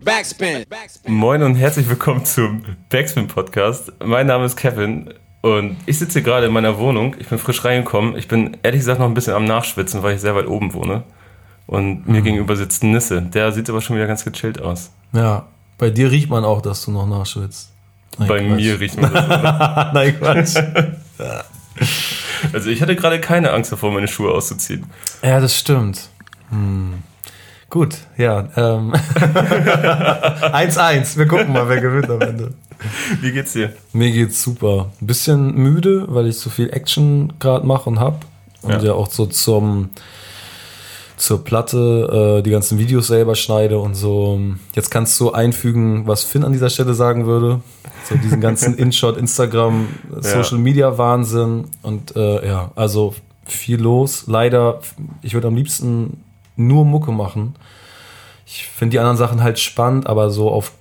Backspin. Moin und herzlich willkommen zum Backspin Podcast. Mein Name ist Kevin und ich sitze hier gerade in meiner Wohnung. Ich bin frisch reingekommen. Ich bin ehrlich gesagt noch ein bisschen am Nachschwitzen, weil ich sehr weit oben wohne. Und mir gegenüber sitzt Nisse. Der sieht aber schon wieder ganz gechillt aus. Ja, bei dir riecht man auch, dass du noch nachschwitzt. Nein, Bei Quatsch. mir riecht man das. Nein, Quatsch. Also ich hatte gerade keine Angst davor, meine Schuhe auszuziehen. ja, das stimmt. Hm. Gut, ja. Ähm. 1-1. Wir gucken mal, wer gewinnt am Ende. Wie geht's dir? Mir geht's super. Ein bisschen müde, weil ich so viel Action gerade mache und hab. Und Ja. ja. auch so zum zur Platte äh, die ganzen Videos selber schneide und so. Jetzt kannst du einfügen, was Finn an dieser Stelle sagen würde. So diesen ganzen InShot, Instagram, Social Media Wahnsinn. Und äh, ja, also viel los. Leider, ich würde am liebsten nur Mucke machen. Ich finde die anderen Sachen halt spannend, aber so auf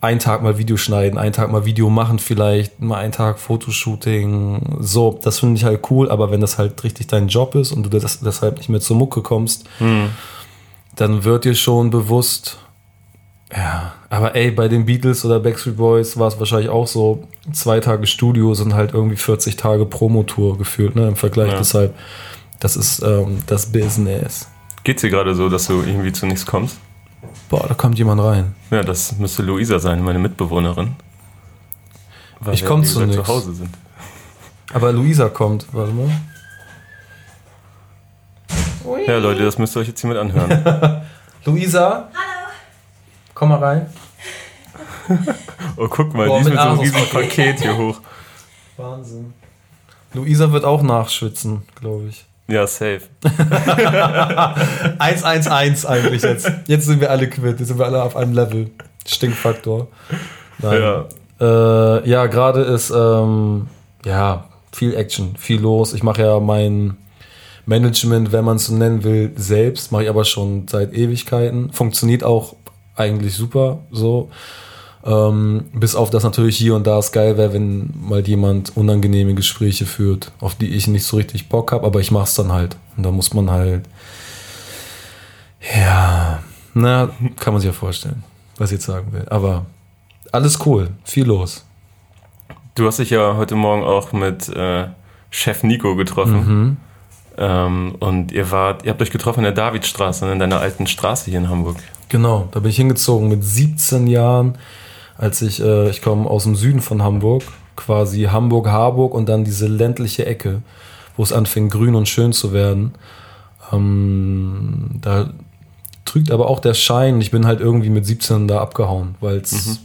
einen Tag mal Video schneiden, einen Tag mal Video machen vielleicht, mal einen Tag Fotoshooting, so, das finde ich halt cool, aber wenn das halt richtig dein Job ist und du das, deshalb nicht mehr zur Mucke kommst, dann wird dir schon bewusst, ja, aber ey, bei den Beatles oder Backstreet Boys war es wahrscheinlich auch so, zwei Tage Studio sind halt irgendwie 40 Tage Promotour gefühlt, ne, im Vergleich, Ja. deshalb, das ist ähm, das Business. Geht's dir gerade so, dass du irgendwie zu nichts kommst? Boah, da kommt jemand rein. Ja, das müsste Luisa sein, meine Mitbewohnerin. Weil Ich wir, komm wie zu nix. zu Hause sind. Aber Luisa kommt, warte mal. Ja, Leute, das müsst ihr euch jetzt hier mit anhören. Luisa? Hallo. Komm mal rein. Oh, guck mal, Boah, die ist mit mit so einem riesen Paket hier hoch. Wahnsinn. Luisa wird auch nachschwitzen, glaube ich. Ja, safe. 1-1-1 eigentlich jetzt. Jetzt sind wir alle quitt, jetzt sind wir alle auf einem Level. Stinkfaktor. Nein. Ja. Äh, ja, gerade ist ähm, ja viel Action, viel los. Ich mache ja mein Management, wenn man es so nennen will, selbst. Mache ich aber schon seit Ewigkeiten. Funktioniert auch eigentlich super so. Ähm, bis auf das natürlich hier und da es geil wäre, wenn mal jemand unangenehme Gespräche führt, auf die ich nicht so richtig Bock habe, aber ich mach's dann halt. Und da muss man halt. Ja, na, kann man sich ja vorstellen, was ich jetzt sagen will. Aber alles cool, viel los. Du hast dich ja heute Morgen auch mit äh, Chef Nico getroffen. Mhm. Ähm, und ihr wart, ihr habt euch getroffen in der Davidstraße, in deiner alten Straße hier in Hamburg. Genau, da bin ich hingezogen mit 17 Jahren, als ich, äh, ich komme aus dem Süden von Hamburg, quasi Hamburg-Harburg und dann diese ländliche Ecke, wo es anfing grün und schön zu werden. Ähm, da trügt aber auch der Schein, ich bin halt irgendwie mit 17 da abgehauen, weil es,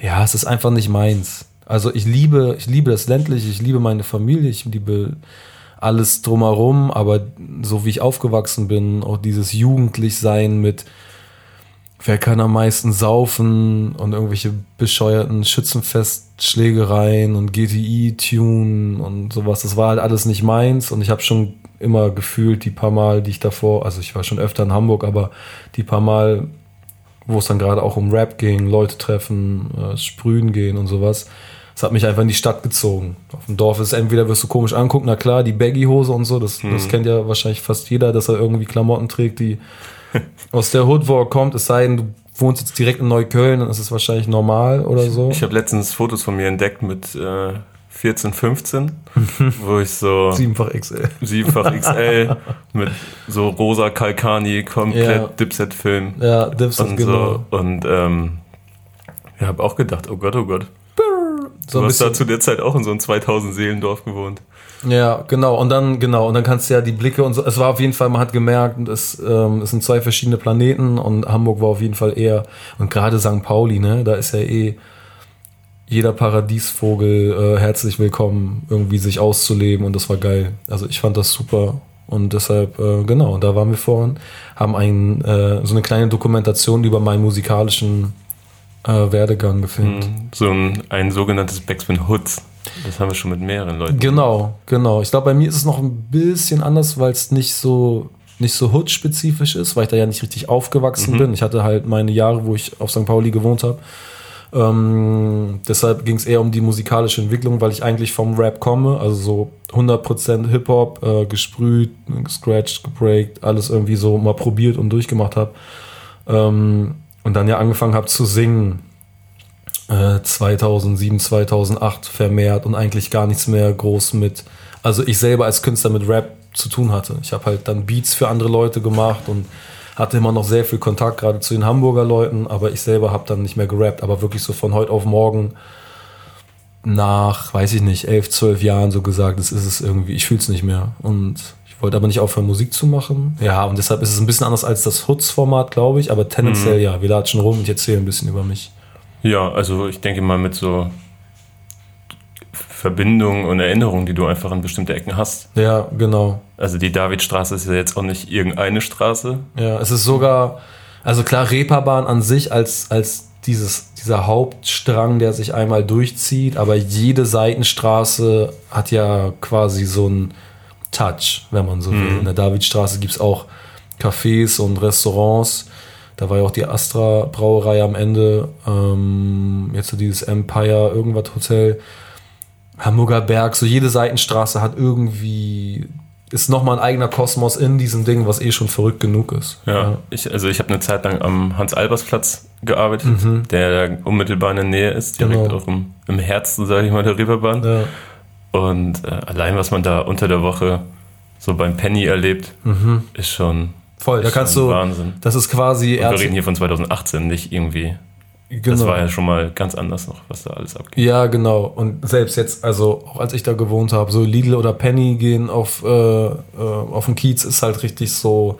ja, es ist einfach nicht meins. Also ich liebe, ich liebe das ländliche, ich liebe meine Familie, ich liebe alles drumherum, aber so wie ich aufgewachsen bin, auch dieses Jugendlichsein mit wer kann am meisten saufen und irgendwelche bescheuerten Schützenfestschlägereien und GTI-Tune und sowas, das war halt alles nicht meins und ich habe schon immer gefühlt, die paar Mal, die ich davor, also ich war schon öfter in Hamburg, aber die paar Mal, wo es dann gerade auch um Rap ging, Leute treffen, äh, sprühen gehen und sowas. Es hat mich einfach in die Stadt gezogen. Auf dem Dorf ist entweder wirst du komisch angucken, na klar, die Baggy-Hose und so, das, das kennt ja wahrscheinlich fast jeder, dass er irgendwie Klamotten trägt, die aus der Hood, wo er kommt, es sei denn, du wohnst jetzt direkt in Neukölln, dann ist es wahrscheinlich normal oder so. Ich habe letztens Fotos von mir entdeckt mit äh, 14, 15, wo ich so Siebenfach XL. siebenfach XL mit so rosa Kalkani, komplett Ja. Dipset-Film Ja, Dips und genau. so. Und ähm, ich habe auch gedacht, oh Gott, oh Gott. So Du hast da zu der Zeit auch in so einem 2000 Seelendorf gewohnt. Ja, genau. Und dann, genau, und dann kannst du ja die Blicke und so. Es war auf jeden Fall, man hat gemerkt, es, ähm, es sind zwei verschiedene Planeten und Hamburg war auf jeden Fall eher, und gerade St. Pauli, ne, da ist ja eh jeder Paradiesvogel äh, herzlich willkommen, irgendwie sich auszuleben und das war geil. Also ich fand das super. Und deshalb, äh, genau, da waren wir vorhin, haben ein, äh, so eine kleine Dokumentation über meinen musikalischen äh, Werdegang gefilmt. So ein, ein sogenanntes Backspin Hoods. Das haben wir schon mit mehreren Leuten. Genau, genau. Ich glaube, bei mir ist es noch ein bisschen anders, weil es nicht so nicht so Hood-spezifisch ist, weil ich da ja nicht richtig aufgewachsen bin. Ich hatte halt meine Jahre, wo ich auf St. Pauli gewohnt habe. Ähm, deshalb ging es eher um die musikalische Entwicklung, weil ich eigentlich vom Rap komme, also so 100% Hip-Hop, äh, gesprüht, gescratcht, gebreakt, alles irgendwie so mal probiert und durchgemacht habe. Ähm, Und dann ja angefangen habe zu singen. Äh, 2007, 2008 vermehrt und eigentlich gar nichts mehr groß mit, also ich selber als Künstler mit Rap zu tun hatte. Ich habe halt dann Beats für andere Leute gemacht und hatte immer noch sehr viel Kontakt gerade zu den Hamburger Leuten, aber ich selber habe dann nicht mehr gerappt, aber wirklich so von heute auf morgen nach, weiß ich nicht, elf, zwölf Jahren so gesagt, das ist es irgendwie, ich fühle es nicht mehr. Und ich wollte aber nicht aufhören, Musik zu machen. Ja, und deshalb ist es ein bisschen anders als das Hoods-Format, glaube ich, aber tendenziell mhm. ja, wir latschen rum und ich erzähle ein bisschen über mich. Ja, also ich denke mal mit so Verbindungen und Erinnerungen, die du einfach an bestimmte Ecken hast. Ja, genau. Also die Davidstraße ist ja jetzt auch nicht irgendeine Straße. Ja, es ist sogar, also klar, Reeperbahn an sich als, als dieses, dieser Hauptstrang, der sich einmal durchzieht, aber jede Seitenstraße hat ja quasi so einen Touch, wenn man so will. Mhm. In der Davidstraße gibt es auch Cafés und Restaurants. Da war ja auch die Astra Brauerei am Ende. Ähm, jetzt so dieses Empire irgendwas Hotel. Hamburger Berg, so jede Seitenstraße hat irgendwie ist nochmal ein eigener Kosmos in diesem Ding, was eh schon verrückt genug ist. Ja, ja. Ich, also ich habe eine Zeit lang am Hans-Albers-Platz gearbeitet, mhm. der unmittelbar in der Nähe ist, direkt genau. auch im, im Herzen, sage ich mal, der Reeperbahn. Ja. Und äh, allein, was man da unter der Woche so beim Penny erlebt, mhm. ist schon voll. Da kannst du Wahnsinn. Das ist quasi. Und wir reden hier von 2018, nicht irgendwie. Genau. Das war ja schon mal ganz anders noch, was da alles abgeht. Ja, genau. Und selbst jetzt, also auch als ich da gewohnt habe, so Lidl oder Penny gehen auf, äh, äh, auf den Kiez ist halt richtig so.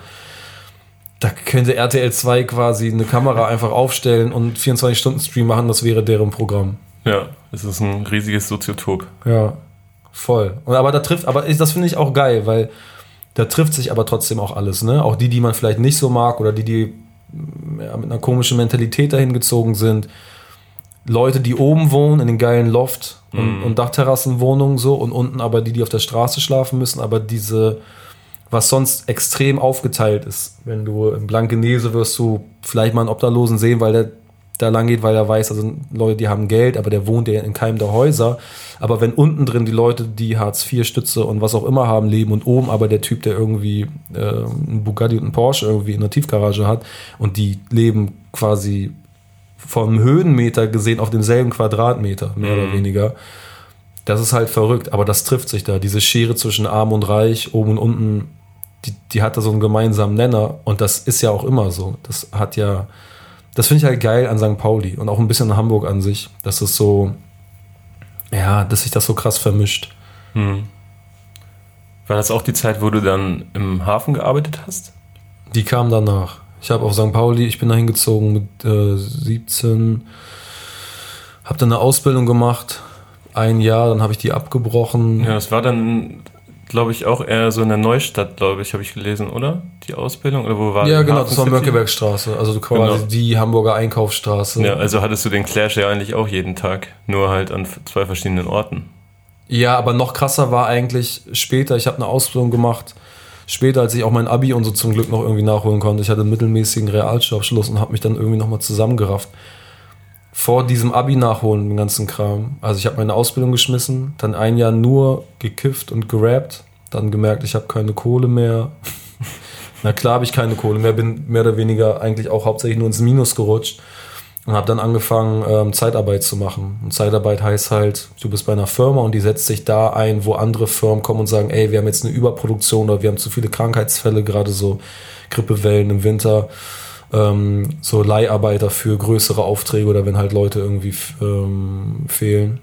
Da könnte RTL 2 quasi eine Kamera einfach aufstellen und 24-Stunden-Stream machen, das wäre deren Programm. Ja, es ist ein riesiges Soziotop. Ja, voll. Und aber da trifft, aber das finde ich auch geil, weil da trifft sich aber trotzdem auch alles, ne? Auch die, die man vielleicht nicht so mag oder die, die ja, mit einer komischen Mentalität dahin gezogen sind. Leute, die oben wohnen, in den geilen Loft- und, mm. und Dachterrassenwohnungen so und unten aber die, die auf der Straße schlafen müssen, aber diese, was sonst extrem aufgeteilt ist. Wenn du in Blankenese wirst du vielleicht mal einen Obdachlosen sehen, weil der da lang geht, weil er weiß, also Leute, die haben Geld, aber der wohnt ja in keinem der Häuser. Aber wenn unten drin die Leute, die Hartz-IV-Stütze und was auch immer haben, leben und oben aber der Typ, der irgendwie äh, einen Bugatti und einen Porsche irgendwie in der Tiefgarage hat und die leben quasi vom Höhenmeter gesehen auf demselben Quadratmeter, mehr mhm. oder weniger. Das ist halt verrückt, aber das trifft sich da. Diese Schere zwischen arm und reich, oben und unten, die, die hat da so einen gemeinsamen Nenner und das ist ja auch immer so. Das hat ja, das finde ich halt geil an St. Pauli und auch ein bisschen an Hamburg an sich, dass es so, ja, dass sich das so krass vermischt. Hm. War das auch die Zeit, wo du dann im Hafen gearbeitet hast? Die kam danach. Ich habe auf St. Pauli, ich bin da hingezogen mit äh, 17, habe dann eine Ausbildung gemacht, ein Jahr, dann habe ich die abgebrochen. Ja, das war dann glaube ich, auch eher so in der Neustadt, glaube ich, habe ich gelesen, oder? Die Ausbildung? Oder wo war Ja, genau, das war Mönckebergstraße, also quasi genau. die Hamburger Einkaufsstraße. Ja, also hattest du den Clash ja eigentlich auch jeden Tag, nur halt an zwei verschiedenen Orten. Ja, aber noch krasser war eigentlich später, ich habe eine Ausbildung gemacht, später, als ich auch mein Abi und so zum Glück noch irgendwie nachholen konnte. Ich hatte einen mittelmäßigen Realschulabschluss und habe mich dann irgendwie nochmal zusammengerafft vor diesem Abi nachholen, den ganzen Kram. Also ich habe meine Ausbildung geschmissen, dann ein Jahr nur gekifft und gerappt, dann gemerkt, ich habe keine Kohle mehr. Na klar habe ich keine Kohle mehr, bin mehr oder weniger eigentlich auch hauptsächlich nur ins Minus gerutscht und habe dann angefangen, ähm, Zeitarbeit zu machen. Und Zeitarbeit heißt halt, du bist bei einer Firma und die setzt sich da ein, wo andere Firmen kommen und sagen, ey, wir haben jetzt eine Überproduktion oder wir haben zu viele Krankheitsfälle, gerade so Grippewellen im Winter ähm, so Leiharbeiter für größere Aufträge oder wenn halt Leute irgendwie ähm, fehlen.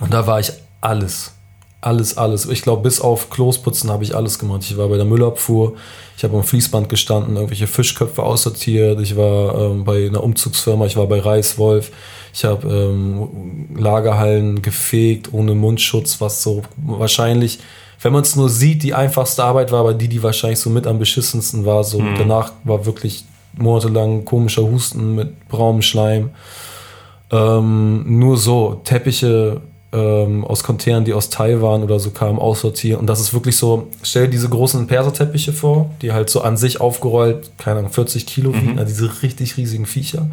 Und da war ich alles. Alles, alles. Ich glaube, bis auf Klosputzen habe ich alles gemacht. Ich war bei der Müllabfuhr, ich habe am Fließband gestanden, irgendwelche Fischköpfe aussortiert. Ich war ähm, bei einer Umzugsfirma, ich war bei Reiswolf. Ich habe ähm, Lagerhallen gefegt ohne Mundschutz, was so wahrscheinlich, wenn man es nur sieht, die einfachste Arbeit war, aber die, die wahrscheinlich so mit am beschissensten war. So mhm. danach war wirklich monatelang komischer Husten mit braunem Schleim. Ähm, nur so Teppiche ähm, aus Containern, die aus Taiwan oder so kamen, aussortieren. Und das ist wirklich so, stell dir diese großen Perserteppiche vor, die halt so an sich aufgerollt, keine Ahnung, 40 Kilo wiegen, mhm. also diese richtig riesigen Viecher.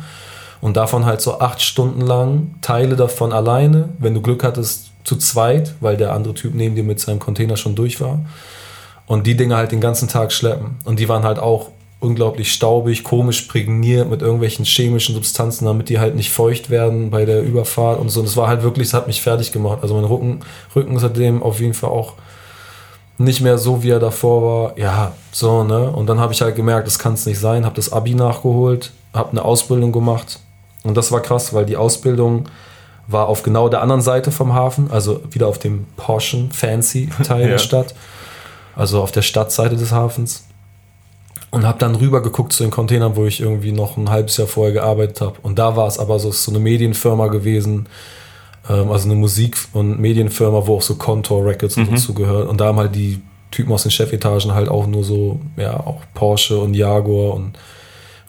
Und davon halt so acht Stunden lang, Teile davon alleine, wenn du Glück hattest, zu zweit, weil der andere Typ neben dir mit seinem Container schon durch war. Und die Dinge halt den ganzen Tag schleppen. Und die waren halt auch unglaublich staubig, komisch prägniert mit irgendwelchen chemischen Substanzen, damit die halt nicht feucht werden bei der Überfahrt und so. Und es war halt wirklich, es hat mich fertig gemacht. Also mein Rücken, Rücken ist seitdem auf jeden Fall auch nicht mehr so, wie er davor war. Ja, so, ne? Und dann habe ich halt gemerkt, das kann es nicht sein, habe das Abi nachgeholt, habe eine Ausbildung gemacht. Und das war krass, weil die Ausbildung war auf genau der anderen Seite vom Hafen, also wieder auf dem Porsche Fancy Teil ja. der Stadt, also auf der Stadtseite des Hafens. Und habe dann rüber geguckt zu den Containern, wo ich irgendwie noch ein halbes Jahr vorher gearbeitet habe. Und da war es aber so, so eine Medienfirma gewesen, ähm, also eine Musik- und Medienfirma, wo auch so Contour Records mhm. dazu gehört. Und da haben halt die Typen aus den Chefetagen halt auch nur so, ja, auch Porsche und Jaguar und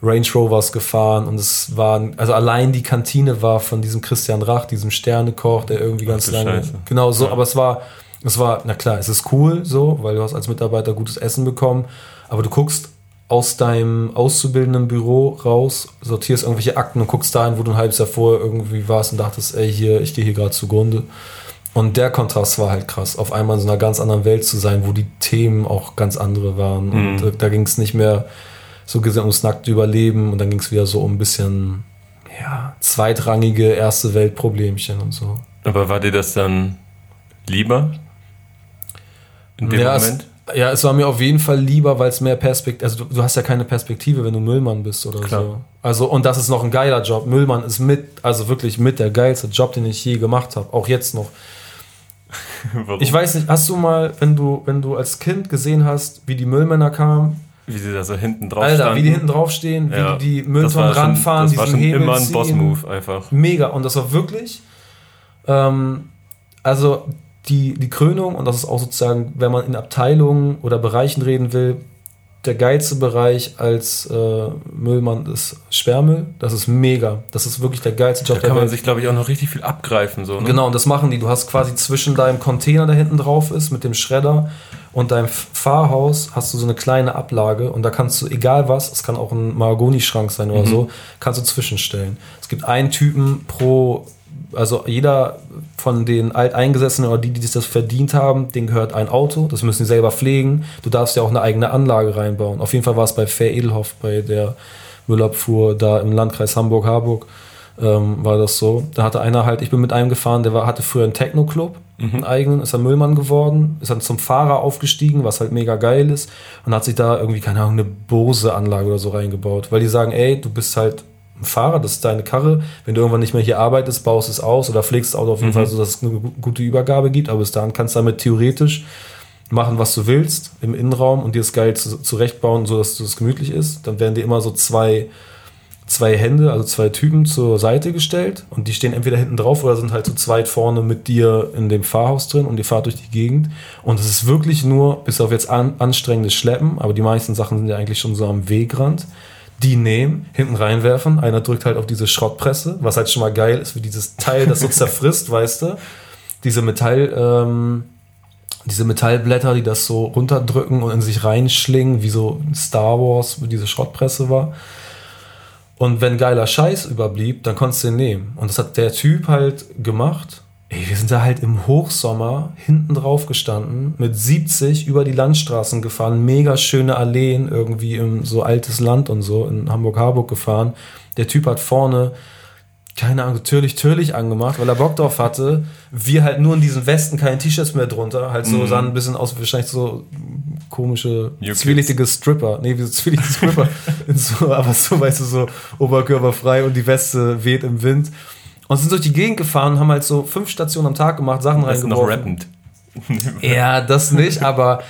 Range Rovers gefahren und es waren, also allein die Kantine war von diesem Christian Rach, diesem Sternekoch, der irgendwie ganz lange. Scheiße. Genau so, ja. aber es war, es war, na klar, es ist cool so, weil du hast als Mitarbeiter gutes Essen bekommen, aber du guckst aus deinem auszubildenden Büro raus, sortierst irgendwelche Akten und guckst dahin, wo du ein halbes Jahr vorher irgendwie warst und dachtest, ey, hier, ich gehe hier gerade zugrunde. Und der Kontrast war halt krass, auf einmal in so einer ganz anderen Welt zu sein, wo die Themen auch ganz andere waren. Mhm. Und da ging es nicht mehr so gesehen ums nackte Überleben und dann ging es wieder so um ein bisschen ja, zweitrangige erste Weltproblemchen und so. Aber war dir das dann lieber? In dem ja, Moment? Ja, es war mir auf jeden Fall lieber, weil es mehr Perspektive, also du, du, hast ja keine Perspektive, wenn du Müllmann bist oder Klar. so. Also, und das ist noch ein geiler Job. Müllmann ist mit, also wirklich mit der geilste Job, den ich je gemacht habe. Auch jetzt noch. ich weiß nicht, hast du mal, wenn du, wenn du als Kind gesehen hast, wie die Müllmänner kamen, wie sie da so hinten drauf Alter, standen. wie die hinten drauf stehen, ja. wie die, die Mülltonnen ranfahren, schon, das war schon Hebel immer ein Boss-Move einfach. Mega. Und das war wirklich, ähm, also die, die Krönung, und das ist auch sozusagen, wenn man in Abteilungen oder Bereichen reden will, der geilste Bereich als äh, Müllmann ist Sperrmüll. Das ist mega. Das ist wirklich der geilste Job da kann man sich, glaube ich, auch noch richtig viel abgreifen. So, ne? Genau, und das machen die. Du hast quasi zwischen deinem Container, der hinten drauf ist, mit dem Schredder und deinem Fahrhaus hast du so eine kleine Ablage und da kannst du, egal was, es kann auch ein Mahagoni-Schrank sein oder mhm. so, kannst du zwischenstellen. Es gibt einen Typen pro also jeder von den Alteingesessenen oder die, die das verdient haben, den gehört ein Auto. Das müssen sie selber pflegen. Du darfst ja auch eine eigene Anlage reinbauen. Auf jeden Fall war es bei Fair Edelhoff, bei der Müllabfuhr da im Landkreis Hamburg-Harburg, ähm, war das so. Da hatte einer halt, ich bin mit einem gefahren, der war, hatte früher einen Techno-Club, mhm. einen eigenen, ist er Müllmann geworden, ist dann zum Fahrer aufgestiegen, was halt mega geil ist, und hat sich da irgendwie, keine Ahnung, eine Bose-Anlage oder so reingebaut. Weil die sagen, ey, du bist halt Fahrer, das ist deine Karre. Wenn du irgendwann nicht mehr hier arbeitest, baust es aus oder pflegst das Auto auf jeden mhm. Fall so, dass es eine gute Übergabe gibt. Aber bis dahin kannst du damit theoretisch machen, was du willst im Innenraum und dir das geil zu, zurechtbauen, so dass es gemütlich ist. Dann werden dir immer so zwei, zwei Hände, also zwei Typen zur Seite gestellt und die stehen entweder hinten drauf oder sind halt zu zweit vorne mit dir in dem Fahrhaus drin und ihr fahrt durch die Gegend. Und es ist wirklich nur, bis auf jetzt an, anstrengendes Schleppen, aber die meisten Sachen sind ja eigentlich schon so am Wegrand die nehmen, hinten reinwerfen. Einer drückt halt auf diese Schrottpresse, was halt schon mal geil ist, wie dieses Teil, das so zerfrisst, weißt du. Diese Metall, ähm, diese Metallblätter, die das so runterdrücken und in sich reinschlingen, wie so Star Wars, wie diese Schrottpresse war. Und wenn geiler Scheiß überblieb, dann konntest du ihn nehmen. Und das hat der Typ halt gemacht. Ey, wir sind da halt im Hochsommer hinten drauf gestanden, mit 70 über die Landstraßen gefahren, mega schöne Alleen, irgendwie im so altes Land und so, in Hamburg-Harburg gefahren. Der Typ hat vorne, keine Ahnung, türlich, türlich angemacht, weil er Bock drauf hatte. Wir halt nur in diesen Westen, keine T-Shirts mehr drunter, halt so, mm. sahen ein bisschen aus, wahrscheinlich so komische, zwielichtige Stripper. Nee, wie so zwielichtige Stripper. so, aber so, weißt du, so oberkörperfrei und die Weste weht im Wind. Und sind durch die Gegend gefahren und haben halt so fünf Stationen am Tag gemacht, Sachen das reingeworfen. noch rappend. ja, das nicht, aber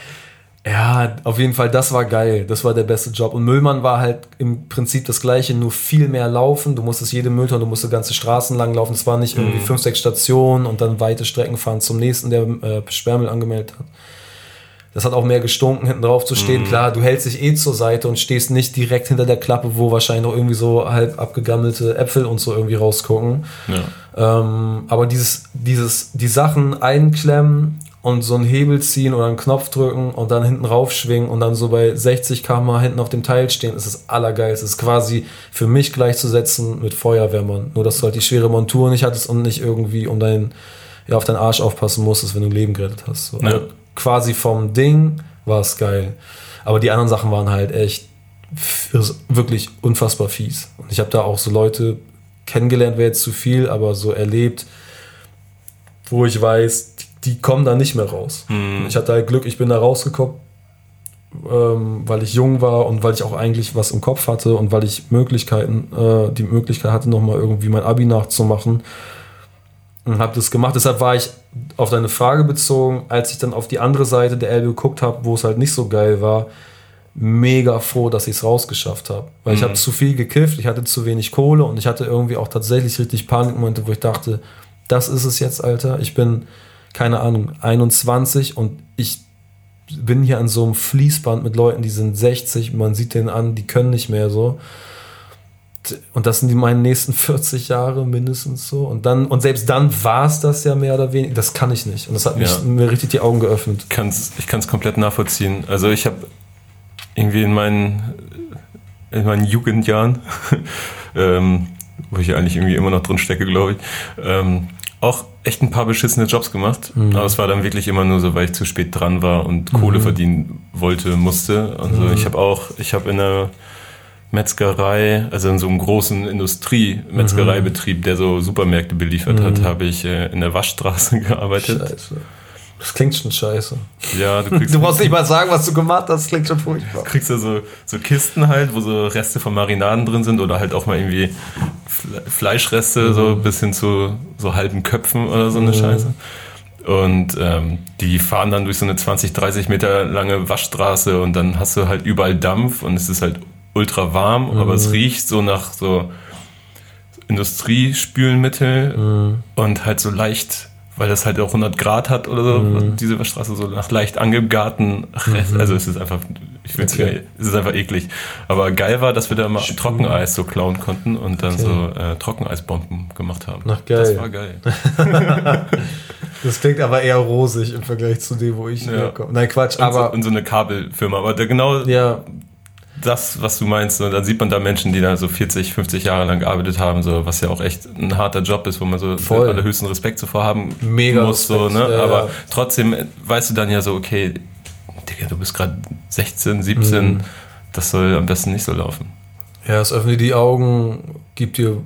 ja, auf jeden Fall, das war geil. Das war der beste Job. Und Müllmann war halt im Prinzip das gleiche, nur viel mehr laufen. Du musstest jede Mülltonne, du musstest ganze Straßen lang laufen. Es waren nicht irgendwie mhm. fünf, sechs Stationen und dann weite Strecken fahren zum nächsten, der äh, Sperrmüll angemeldet hat. Das hat auch mehr gestunken, hinten drauf zu stehen. Mhm. Klar, du hältst dich eh zur Seite und stehst nicht direkt hinter der Klappe, wo wahrscheinlich noch irgendwie so halb abgegammelte Äpfel und so irgendwie rausgucken. Ja. Ähm, aber dieses, dieses, die Sachen einklemmen und so einen Hebel ziehen oder einen Knopf drücken und dann hinten raufschwingen und dann so bei 60 km hinten auf dem Teil stehen, ist das Allergeilste. Das ist quasi für mich gleichzusetzen mit Feuerwehrmann. Nur, dass du halt die schwere Montur nicht hattest und nicht irgendwie um deinen, ja, auf deinen Arsch aufpassen musstest, wenn du Leben gerettet hast. So. Ja. Quasi vom Ding war es geil. Aber die anderen Sachen waren halt echt wirklich unfassbar fies. Und ich habe da auch so Leute kennengelernt, wäre jetzt zu viel, aber so erlebt, wo ich weiß, die, die kommen da nicht mehr raus. Mhm. Ich hatte halt Glück, ich bin da rausgekommen, ähm, weil ich jung war und weil ich auch eigentlich was im Kopf hatte und weil ich Möglichkeiten, äh, die Möglichkeit hatte, nochmal irgendwie mein Abi nachzumachen und habe das gemacht. Deshalb war ich auf deine Frage bezogen, als ich dann auf die andere Seite der Elbe geguckt habe, wo es halt nicht so geil war, mega froh, dass ich es rausgeschafft habe. Weil ich Mhm. habe zu viel gekifft, ich hatte zu wenig Kohle und ich hatte irgendwie auch tatsächlich richtig Panikmomente, wo ich dachte, das ist es jetzt, Alter. Ich bin, keine Ahnung, 21 und ich bin hier an so einem Fließband mit Leuten, die sind 60, man sieht denen an, die können nicht mehr so. Und das sind die meine nächsten 40 Jahre mindestens so. Und dann, und selbst dann war es das ja mehr oder weniger. Das kann ich nicht. Und das hat mich, Ja. mir richtig die Augen geöffnet. kann's, ich kann es komplett nachvollziehen. Also ich habe irgendwie in meinen, in meinen Jugendjahren, ähm, wo ich ja eigentlich irgendwie immer noch drin stecke, glaube ich, ähm, auch echt ein paar beschissene Jobs gemacht. Aber es war dann wirklich immer nur so, weil ich zu spät dran war und Kohle verdienen wollte, musste. Also ich habe auch, ich habe in der Metzgerei, also in so einem großen Industrie-Metzgereibetrieb, der so Supermärkte beliefert hat, habe ich äh, in der Waschstraße gearbeitet. Scheiße. Das klingt schon scheiße. Ja, du kriegst Du musst nicht mal sagen, was du gemacht hast. Das klingt schon furchtbar. kriegst du so, so Kisten halt, wo so Reste von Marinaden drin sind oder halt auch mal irgendwie Fle Fleischreste, so bis hin zu so halben Köpfen oder so eine Scheiße. Und ähm, die fahren dann durch so eine 20, 30 Meter lange Waschstraße und dann hast du halt überall Dampf und es ist halt ultra warm, aber es riecht so nach so Industriespülmittel und halt so leicht, weil das halt auch 100 Grad hat oder so, diese Waschstraße so nach leicht angegarten Rest, also es ist einfach, ich will Okay. es ist einfach eklig. Aber geil war, dass wir da mal Trockeneis so klauen konnten und dann Okay. so äh, Trockeneisbomben gemacht haben. Ach, geil. Das war geil. Das klingt aber eher rosig im Vergleich zu dem, wo ich Ja. herkomme. Nein, Quatsch, Und, aber so, und so eine Kabelfirma. Aber der, genau ja, das, was du meinst, und dann sieht man da Menschen, die da so 40, 50 Jahre lang gearbeitet haben, so was ja auch echt ein harter Job ist, wo man so Voll. den allerhöchsten Respekt zuvor haben Mega muss. So, ne? ja, Aber ja. trotzdem weißt du dann ja so, okay, Digga, du bist gerade 16, 17, Mhm. das soll am besten nicht so laufen. ja, es öffnet die Augen, gibt dir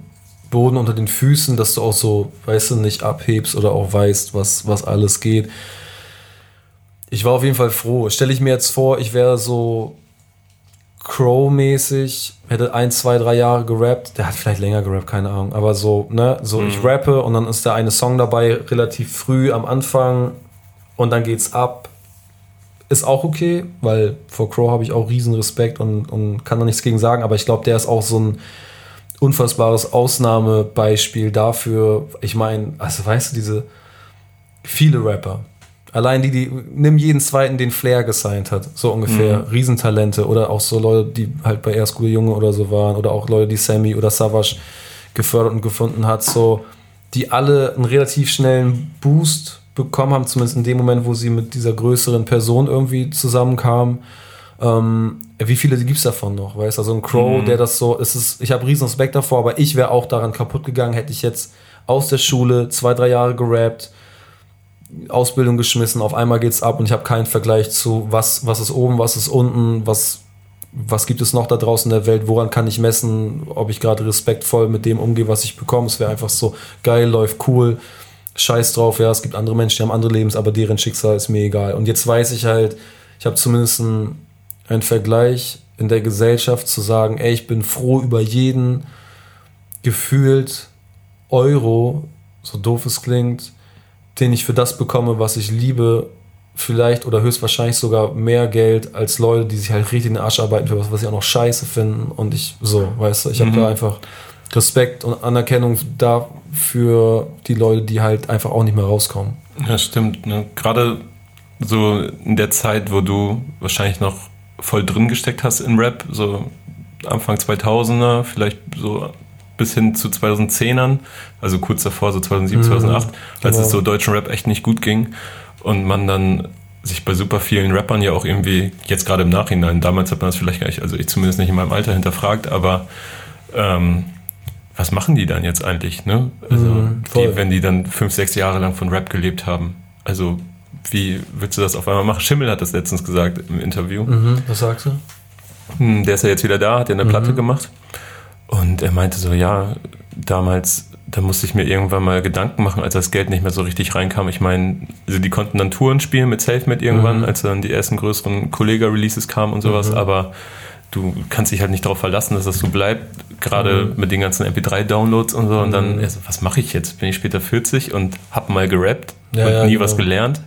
Boden unter den Füßen, dass du auch so, weißt du, nicht abhebst oder auch weißt, was, was alles geht. Ich war auf jeden Fall froh. Stelle ich mir jetzt vor, ich wäre so Crow-mäßig, hätte ein, zwei, drei Jahre gerappt. Der hat vielleicht länger gerappt, keine Ahnung. Aber so, ne, so ich rappe und dann ist der eine Song dabei, relativ früh am Anfang und dann geht's ab. Ist auch okay, weil vor Crow habe ich auch riesen Respekt und, und kann da nichts gegen sagen, aber ich glaube, der ist auch so ein unfassbares Ausnahmebeispiel dafür. Ich meine, also weißt du, diese viele Rapper, allein die, die, nimm jeden zweiten, den Flair gesigned hat, so ungefähr, Riesentalente. Oder auch so Leute, die halt bei Erst gute Junge oder so waren. Oder auch Leute, die Sammy oder Savage gefördert und gefunden hat, so, die alle einen relativ schnellen Boost bekommen haben, zumindest in dem Moment, wo sie mit dieser größeren Person irgendwie zusammenkamen. Ähm, wie viele gibt es davon noch? Weißt du, also ein Crow, der das so, es ist, ich habe riesen Respekt davor, aber ich wäre auch daran kaputt gegangen, hätte ich jetzt aus der Schule zwei, drei Jahre gerappt, Ausbildung geschmissen, auf einmal geht's ab und ich habe keinen Vergleich zu, was, was ist oben, was ist unten, was, was gibt es noch da draußen in der Welt, woran kann ich messen, ob ich gerade respektvoll mit dem umgehe, was ich bekomme. Es wäre einfach so geil, läuft cool, scheiß drauf, ja, es gibt andere Menschen, die haben andere Lebens, aber deren Schicksal ist mir egal. Und jetzt weiß ich halt, ich habe zumindest einen, einen Vergleich in der Gesellschaft zu sagen, ey, ich bin froh über jeden gefühlt Euro, so doof es klingt, den ich für das bekomme, was ich liebe, vielleicht oder höchstwahrscheinlich sogar mehr Geld als Leute, die sich halt richtig in den Arsch arbeiten für was, was sie auch noch scheiße finden. Und ich, so, weißt du, ich habe Mhm. da einfach Respekt und Anerkennung dafür die Leute, die halt einfach auch nicht mehr rauskommen. Ja, stimmt. Ne? Gerade so in der Zeit, wo du wahrscheinlich noch voll drin gesteckt hast in Rap, so Anfang 2000er, vielleicht so bis hin zu 2010ern, also kurz davor, so 2007, 2008, als genau. es so deutschen Rap echt nicht gut ging und man dann sich bei super vielen Rappern ja auch irgendwie, jetzt gerade im Nachhinein, damals hat man das vielleicht gar nicht, also ich zumindest nicht in meinem Alter hinterfragt, aber ähm, was machen die dann jetzt eigentlich, ne? Also, Mhm, die, wenn die dann fünf, sechs Jahre lang von Rap gelebt haben. Also, wie willst du das auf einmal machen? Schimmel hat das letztens gesagt im Interview. Was sagst du? hm, der ist ja jetzt wieder da, hat ja eine mhm. Platte gemacht. Und er meinte so, ja, damals, da musste ich mir irgendwann mal Gedanken machen, als das Geld nicht mehr so richtig reinkam. Ich meine, also die konnten dann Touren spielen mit Selfmade irgendwann, mhm. als dann die ersten größeren Kollega-Releases kamen und sowas, mhm. aber du kannst dich halt nicht darauf verlassen, dass das so bleibt, gerade mhm. mit den ganzen MP3-Downloads und so. Und dann, also, was mache ich jetzt? Bin ich später 40 und hab mal gerappt ja, und ja, nie genau. was gelernt?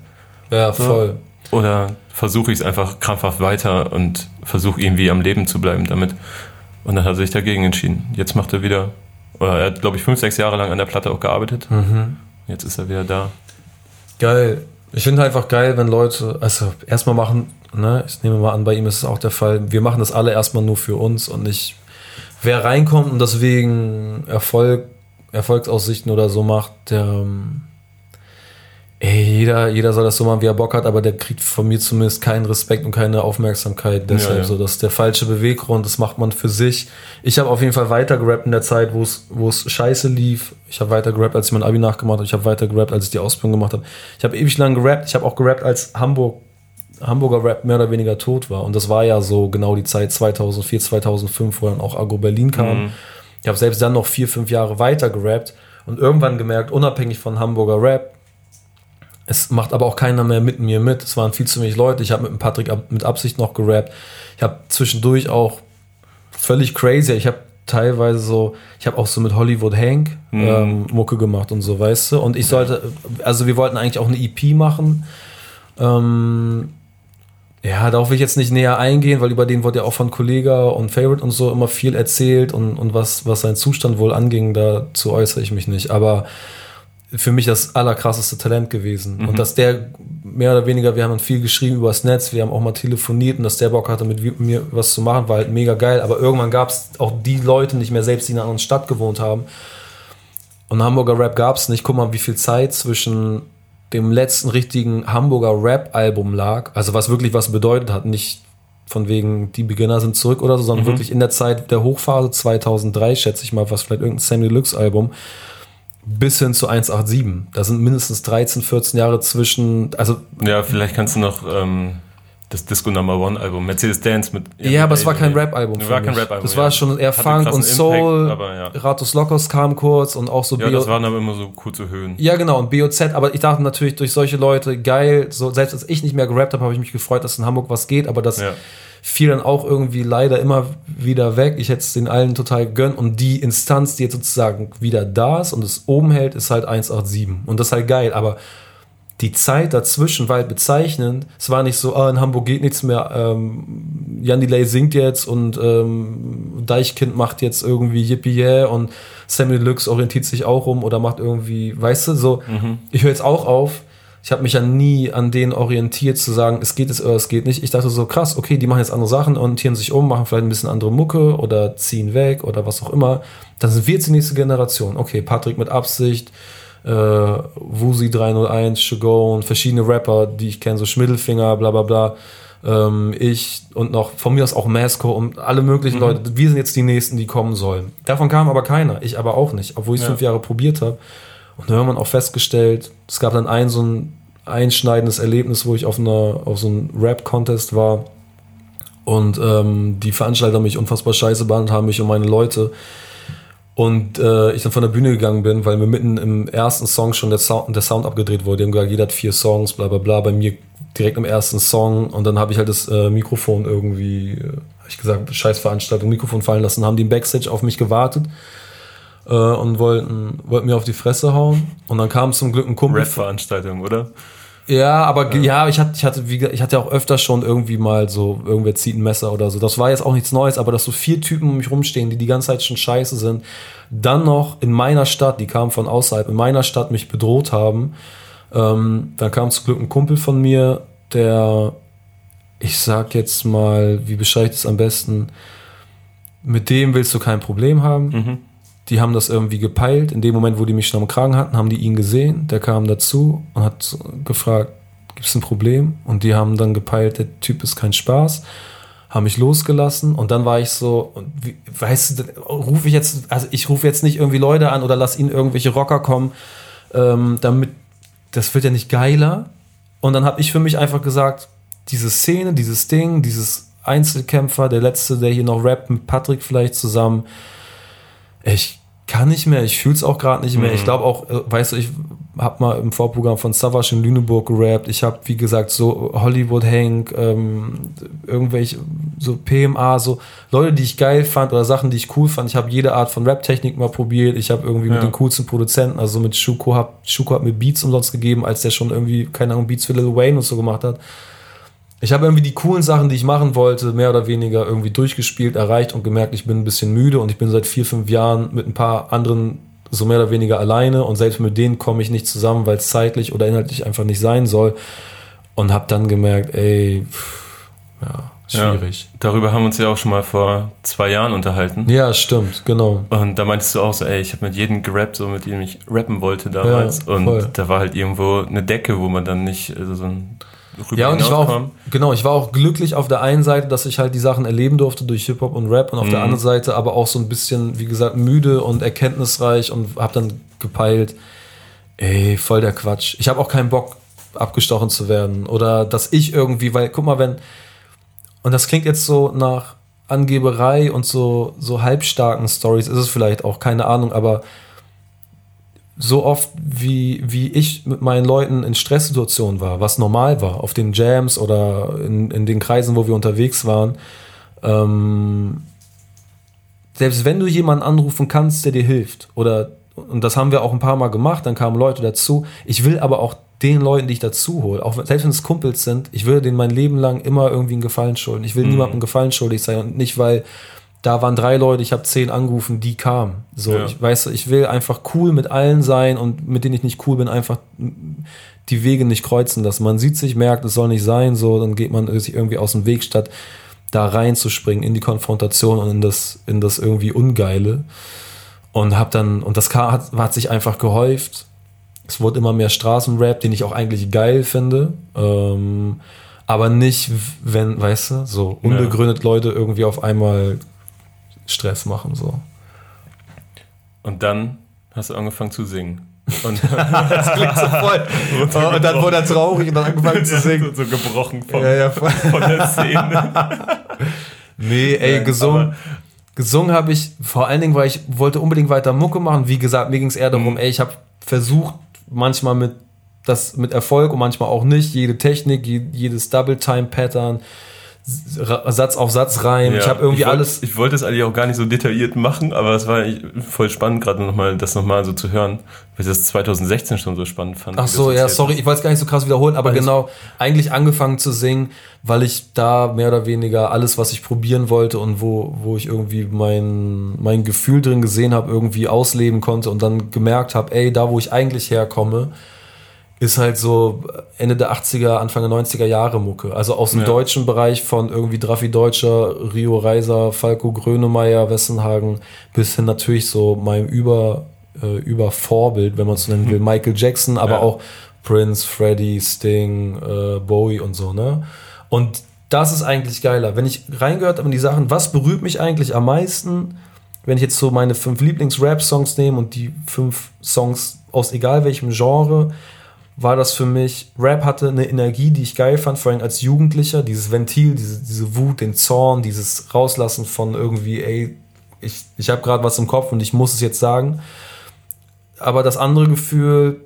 Ja, voll. Oder versuche ich es einfach krampfhaft weiter und versuche irgendwie am Leben zu bleiben damit. Und dann hat er sich dagegen entschieden. Jetzt macht er wieder, oder er hat, glaube ich, fünf, sechs Jahre lang an der Platte auch gearbeitet. Mhm. Jetzt ist er wieder da. Geil. Ich finde einfach geil, wenn Leute, also erstmal machen, ne, ich nehme mal an, bei ihm ist es auch der Fall, wir machen das alle erstmal nur für uns und nicht, wer reinkommt und deswegen Erfolg, Erfolgsaussichten oder so macht, der, ähm, ey, jeder, jeder soll das so machen, wie er Bock hat, aber der kriegt von mir zumindest keinen Respekt und keine Aufmerksamkeit. Deshalb ja, ja. so, das ist der falsche Beweggrund, das macht man für sich. Ich habe auf jeden Fall weiter gerappt in der Zeit, wo es, wo es scheiße lief. Ich habe weiter gerappt, als ich mein Abi nachgemacht habe. Ich habe weiter gerappt, als ich die Ausbildung gemacht habe. Ich habe ewig lang gerappt. Ich habe auch gerappt, als Hamburg, Hamburger Rap mehr oder weniger tot war. Und das war ja so genau die Zeit 2004, 2005, wo dann auch Agro Berlin kam. Mhm. Ich habe selbst dann noch vier, fünf Jahre weiter gerappt und irgendwann gemerkt, unabhängig von Hamburger Rap, es macht aber auch keiner mehr mit mir mit. Es waren viel zu wenig Leute. Ich habe mit dem Patrick mit Absicht noch gerappt. Ich habe zwischendurch auch völlig crazy. Ich habe teilweise so, ich habe auch so mit Hollywood Hank mhm. ähm, Mucke gemacht und so, weißt du. Und ich sollte, also wir wollten eigentlich auch eine EP machen. Ähm, ja, darauf will ich jetzt nicht näher eingehen, weil über den wurde ja auch von Kollega und Favorite und so immer viel erzählt und, und was, was seinen Zustand wohl anging, dazu äußere ich mich nicht. Aber für mich das allerkrasseste Talent gewesen. Mhm. Und dass der mehr oder weniger, wir haben viel geschrieben übers Netz, wir haben auch mal telefoniert und dass der Bock hatte, mit mir was zu machen, war halt mega geil. Aber irgendwann gab es auch die Leute nicht mehr, selbst die in einer anderen Stadt gewohnt haben. Und Hamburger Rap gab es nicht. Guck mal, wie viel Zeit zwischen dem letzten richtigen Hamburger Rap-Album lag. Also was wirklich was bedeutet hat. Nicht von wegen, die Beginner sind zurück oder so, sondern mhm. wirklich in der Zeit der Hochphase 2003, schätze ich mal, was vielleicht irgendein Sammy Deluxe-Album bis hin zu 187. Da sind mindestens 13, 14 Jahre zwischen. Also ja, vielleicht kannst du noch ähm, das Disco Number One Album, Mercedes Dance mit. Ja, aber es war kein Rap-Album. War kein Rap-Album. Das war schon eher Funk und Soul. Impact, aber, ja. Ratus Locos kam kurz und auch so. Ja, BO das waren aber immer so kurze Höhen. Ja, genau und BOZ. Aber ich dachte natürlich durch solche Leute geil. So selbst als ich nicht mehr gerappt habe, habe ich mich gefreut, dass in Hamburg was geht. Aber das ja fiel dann auch irgendwie leider immer wieder weg. Ich hätte es den allen total gönnt. Und die Instanz, die jetzt sozusagen wieder da ist und es oben hält, ist halt 187. Und das ist halt geil. Aber die Zeit dazwischen war halt bezeichnend. Es war nicht so, ah, in Hamburg geht nichts mehr. Ähm, Jan Delay singt jetzt und ähm, Deichkind macht jetzt irgendwie Yippie Yeah und Sammy Deluxe orientiert sich auch um oder macht irgendwie, weißt du, so, mhm. ich höre jetzt auch auf ich habe mich ja nie an denen orientiert zu sagen, es geht es oder es geht nicht. Ich dachte so, krass, okay, die machen jetzt andere Sachen, orientieren sich um, machen vielleicht ein bisschen andere Mucke oder ziehen weg oder was auch immer. Dann sind wir jetzt die nächste Generation. Okay, Patrick mit Absicht, äh, Wusi 301, Shogo und verschiedene Rapper, die ich kenne, so Schmiddelfinger, bla bla bla. Ähm, ich und noch von mir aus auch Masco und alle möglichen mhm. Leute. Wir sind jetzt die Nächsten, die kommen sollen. Davon kam aber keiner, ich aber auch nicht, obwohl ich es ja. fünf Jahre probiert habe. Und dann haben wir auch festgestellt, es gab dann ein so ein einschneidendes Erlebnis, wo ich auf, einer, auf so einem Rap-Contest war und ähm, die Veranstalter mich unfassbar scheiße behandelt haben, mich und meine Leute. Und äh, ich dann von der Bühne gegangen bin, weil mir mitten im ersten Song schon der Sound, der Sound abgedreht wurde. Die haben gesagt, jeder hat vier Songs, bla bla bla. Bei mir direkt im ersten Song. Und dann habe ich halt das äh, Mikrofon irgendwie, äh, habe ich gesagt, scheiß Veranstaltung, Mikrofon fallen lassen. Haben die im Backstage auf mich gewartet äh, und wollten, wollten mir auf die Fresse hauen. Und dann kam zum Glück ein Kumpel. Rap-Veranstaltung, oder? Ja, aber ja, ja ich hatte, ich hatte, wie, ich hatte auch öfter schon irgendwie mal so, irgendwer zieht ein Messer oder so. Das war jetzt auch nichts Neues, aber dass so vier Typen um mich rumstehen, die die ganze Zeit schon scheiße sind, dann noch in meiner Stadt, die kamen von außerhalb, in meiner Stadt mich bedroht haben. Ähm, dann kam zum Glück ein Kumpel von mir, der, ich sag jetzt mal, wie beschreibe ich das am besten, mit dem willst du kein Problem haben. Mhm. Die haben das irgendwie gepeilt. In dem Moment, wo die mich schon am Kragen hatten, haben die ihn gesehen. Der kam dazu und hat gefragt, gibt es ein Problem? Und die haben dann gepeilt, der Typ ist kein Spaß. Haben mich losgelassen und dann war ich so, wie, weißt du, rufe ich jetzt, also ich rufe jetzt nicht irgendwie Leute an oder lass ihnen irgendwelche Rocker kommen, ähm, damit, das wird ja nicht geiler. Und dann habe ich für mich einfach gesagt, diese Szene, dieses Ding, dieses Einzelkämpfer, der letzte, der hier noch rappt, mit Patrick vielleicht zusammen. Ich kann nicht mehr, ich fühle es auch gerade nicht mehr. Ich glaube auch, äh, weißt du, ich habe mal im Vorprogramm von Savage in Lüneburg gerappt. Ich habe, wie gesagt, so Hollywood Hank, ähm, irgendwelche, so PMA, so Leute, die ich geil fand oder Sachen, die ich cool fand. Ich habe jede Art von Rap-Technik mal probiert. Ich habe irgendwie Ja. mit den coolsten Produzenten, also mit Schuko, hab, Schuko hat mir Beats umsonst gegeben, als der schon irgendwie, keine Ahnung, Beats für Lil Wayne und so gemacht hat. Ich habe irgendwie die coolen Sachen, die ich machen wollte, mehr oder weniger irgendwie durchgespielt, erreicht und gemerkt, ich bin ein bisschen müde und ich bin seit vier, fünf Jahren mit ein paar anderen so mehr oder weniger alleine und selbst mit denen komme ich nicht zusammen, weil es zeitlich oder inhaltlich einfach nicht sein soll. Und habe dann gemerkt, ey, pff, ja, schwierig. Ja, darüber haben wir uns ja auch schon mal vor zwei Jahren unterhalten. Ja, stimmt, genau. Und da meintest du auch so, ey, ich habe mit jedem gerappt, so mit dem ich rappen wollte damals. Ja, und da war halt irgendwo eine Decke, wo man dann nicht also so ein rüber Ja, und ich war auch, genau, ich war auch glücklich auf der einen Seite, dass ich halt die Sachen erleben durfte durch Hip-Hop und Rap und auf der Mhm. anderen Seite aber auch so ein bisschen, wie gesagt, müde und erkenntnisreich und hab dann gepeilt, ey, voll der Quatsch. Ich habe auch keinen Bock, abgestochen zu werden oder dass ich irgendwie, weil, guck mal, wenn, und das klingt jetzt so nach Angeberei und so, so halbstarken Stories, ist es vielleicht auch, keine Ahnung, aber so oft, wie, wie ich mit meinen Leuten in Stresssituationen war, was normal war, auf den Jams oder in, in den Kreisen, wo wir unterwegs waren, ähm, selbst wenn du jemanden anrufen kannst, der dir hilft, oder, und das haben wir auch ein paar Mal gemacht, dann kamen Leute dazu, ich will aber auch den Leuten, die ich dazu hole, auch selbst wenn es Kumpels sind, ich würde denen mein Leben lang immer irgendwie einen Gefallen schulden. Ich will Mhm. niemandem einen Gefallen schuldig sein und nicht, weil da waren drei Leute, ich habe zehn angerufen, die kamen. So, Ja. ich weiß, ich will einfach cool mit allen sein und mit denen ich nicht cool bin, einfach die Wege nicht kreuzen lassen. Man sieht sich, merkt, es soll nicht sein, so, dann geht man sich irgendwie aus dem Weg, statt da reinzuspringen in die Konfrontation und in das, in das irgendwie Ungeile. Und hab dann, und das K hat, hat sich einfach gehäuft. Es wurde immer mehr Straßenrap, den ich auch eigentlich geil finde. Ähm, aber nicht, wenn, weißt du, so unbegründet Leute irgendwie auf einmal Stress machen, so. Und dann hast du angefangen zu singen. Und Das klingt so voll. und dann wurde er traurig und dann angefangen zu singen. so, gebrochen vom, Ja, ja, voll. von der Szene. Nee, ey, gesungen. Gesungen habe ich vor allen Dingen, weil ich wollte unbedingt weiter Mucke machen. Wie gesagt, mir ging es eher darum, Mhm. ey, ich habe versucht, manchmal mit das mit Erfolg und manchmal auch nicht, jede Technik, je- jedes Double-Time-Pattern, S- Ra- Satz auf Satz rein. ich Ja, habe irgendwie wollt- alles. Ich wollte es eigentlich auch gar nicht so detailliert machen, aber es war voll spannend, gerade nochmal das nochmal so zu hören, weil ich das 2016 schon so spannend fand. Ach so, ja, sorry, ich wollte es gar nicht so krass wiederholen, aber Alles- genau, eigentlich angefangen zu singen, weil ich da mehr oder weniger alles, was ich probieren wollte und wo, wo ich irgendwie mein, mein Gefühl drin gesehen habe, irgendwie ausleben konnte und dann gemerkt habe, ey, da wo ich eigentlich herkomme, ist halt so Ende der 80er, Anfang der 90er Jahre Mucke. Also aus dem Ja. deutschen Bereich von irgendwie Draffi Deutscher, Rio Reiser, Falco Grönemeyer, Wessenhagen, bis hin natürlich so meinem Über, äh, Übervorbild, wenn man es so nennen will, Michael Jackson, aber Ja. auch Prince, Freddie, Sting, äh, Bowie und so, ne? Und das ist eigentlich geiler. Wenn ich reingehört habe in die Sachen, was berührt mich eigentlich am meisten, wenn ich jetzt so meine fünf Lieblings-Rap-Songs nehme und die fünf Songs aus egal welchem Genre, war das für mich, Rap hatte eine Energie, die ich geil fand, vor allem als Jugendlicher, dieses Ventil, diese, diese Wut, den Zorn, dieses Rauslassen von irgendwie, ey, ich, ich habe gerade was im Kopf und ich muss es jetzt sagen. Aber das andere Gefühl,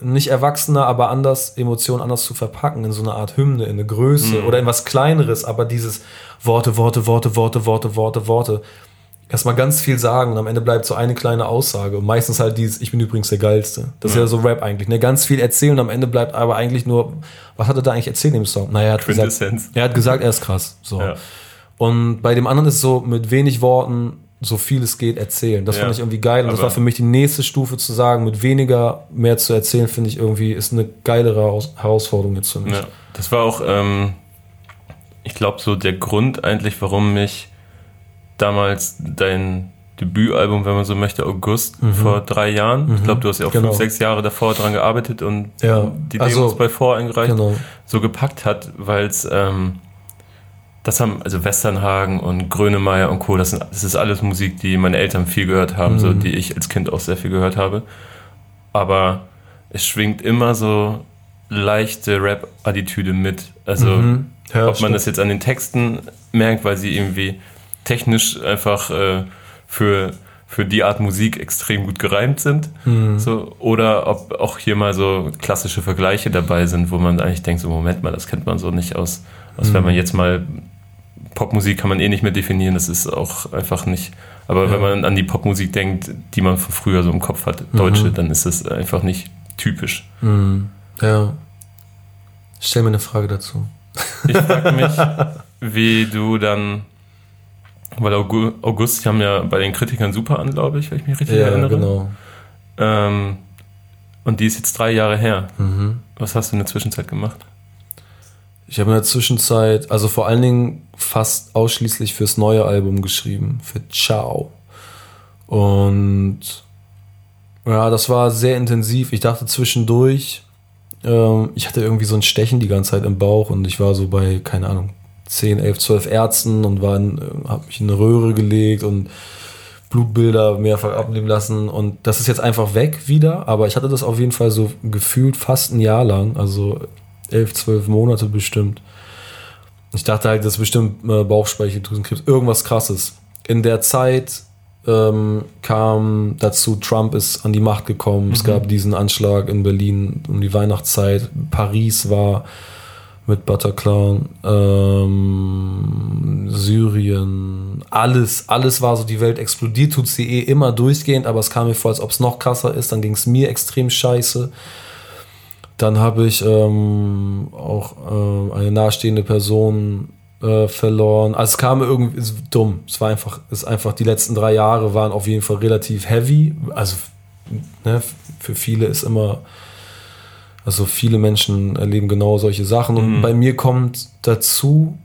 nicht erwachsener, aber anders, Emotionen anders zu verpacken, in so eine Art Hymne, in eine Größe oder in was Kleineres, aber dieses Worte, Worte, Worte, Worte, Worte, Worte, Worte. Erstmal ganz viel sagen und am Ende bleibt so eine kleine Aussage. Und meistens halt dieses, ich bin übrigens der Geilste. Das ist ja so Rap eigentlich. Ne? Ganz viel erzählen und am Ende bleibt aber eigentlich nur, was hat er da eigentlich erzählt im Song? Naja, er hat gesagt, er hat gesagt, er ist krass. So. Ja. Und bei dem anderen ist so, mit wenig Worten so viel es geht erzählen. Das Ja. fand ich irgendwie geil. Und das Aber- war für mich die nächste Stufe zu sagen, mit weniger mehr zu erzählen, finde ich irgendwie, ist eine geilere Aus- Herausforderung jetzt für mich. Ja, das war auch, ähm, ich glaube, so der Grund eigentlich, warum mich damals dein Debütalbum, wenn man so möchte, August vor drei Jahren, ich glaube, du hast ja auch Genau. fünf, sechs Jahre davor dran gearbeitet und Ja, die also- Demos bei vor eingereicht, Genau. so gepackt hat, weil es, ähm, das haben, also Westernhagen und Grönemeyer und Co., das, sind, das ist alles Musik, die meine Eltern viel gehört haben, so, Mhm. die ich als Kind auch sehr viel gehört habe. Aber es schwingt immer so leichte Rap-Attitüde mit. Also Mhm. Ja, Ob man das jetzt an den Texten merkt, weil sie irgendwie technisch einfach äh, für, für die Art Musik extrem gut gereimt sind. Mhm. So, oder ob auch hier mal so klassische Vergleiche dabei sind, wo man eigentlich denkt, so Moment mal, das kennt man so nicht aus, aus mhm. wenn man jetzt mal Popmusik kann man eh nicht mehr definieren, das ist auch einfach nicht. Aber ja. wenn man an die Popmusik denkt, die man von früher so im Kopf hat, Deutsche, mhm. dann ist das einfach nicht typisch. Mhm. Ja. Stell mir eine Frage dazu. Ich frage mich, wie du dann, weil August, die haben ja bei den Kritikern super an, glaube ich, wenn ich mich richtig ja, erinnere. genau. Ähm, und die ist jetzt drei Jahre her. Mhm. Was hast du in der Zwischenzeit gemacht? Ich habe in der Zwischenzeit, also vor allen Dingen fast ausschließlich fürs neue Album geschrieben, für Ciao. Und ja, das war sehr intensiv. Ich dachte zwischendurch, ähm, ich hatte irgendwie so ein Stechen die ganze Zeit im Bauch und ich war so bei, keine Ahnung, 10, 11, 12 Ärzten und war in, hab mich in eine Röhre gelegt und Blutbilder mehrfach abnehmen lassen und das ist jetzt einfach weg wieder, aber ich hatte das auf jeden Fall so gefühlt fast ein Jahr lang, also 11, 12 Monate bestimmt. Ich dachte halt, das ist bestimmt äh, Bauchspeicheldrüsenkrebs, irgendwas krasses. In der Zeit ähm, kam dazu, Trump ist an die Macht gekommen. Mhm. Es gab diesen Anschlag in Berlin um die Weihnachtszeit. Paris war mit Bataclan, ähm, Syrien, alles, alles war so, die Welt explodiert, tut sie eh immer durchgehend, aber es kam mir vor, als ob es noch krasser ist. Dann ging es mir extrem scheiße. Dann habe ich ähm, auch äh, eine nahestehende Person äh, verloren. Also es kam irgendwie ist dumm. Es war einfach, ist einfach, die letzten drei Jahre waren auf jeden Fall relativ heavy. Also ne, für viele ist immer, also viele Menschen erleben genau solche Sachen. Und mhm. bei mir kommt dazu,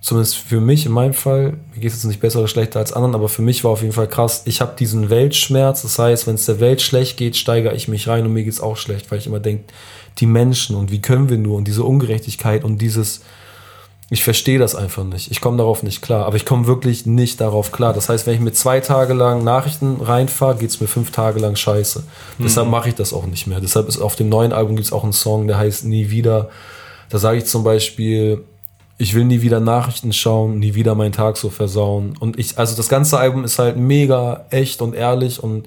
zumindest für mich in meinem Fall, mir geht es jetzt nicht besser oder schlechter als anderen, aber für mich war auf jeden Fall krass, ich habe diesen Weltschmerz. Das heißt, wenn es der Welt schlecht geht, steigere ich mich rein und mir geht es auch schlecht, weil ich immer denke, die Menschen und wie können wir nur und diese Ungerechtigkeit und dieses ich verstehe das einfach nicht. Ich komme darauf nicht klar. Aber ich komme wirklich nicht darauf klar. Das heißt, wenn ich mir zwei Tage lang Nachrichten reinfahre, geht es mir fünf Tage lang scheiße. Mhm. Deshalb mache ich das auch nicht mehr. Deshalb ist auf dem neuen Album gibt es auch einen Song, der heißt Nie wieder. Da sage ich zum Beispiel, ich will nie wieder Nachrichten schauen, nie wieder meinen Tag so versauen. Und ich, also das ganze Album ist halt mega echt und ehrlich und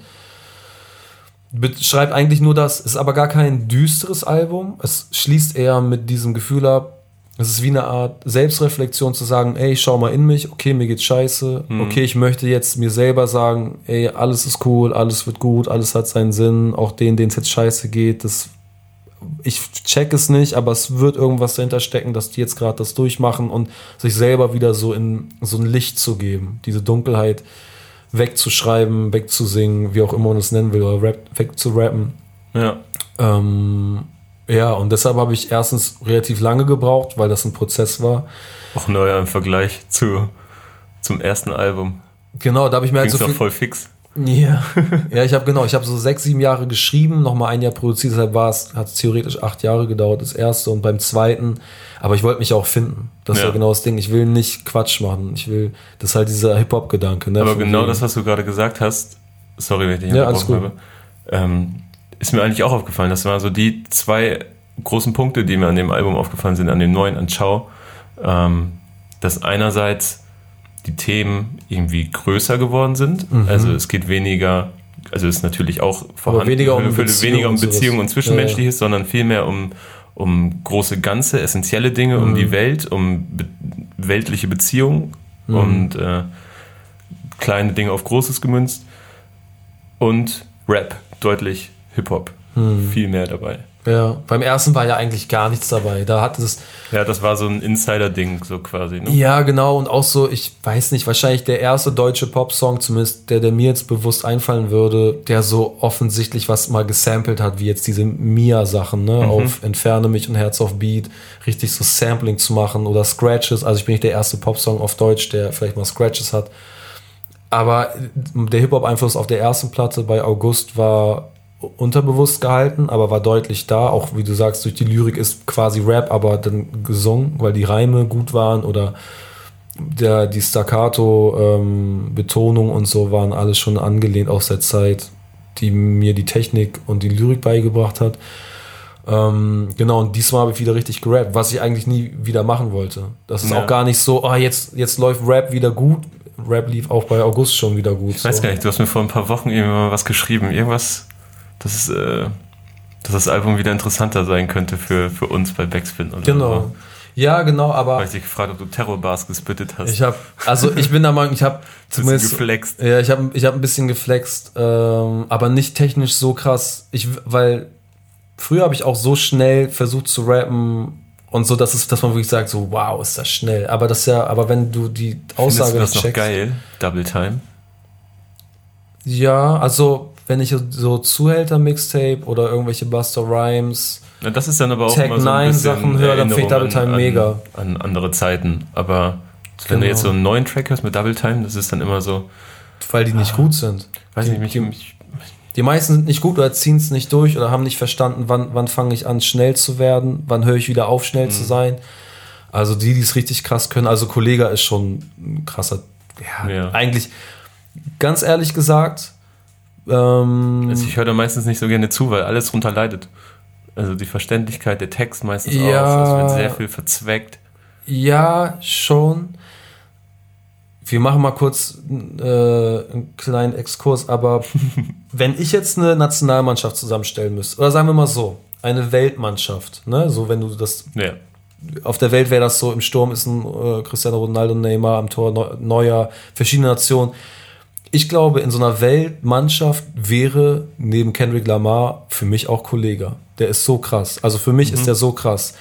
beschreibt eigentlich nur das. Ist aber gar kein düsteres Album. Es schließt eher mit diesem Gefühl ab, es ist wie eine Art Selbstreflexion zu sagen, ey, schau mal in mich, okay, mir geht's scheiße, mhm. okay, ich möchte jetzt mir selber sagen, ey, alles ist cool, alles wird gut, alles hat seinen Sinn, auch denen, denen es jetzt scheiße geht, das, ich check es nicht, aber es wird irgendwas dahinter stecken, dass die jetzt gerade das durchmachen und sich selber wieder so in so ein Licht zu geben, diese Dunkelheit wegzuschreiben, wegzusingen, wie auch immer man es nennen will, oder rap, wegzurappen. Ja. Ähm, ja, und deshalb habe ich erstens relativ lange gebraucht, weil das ein Prozess war. Auch neuer im Vergleich zu, zum ersten Album. Genau, da habe ich mir halt so viel, voll fix. Ja, ja, ich habe genau, ich habe so sechs, sieben Jahre geschrieben, nochmal ein Jahr produziert, deshalb war es, hat es theoretisch acht Jahre gedauert, das erste und beim zweiten, aber ich wollte mich auch finden. Das ja. war genau das Ding. Ich will nicht Quatsch machen. Ich will, das ist halt dieser Hip-Hop-Gedanke. Ne, aber genau das, was du gerade gesagt hast, sorry, wenn ich dich ja, habe, ähm, ist mir eigentlich auch aufgefallen. Das waren so die zwei großen Punkte, die mir an dem Album aufgefallen sind, an dem neuen, an Ciao. Ähm, dass einerseits die Themen irgendwie größer geworden sind. Mhm. Also es geht weniger, also es ist natürlich auch vorhanden, weniger um, Beziehung weniger um Beziehung und Zwischenmenschliches, ja, ja. sondern vielmehr um, um große Ganze, essentielle Dinge, mhm. um die Welt, um be weltliche Beziehungen mhm. und äh, kleine Dinge auf Großes gemünzt. Und Rap deutlich Hip-Hop hm. viel mehr dabei. Ja, beim ersten war ja eigentlich gar nichts dabei. Da hat es. Ja, das war so ein Insider-Ding, so quasi. Ne? Ja, genau. Und auch so, ich weiß nicht, wahrscheinlich der erste deutsche Pop-Song, zumindest der, der mir jetzt bewusst einfallen würde, der so offensichtlich was mal gesampelt hat, wie jetzt diese Mia-Sachen, ne? Mhm. Auf Entferne mich und Herz auf Beat, richtig so Sampling zu machen oder Scratches. Also ich bin nicht der erste Pop-Song auf Deutsch, der vielleicht mal Scratches hat. Aber der Hip-Hop-Einfluss auf der ersten Platte bei August war unterbewusst gehalten, aber war deutlich da. Auch wie du sagst, durch die Lyrik ist quasi Rap, aber dann gesungen, weil die Reime gut waren oder der, die Staccato-Betonung ähm, und so waren alles schon angelehnt aus der Zeit, die mir die Technik und die Lyrik beigebracht hat. Ähm, genau, und diesmal habe ich wieder richtig gerappt, was ich eigentlich nie wieder machen wollte. Das ist Ja. auch gar nicht so, oh, jetzt, jetzt läuft Rap wieder gut. Rap lief auch bei August schon wieder gut. Ich weiß so. gar nicht, du hast mir vor ein paar Wochen irgendwie mal was geschrieben. Irgendwas, das ist, äh, dass das Album wieder interessanter sein könnte für, für uns bei Backspin. Oder Genau. So. Ja, genau, aber Weil ich dich gefragt ob du Terrorbars gespittet hast. ich habe, also ich bin der Meinung, ich habe zumindest geflext. Ja, ich habe ich hab ein bisschen geflext, ähm, aber nicht technisch so krass. Ich, weil früher habe ich auch so schnell versucht zu rappen und so, dass, es, dass man wirklich sagt, so wow, ist das schnell. Aber das ja, aber wenn du die Aussage Findest du das nicht noch checkst, geil? Double Time? ja, also wenn ich so Zuhälter-Mixtape oder irgendwelche Buster Rhymes, Na, das ist dann aber auch Tag immer so ein 9 bisschen Sachen höre, dann finde ich Double Time an, mega. An, an andere Zeiten. Aber wenn du Genau. jetzt so einen neuen Track hörst mit Double Time, das ist dann immer so, weil die nicht gut sind. weiß Die- nicht, mich, die- mich, Die meisten sind nicht gut oder ziehen es nicht durch oder haben nicht verstanden, wann, wann fange ich an, schnell zu werden, wann höre ich wieder auf, schnell Mhm. zu sein. Also die, die es richtig krass können. Also Kollega ist schon ein krasser, ja, Ja. eigentlich, ganz ehrlich gesagt, ähm, also ich höre da meistens nicht so gerne zu, weil alles drunter leidet. Also die Verständlichkeit, der Text meistens Ja. auch. Es wird sehr viel verzweckt. ja, schon. Wir machen mal kurz äh, einen kleinen Exkurs, aber wenn ich jetzt eine Nationalmannschaft zusammenstellen müsste, oder sagen wir mal so, eine Weltmannschaft, ne? so wenn du das Ja. auf der Welt wäre das so, im Sturm ist ein äh, Cristiano Ronaldo, Neymar, am Tor Neu- Neuer, verschiedene Nationen. Ich glaube, in so einer Weltmannschaft wäre neben Kendrick Lamar für mich auch Kollege. Der ist so krass. Also für mich ist der so krass.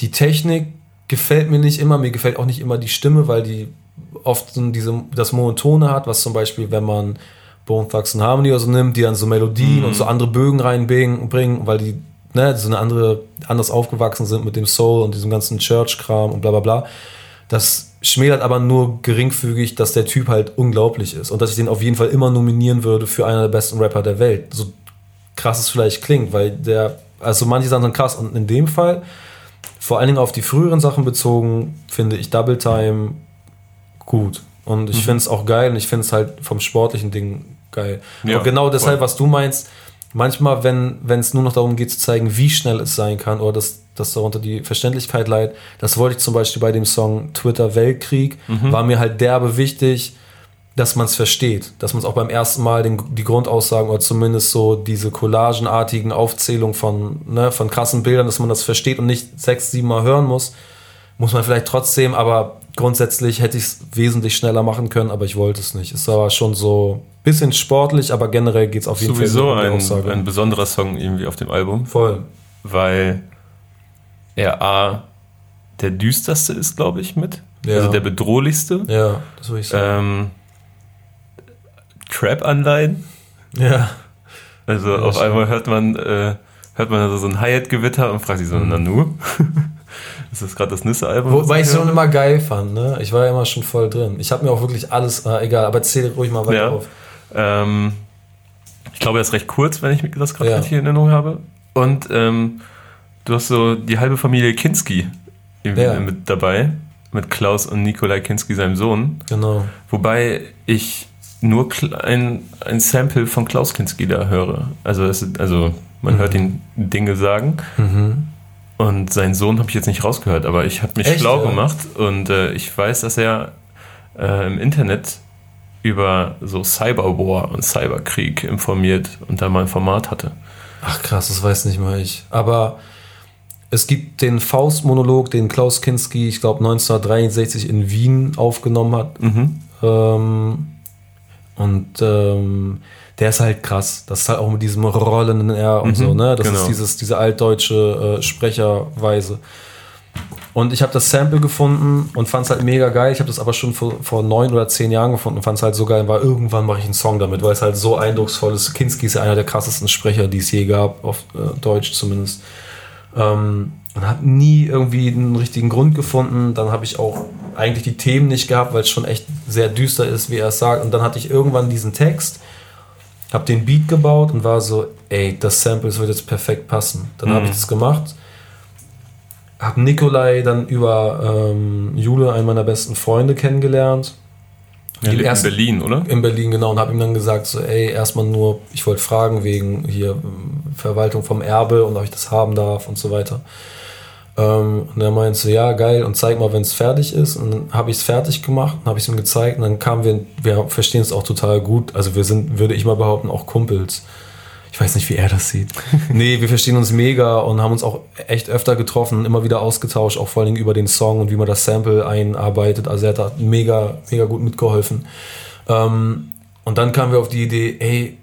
Die Technik gefällt mir nicht immer, mir gefällt auch nicht immer die Stimme, weil die oft so diese, das Monotone hat, was zum Beispiel, wenn man Bone Thugs and Harmony oder so nimmt, die dann so Melodien und so andere Bögen reinbringen, bringen, weil die ne, so eine andere, anders aufgewachsen sind mit dem Soul und diesem ganzen Church-Kram und bla bla bla. Das schmälert aber nur geringfügig, dass der Typ halt unglaublich ist und dass ich den auf jeden Fall immer nominieren würde für einer der besten Rapper der Welt. So krass es vielleicht klingt, weil der, also manche Sachen sind krass und in dem Fall, vor allen Dingen auf die früheren Sachen bezogen, finde ich Double Time gut. Und Mhm. ich finde es auch geil und ich finde es halt vom sportlichen Ding geil. Ja, und genau deshalb, voll. was du meinst, manchmal, wenn wenn es nur noch darum geht zu zeigen, wie schnell es sein kann oder dass, dass darunter die Verständlichkeit leidet, das wollte ich zum Beispiel bei dem Song Twitter Weltkrieg, Mhm. war mir halt derbe wichtig, dass man es versteht, dass man es auch beim ersten Mal den, die Grundaussagen oder zumindest so diese collagenartigen Aufzählungen von, ne, von krassen Bildern, dass man das versteht und nicht sechs, sieben Mal hören muss. Muss man vielleicht trotzdem, aber grundsätzlich hätte ich es wesentlich schneller machen können, aber ich wollte es nicht. Es war schon so ein bisschen sportlich, aber generell geht es auf jeden Sowieso Fall um die ein, ein besonderer Song irgendwie auf dem Album, Voll. weil er A, der düsterste ist, glaube ich, mit. Ja. Also der bedrohlichste. Ja, das würde ich sagen. Ähm, Trap-Anleihen. ja. Also Ja, auf einmal hört man, äh, hört man also so ein Hi-Hat-Gewitter und fragt sich so, Mhm. Nanu? ist das gerade das Nüsse-Album? Wobei ich es schon immer geil fand, ne? Ich war ja immer schon voll drin. Ich habe mir auch wirklich alles, äh, egal, aber zähle ruhig mal weiter Ja. auf. Ähm, ich glaube, er ist recht kurz, wenn ich das gerade Ja. richtig in Erinnerung habe. Und ähm, du hast so die halbe Familie Kinski Ja. mit dabei. Mit Klaus und Nikolai Kinski, seinem Sohn. Genau. Wobei ich nur ein, ein Sample von Klaus Kinski da höre. Also, es, ist- also man hört ihn Dinge sagen. Mhm. Und seinen Sohn habe ich jetzt nicht rausgehört, aber ich habe mich Echt, schlau ja? gemacht und äh, ich weiß, dass er äh, im Internet über so Cyberwar und Cyberkrieg informiert und da mal ein Format hatte. Ach krass, das weiß nicht mal ich. Aber es gibt den Faust-Monolog, den Klaus Kinski, ich glaube 1963 in Wien aufgenommen hat. Mhm. Ähm, und ähm, der ist halt krass. Das ist halt auch mit diesem rollenden R und Mhm, so, ne? Das genau. ist dieses, diese altdeutsche äh, Sprecherweise. Und ich habe das Sample gefunden und fand es halt mega geil. Ich habe das aber schon vor, vor neun oder zehn Jahren gefunden und fand es halt so geil, weil irgendwann mache ich einen Song damit, weil es halt so eindrucksvoll ist. Kinski ist ja einer der krassesten Sprecher, die es je gab, auf äh, Deutsch zumindest. Ähm, und habe nie irgendwie einen richtigen Grund gefunden. Dann habe ich auch eigentlich die Themen nicht gehabt, weil es schon echt sehr düster ist, wie er es sagt. Und dann hatte ich irgendwann diesen Text, habe den Beat gebaut und war so, ey, das Sample das wird jetzt perfekt passen. Dann habe Mhm. ich das gemacht. Habe Nikolai dann über ähm, Jule, einen meiner besten Freunde, kennengelernt. Ja, in ersten- Berlin, oder? In Berlin, genau. Und habe ihm dann gesagt, so, ey, erstmal nur, ich wollte fragen wegen hier, ähm, Verwaltung vom Erbe und ob ich das haben darf und so weiter. Ähm, und er meinte so, ja, geil, und zeig mal, wenn es fertig ist. Und dann habe ich es fertig gemacht, habe ich es ihm gezeigt und dann kamen wir, wir verstehen es auch total gut. Also wir sind, würde ich mal behaupten, auch Kumpels. Ich weiß nicht, wie er das sieht. nee, wir verstehen uns mega und haben uns auch echt öfter getroffen, immer wieder ausgetauscht, auch vor allen Dingen über den Song und wie man das Sample einarbeitet. Also er hat da mega, mega gut mitgeholfen. Ähm, und dann kamen wir auf die Idee, ey,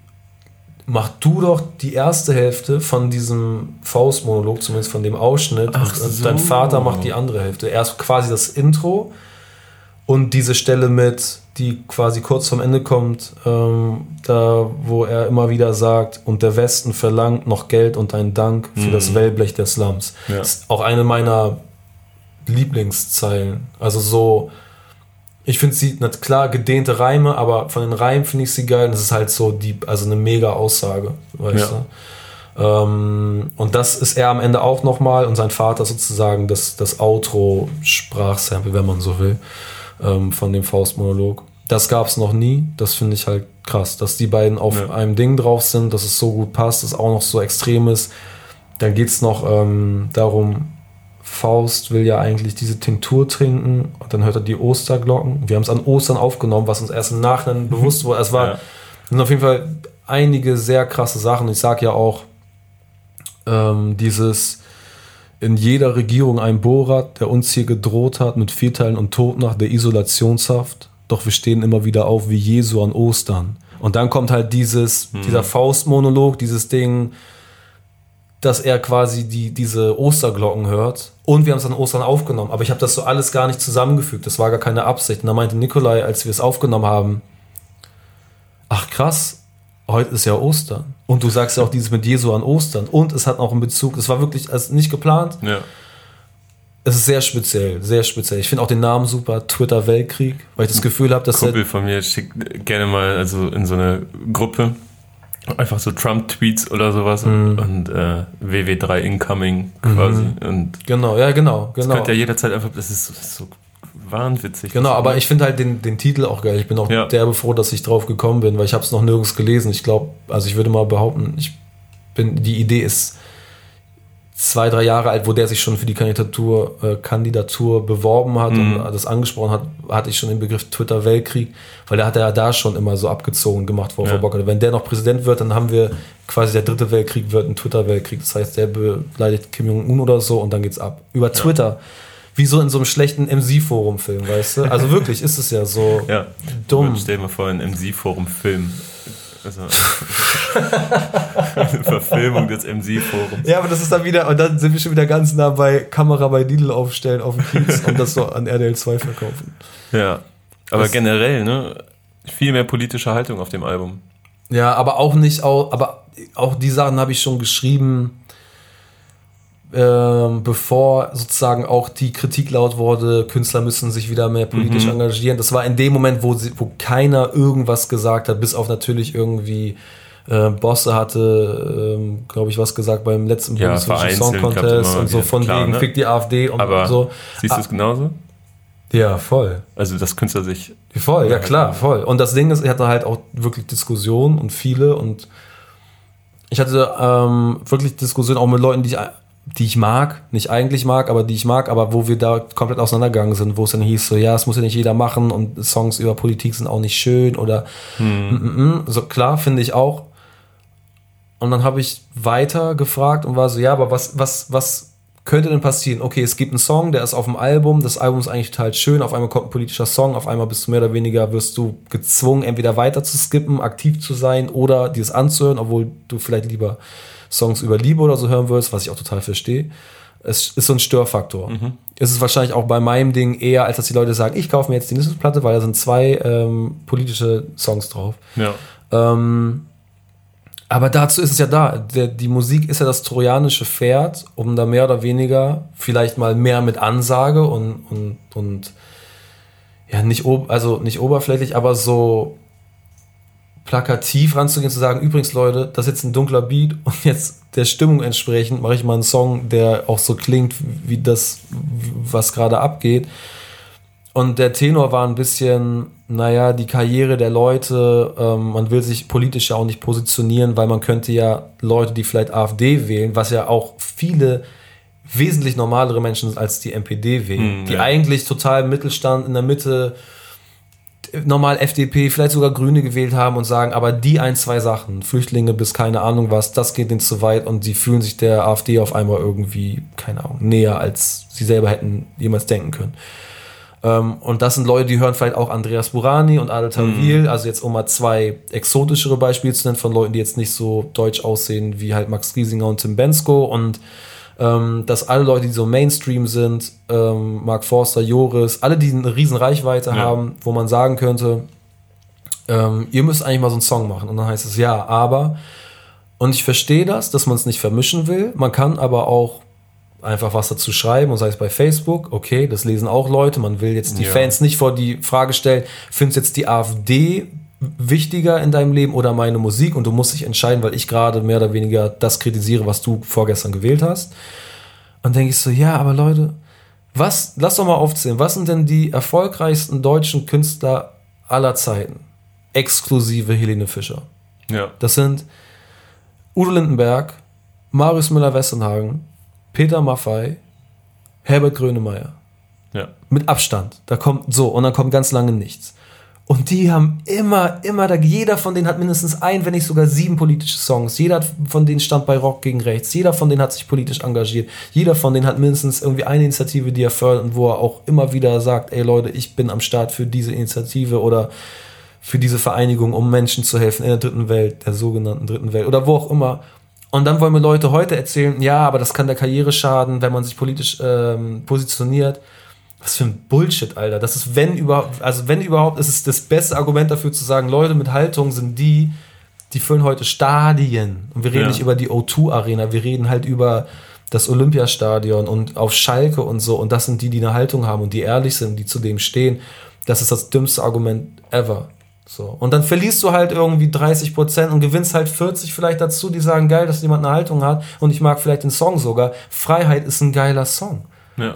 mach du doch die erste Hälfte von diesem Faustmonolog, zumindest von dem Ausschnitt, Ach und so. dein Vater macht die andere Hälfte. Erst quasi das Intro und diese Stelle mit, die quasi kurz vom Ende kommt, ähm, da wo er immer wieder sagt, und der Westen verlangt noch Geld und einen Dank für das Wellblech der Slums. Mhm. Ja. Das ist auch eine meiner Lieblingszeilen. Also so, ich finde sie, na klar, gedehnte Reime, aber von den Reimen finde ich sie geil. Und das ist halt so die, also eine mega Aussage, weißt Ja. du? Ähm, und das ist er am Ende auch nochmal und sein Vater sozusagen das, das Outro-Sprachsample, wenn man so will, ähm, von dem Faustmonolog. Das gab es noch nie. Das finde ich halt krass, dass die beiden auf Ja. einem Ding drauf sind, dass es so gut passt, dass es auch noch so extrem ist. Dann geht es noch ähm, darum, Faust will ja eigentlich diese Tinktur trinken und dann hört er die Osterglocken. Wir haben es an Ostern aufgenommen, was uns erst im Nachhinein bewusst wurde. Es war Ja. sind auf jeden Fall einige sehr krasse Sachen. Ich sage ja auch, ähm, dieses in jeder Regierung ein Bohrat, der uns hier gedroht hat mit Vierteilen und Todnacht, der Isolationshaft. Doch wir stehen immer wieder auf wie Jesu an Ostern. Und dann kommt halt dieses, dieser Faustmonolog, dieses Ding, dass er quasi die, diese Osterglocken hört. Und wir haben es an Ostern aufgenommen. Aber ich habe das so alles gar nicht zusammengefügt. Das war gar keine Absicht. Und da meinte Nikolai, als wir es aufgenommen haben, ach krass, heute ist ja Ostern. Und du sagst ja auch dieses mit Jesu an Ostern. Und es hat auch einen Bezug. Es war wirklich also nicht geplant. Ja. Es ist sehr speziell, sehr speziell. Ich finde auch den Namen super, Twitter Weltkrieg, weil ich das Gefühl habe, dass Kumpel von mir schickt gerne mal also in so eine Gruppe einfach so Trump-Tweets oder sowas Mhm. und äh, WW3 Incoming quasi. Und genau, ja genau, das genau. könnte ja jederzeit einfach, das ist so, das so wahnwitzig. Genau, aber ich finde halt den, den Titel auch geil. Ich bin auch Ja. derbe froh, dass ich drauf gekommen bin, weil ich habe es noch nirgends gelesen. Ich glaube, also ich würde mal behaupten, ich bin, die Idee ist zwei, drei Jahre alt, wo der sich schon für die Kandidatur, äh, Kandidatur beworben hat Mhm. und das angesprochen hat, hatte ich schon den Begriff Twitter Weltkrieg, weil der hat ja da schon immer so abgezogen gemacht vor Ja. ja. Bock. hatte. Wenn der noch Präsident wird, dann haben wir quasi der dritte Weltkrieg wird ein Twitter-Weltkrieg. Das heißt, der beleidigt Kim Jong-un oder so und dann geht's ab. Über Twitter. Wie so in so einem schlechten MC-Forum-Film, weißt du? Also wirklich ist es ja so Ja, dumm. Stell dir mal vor, ein MC-Forum-Film. Also, eine Verfilmung des MC-Forums. Ja, aber das ist dann wieder, und dann sind wir schon wieder ganz nah bei Kamera bei Lidl aufstellen auf dem Kiez und das so an RDL 2 verkaufen. Ja, aber Das- generell, ne? Viel mehr politische Haltung auf dem Album. Ja, aber auch nicht, auch, aber auch die Sachen habe ich schon geschrieben, ähm, bevor sozusagen auch die Kritik laut wurde, Künstler müssen sich wieder mehr politisch Mhm. engagieren. Das war in dem Moment, wo, sie, wo keiner irgendwas gesagt hat, bis auf natürlich irgendwie äh, Bosse hatte, ähm, glaube ich, was gesagt beim letzten Ja, Bundesvision Song Contest und so von klar, wegen ne? fick die AfD und Aber so. siehst du Ah. es genauso? Ja, voll. Also, dass Künstler sich. Voll, ja klar, voll. Und das Ding ist, er hatte halt auch wirklich Diskussionen und viele und ich hatte ähm, wirklich Diskussionen auch mit Leuten, die ich, die ich mag, nicht eigentlich mag, aber die ich mag, aber wo wir da komplett auseinandergegangen sind, wo es dann hieß, so ja, es muss ja nicht jeder machen und Songs über Politik sind auch nicht schön oder mm, mm, mm. so klar, finde ich auch. Und dann habe ich weiter gefragt und war so, ja, aber was, was, was könnte denn passieren? Okay, es gibt einen Song, der ist auf dem Album, das Album ist eigentlich total schön, auf einmal kommt ein politischer Song, auf einmal bist du mehr oder weniger, wirst du gezwungen, entweder weiter zu skippen, aktiv zu sein oder dieses anzuhören, obwohl du vielleicht lieber Songs über Liebe oder so hören würdest, was ich auch total verstehe. Es ist so ein Störfaktor. Es ist wahrscheinlich auch bei meinem Ding eher, als dass die Leute sagen, ich kaufe mir jetzt die Platte, weil da sind zwei ähm, politische Songs drauf. Ja. Ähm, aber dazu ist es ja da. Der, die Musik ist ja das trojanische Pferd, um da mehr oder weniger vielleicht mal mehr mit Ansage und, und, und ja, nicht, ob, also nicht oberflächlich, aber so plakativ ranzugehen, zu sagen, übrigens Leute, das ist jetzt ein dunkler Beat und jetzt der Stimmung entsprechend mache ich mal einen Song, der auch so klingt wie das, was gerade abgeht. Und der Tenor war ein bisschen, naja, die Karriere der Leute, ähm, man will sich politisch ja auch nicht positionieren, weil man könnte ja Leute, die vielleicht AfD wählen, was ja auch viele wesentlich normalere Menschen sind als die NPD wählen, Hm, die ja. eigentlich total im Mittelstand in der Mitte normal FDP, vielleicht sogar Grüne gewählt haben und sagen, aber die ein, zwei Sachen, Flüchtlinge bis keine Ahnung was, das geht ihnen zu weit und sie fühlen sich der AfD auf einmal irgendwie, keine Ahnung, näher, als sie selber hätten jemals denken können. Ähm, und das sind Leute, die hören vielleicht auch Andreas Burani und Adel Tawil, also jetzt um mal zwei exotischere Beispiele zu nennen von Leuten, die jetzt nicht so deutsch aussehen wie halt Max Giesinger und Tim Bensko. Und ähm, dass alle Leute, die so Mainstream sind, ähm, Mark Forster, Joris, alle, die eine riesen Reichweite Ja. haben, wo man sagen könnte, ähm, ihr müsst eigentlich mal so einen Song machen. Und dann heißt es ja, aber. Und ich verstehe das, dass man es nicht vermischen will. Man kann aber auch einfach was dazu schreiben und sei es bei Facebook, okay, das lesen auch Leute. Man will jetzt die Ja. Fans nicht vor die Frage stellen, findest du jetzt die AfD wichtiger in deinem Leben oder meine Musik? Und du musst dich entscheiden, weil ich gerade mehr oder weniger das kritisiere, was du vorgestern gewählt hast. Und denke ich so, ja, aber Leute, was, lass doch mal aufzählen, was sind denn die erfolgreichsten deutschen Künstler aller Zeiten? Exklusive Helene Fischer. Ja. Das sind Udo Lindenberg, Marius Müller-Westernhagen, Peter Maffei, Herbert Grönemeyer. Ja. Mit Abstand. Da kommt so und dann kommt ganz lange nichts. Und die haben immer, immer, jeder von denen hat mindestens ein, wenn nicht sogar sieben politische Songs. Jeder von denen stand bei Rock gegen Rechts. Jeder von denen hat sich politisch engagiert. Jeder von denen hat mindestens irgendwie eine Initiative, die er fördert und wo er auch immer wieder sagt, ey Leute, ich bin am Start für diese Initiative oder für diese Vereinigung, um Menschen zu helfen in der dritten Welt, der sogenannten dritten Welt oder wo auch immer. Und dann wollen mir Leute heute erzählen, ja, aber das kann der Karriere schaden, wenn man sich politisch ähm, positioniert. Was für ein Bullshit, Alter. Das ist, wenn überhaupt, also wenn überhaupt, ist es das beste Argument dafür zu sagen, Leute mit Haltung sind die, die füllen heute Stadien. Und wir reden Ja. nicht über die O2-Arena, wir reden halt über das Olympiastadion und auf Schalke und so. Und das sind die, die eine Haltung haben und die ehrlich sind, die zu dem stehen. Das ist das dümmste Argument ever. So. Und dann verlierst du halt irgendwie 30 Prozent und gewinnst halt 40 vielleicht dazu, die sagen, geil, dass jemand eine Haltung hat und ich mag vielleicht den Song sogar. Freiheit ist ein geiler Song. Ja.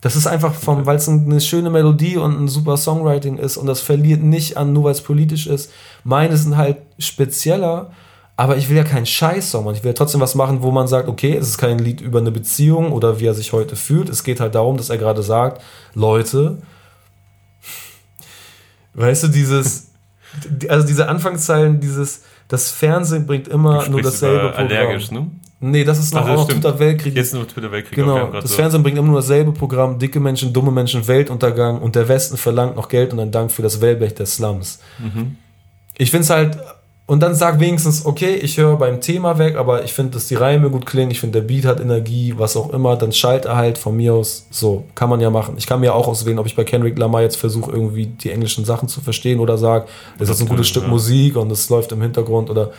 Das ist einfach vom, weil es eine schöne Melodie und ein super Songwriting ist und das verliert nicht an, nur weil es politisch ist. Meine sind halt spezieller, aber ich will ja keinen Scheiß-Song machen. Ich will ja trotzdem was machen, wo man sagt, okay, es ist kein Lied über eine Beziehung oder wie er sich heute fühlt. Es geht halt darum, dass er gerade sagt, Leute, weißt du, dieses, also diese Anfangszeilen, dieses, das Fernsehen bringt immer nur dasselbe Programm. allergisch, ne? Nee, das ist noch, das auch noch stimmt. Dritter Weltkrieg. Jetzt nur Twitter Weltkrieg. okay, wir Genau, das so- Fernsehen bringt immer nur dasselbe Programm, dicke Menschen, dumme Menschen, Weltuntergang und der Westen verlangt noch Geld und einen Dank für das Wellblech der Slums. Mhm. Ich finde es halt, und dann sag wenigstens, okay, ich höre beim Thema weg, aber ich finde, dass die Reime gut klingen, ich finde, der Beat hat Energie, was auch immer, dann schalt er halt von mir aus, so, kann man ja machen. Ich kann mir auch auswählen, ob ich bei Kendrick Lamar jetzt versuche, irgendwie die englischen Sachen zu verstehen oder sage, das ist ein gutes Stück ja. Musik und es läuft im Hintergrund oder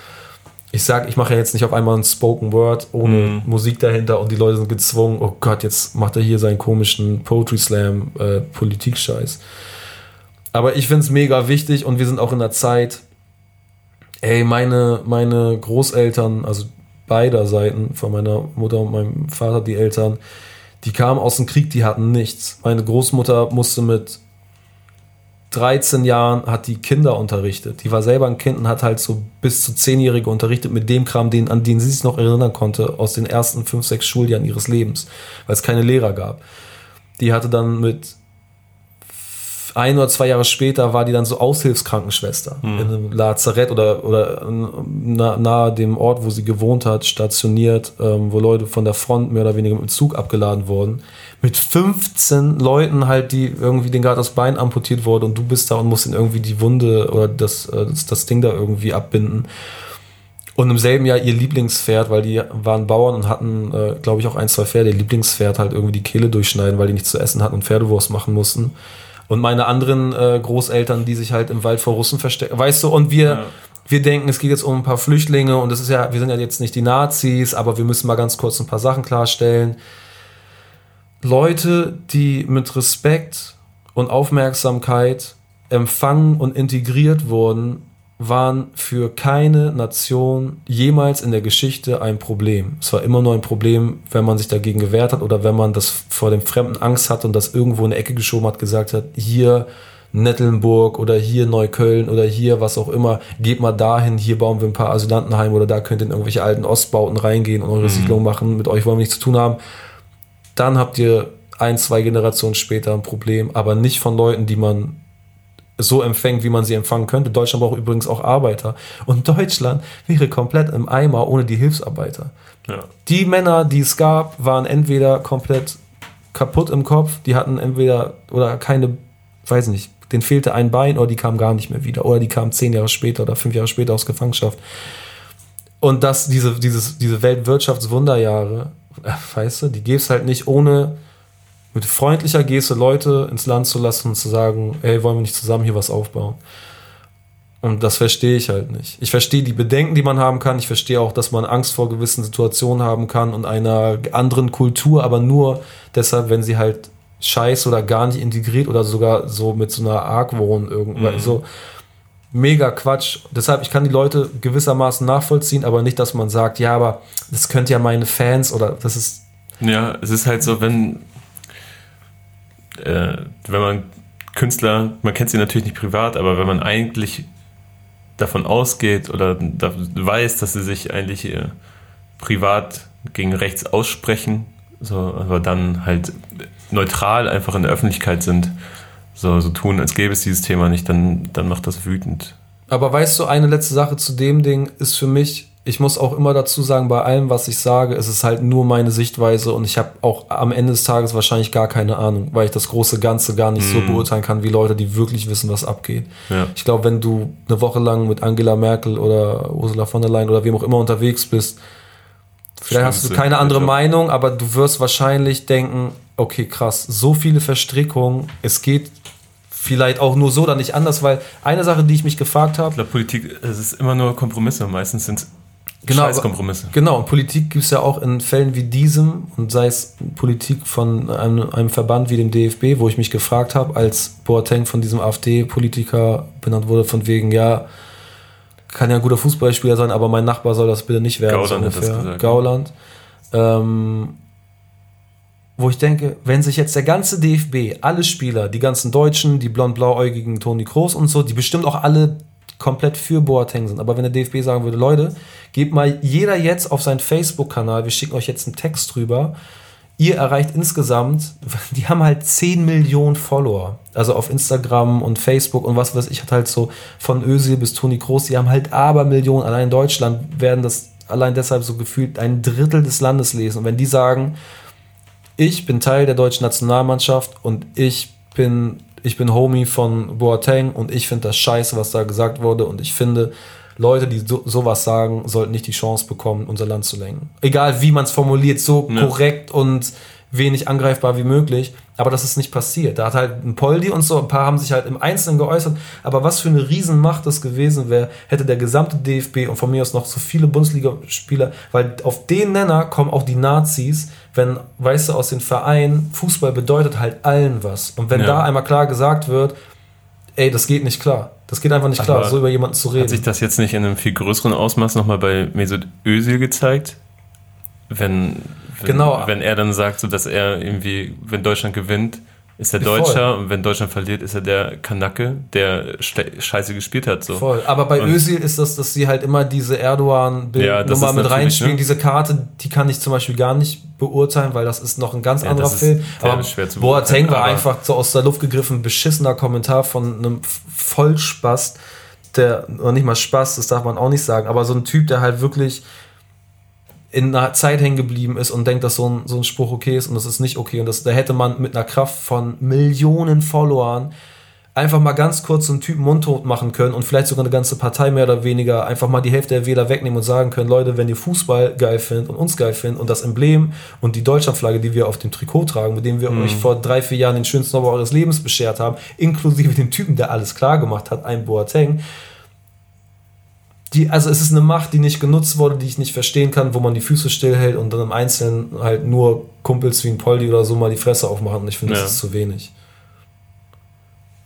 ich sag, ich mache ja jetzt nicht auf einmal ein Spoken Word ohne Mhm. Musik dahinter und die Leute sind gezwungen, oh Gott, jetzt macht er hier seinen komischen Poetry Slam äh, Politik-Scheiß. Aber ich finde es mega wichtig und wir sind auch in der Zeit, ey, meine, meine Großeltern, also beider Seiten, von meiner Mutter und meinem Vater, die Eltern, die kamen aus dem Krieg, die hatten nichts. Meine Großmutter musste mit 13 Jahren hat die Kinder unterrichtet. Die war selber ein Kind und hat halt so bis zu 10-Jährige unterrichtet mit dem Kram, den, an den sie sich noch erinnern konnte, aus den ersten 5, 6 Schuljahren ihres Lebens, weil es keine Lehrer gab. Die hatte dann mit ein oder zwei Jahre später war die dann so Aushilfskrankenschwester in einem Lazarett oder, oder na, nahe dem Ort, wo sie gewohnt hat, stationiert, ähm, wo Leute von der Front mehr oder weniger mit dem Zug abgeladen wurden. Mit 15 Leuten halt, die irgendwie den gerade das Bein amputiert wurde und du bist da und musst ihnen irgendwie die Wunde oder das, äh, das, das Ding da irgendwie abbinden. Und im selben Jahr ihr Lieblingspferd, weil die waren Bauern und hatten, äh, glaube ich, auch ein, zwei Pferde, ihr Lieblingspferd halt irgendwie die Kehle durchschneiden, weil die nichts zu essen hatten und Pferdewurst machen mussten. Und meine anderen äh, Großeltern, die sich halt im Wald vor Russen verstecken. Weißt du, und wir, Ja. wir denken, es geht jetzt um ein paar Flüchtlinge und das ist ja, wir sind ja jetzt nicht die Nazis, aber wir müssen mal ganz kurz ein paar Sachen klarstellen. Leute, die mit Respekt und Aufmerksamkeit empfangen und integriert wurden, waren für keine Nation jemals in der Geschichte ein Problem. Es war immer nur ein Problem, wenn man sich dagegen gewehrt hat oder wenn man das vor dem Fremden Angst hatte und das irgendwo in eine Ecke geschoben hat, gesagt hat, hier, Nettelnburg oder hier Neukölln oder hier was auch immer, geht mal dahin, hier bauen wir ein paar Asylantenheime oder da könnt ihr in irgendwelche alten Ostbauten reingehen und eure mhm. Siedlung machen, mit euch wollen wir nichts zu tun haben. Dann habt ihr ein, zwei Generationen später ein Problem, aber nicht von Leuten, die man so empfängt, wie man sie empfangen könnte. Deutschland braucht übrigens auch Arbeiter. Und Deutschland wäre komplett im Eimer ohne die Hilfsarbeiter. Ja. Die Männer, die es gab, waren entweder komplett kaputt im Kopf, die hatten entweder oder keine, weiß nicht, denen fehlte ein Bein oder die kamen gar nicht mehr wieder. Oder die kamen zehn Jahre später oder fünf Jahre später aus Gefangenschaft. Und dass diese, dieses, diese Weltwirtschaftswunderjahre, äh, weißt du, die gibt's halt nicht ohne mit freundlicher Geste Leute ins Land zu lassen und zu sagen, ey, wollen wir nicht zusammen hier was aufbauen? Und das verstehe ich halt nicht. Ich verstehe die Bedenken, die man haben kann. Ich verstehe auch, dass man Angst vor gewissen Situationen haben kann und einer anderen Kultur, aber nur deshalb, wenn sie halt scheiße oder gar nicht integriert oder sogar so mit so einer Argwohn irgendwann. Mhm. So mega Quatsch. Deshalb, ich kann die Leute gewissermaßen nachvollziehen, aber nicht, dass man sagt, ja, aber das könnte ja meine Fans oder das ist. Ja, es ist halt so, wenn äh, wenn man Künstler, man kennt sie natürlich nicht privat, aber wenn man eigentlich davon ausgeht oder da weiß, dass sie sich eigentlich äh, privat gegen rechts aussprechen, so, aber dann halt neutral einfach in der Öffentlichkeit sind, so, so tun, als gäbe es dieses Thema nicht, dann, dann macht das wütend. Aber weißt du, eine letzte Sache zu dem Ding ist für mich, ich muss auch immer dazu sagen, bei allem, was ich sage, ist es halt nur meine Sichtweise und ich habe auch am Ende des Tages wahrscheinlich gar keine Ahnung, weil ich das große Ganze gar nicht mm. so mhm. beurteilen kann wie Leute, die wirklich wissen, was abgeht. Ja. Ich glaube, wenn du eine Woche lang mit Angela Merkel oder Ursula von der Leyen oder wem auch immer unterwegs bist, vielleicht hast du keine andere Meinung, aber du wirst wahrscheinlich denken, okay, krass, so viele Verstrickungen, es geht vielleicht auch nur so dann nicht anders, weil eine Sache, die ich mich gefragt habe. Ich glaube, Politik, es ist immer nur Kompromisse. Meistens sind es Genau, Scheißkompromisse. Genau, und Politik gibt es ja auch in Fällen wie diesem und sei es Politik von einem, einem Verband wie dem DFB, wo ich mich gefragt habe, als Boateng von diesem AfD-Politiker benannt wurde, von wegen, ja, kann ja ein guter Fußballspieler sein, aber mein Nachbar soll das bitte nicht werden. Gauland so ungefähr. Hat das gesagt. Gauland. Ähm, wo ich denke, wenn sich jetzt der ganze DFB, alle Spieler, die ganzen Deutschen, die blond-blauäugigen Toni Kroos und so, die bestimmt auch alle komplett für Boateng sind. Aber wenn der DFB sagen würde, Leute, gebt mal jeder jetzt auf seinen Facebook-Kanal, wir schicken euch jetzt einen Text drüber, ihr erreicht insgesamt, die haben halt 10 Millionen Follower. Also auf Instagram und Facebook und was weiß ich, hat halt so von Özil bis Toni Kroos, die haben halt aber Millionen. Allein in Deutschland werden das allein deshalb so gefühlt ein Drittel des Landes lesen. Und wenn die sagen, ich bin Teil der deutschen Nationalmannschaft und ich bin ich bin Homie von Boateng und ich finde das scheiße, was da gesagt wurde und ich finde, Leute, die so, sowas sagen, sollten nicht die Chance bekommen, unser Land zu lenken. Egal wie man es formuliert, so ja. korrekt und wenig angreifbar wie möglich. Aber das ist nicht passiert. Da hat halt ein Poldi und so, ein paar haben sich halt im Einzelnen geäußert. Aber was für eine Riesenmacht das gewesen wäre, hätte der gesamte DFB und von mir aus noch so viele Bundesligaspieler, weil auf den Nenner kommen auch die Nazis, wenn, weißt du, aus den Vereinen, Fußball bedeutet halt allen was. Und wenn ja. da einmal klar gesagt wird, ey, das geht nicht klar. Das geht einfach nicht Aber klar, so über jemanden zu reden. Hat sich das jetzt nicht in einem viel größeren Ausmaß nochmal bei Mesut Özil gezeigt? Wenn, wenn, genau. wenn er dann sagt, so dass er irgendwie, wenn Deutschland gewinnt, ist er Deutscher Voll. und wenn Deutschland verliert, ist er der Kanacke, der scheiße gespielt hat. So. Voll. Aber bei und Özil ist das, dass sie halt immer diese Erdogan-Nummer ja, mit reinspielen. Ne? Diese Karte, die kann ich zum Beispiel gar nicht beurteilen, weil das ist noch ein ganz ja, anderer Film. Aber Boateng war einfach so aus der Luft gegriffen, beschissener Kommentar von einem Vollspaß, der, oder nicht mal Spaß, das darf man auch nicht sagen, aber so ein Typ, der halt wirklich in einer Zeit hängen geblieben ist und denkt, dass so ein, so ein Spruch okay ist und das ist nicht okay. Und das, da hätte man mit einer Kraft von Millionen Followern einfach mal ganz kurz so einen Typen mundtot machen können und vielleicht sogar eine ganze Partei mehr oder weniger einfach mal die Hälfte der Wähler wegnehmen und sagen können, Leute, wenn ihr Fußball geil findet und uns geil findet und das Emblem und die Deutschlandflagge, die wir auf dem Trikot tragen, mit dem wir mhm. euch vor drei, vier Jahren den schönsten Sommer eures Lebens beschert haben, inklusive dem Typen, der alles klar gemacht hat, ein Boateng, die, also es ist eine Macht, die nicht genutzt wurde, die ich nicht verstehen kann, wo man die Füße stillhält und dann im Einzelnen halt nur Kumpels wie ein Poldi oder so mal die Fresse aufmachen. Und ich finde, ja. das ist zu wenig.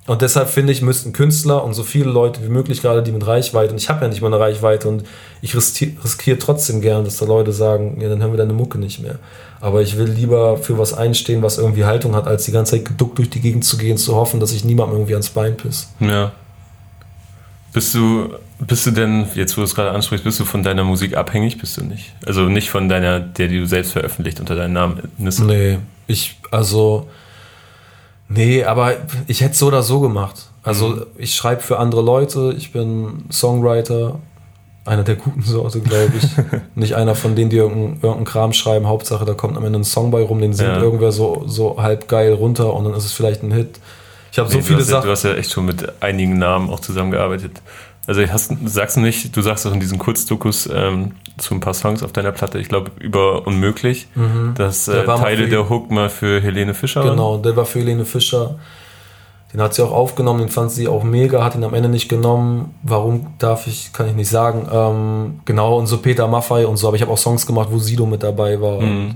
Und deshalb finde ich, müssten Künstler und so viele Leute wie möglich, gerade die mit Reichweite, und ich habe ja nicht mal eine Reichweite und ich riskiere trotzdem gern, dass da Leute sagen, ja, dann hören wir deine Mucke nicht mehr. Aber ich will lieber für was einstehen, was irgendwie Haltung hat, als die ganze Zeit geduckt durch die Gegend zu gehen, zu hoffen, dass ich niemandem irgendwie ans Bein piss. Ja. Bist du, bist du denn, jetzt wo du es gerade ansprichst, bist du von deiner Musik abhängig? Bist du nicht? Also nicht von deiner, der, die du selbst veröffentlicht unter deinem Namen Nisse? Nee, ich, also, nee, aber ich hätte es so oder so gemacht. Also mhm. ich schreibe für andere Leute, ich bin Songwriter, einer der guten Sorte, glaube ich. Nicht einer von denen, die irgendeinen irgendein Kram schreiben. Hauptsache, da kommt am Ende ein Song bei rum, den singt ja. irgendwer so, so halb geil runter und dann ist es vielleicht ein Hit. Ich habe nee, so viele Sachen. Ja, du hast ja echt schon mit einigen Namen auch zusammengearbeitet. Also hast, sagst du nicht, du sagst auch in diesen Kurzdokus ähm, zu ein paar Songs auf deiner Platte, ich glaube über Unmöglich, mhm. dass äh, Teile der Hook mal für Helene Fischer Genau, der war für Helene Fischer. Den hat sie auch aufgenommen, den fand sie auch mega, hat ihn am Ende nicht genommen. Warum darf ich, kann ich nicht sagen. Ähm, genau, und so Peter Maffei und so, aber ich habe auch Songs gemacht, wo Sido mit dabei war. Mhm.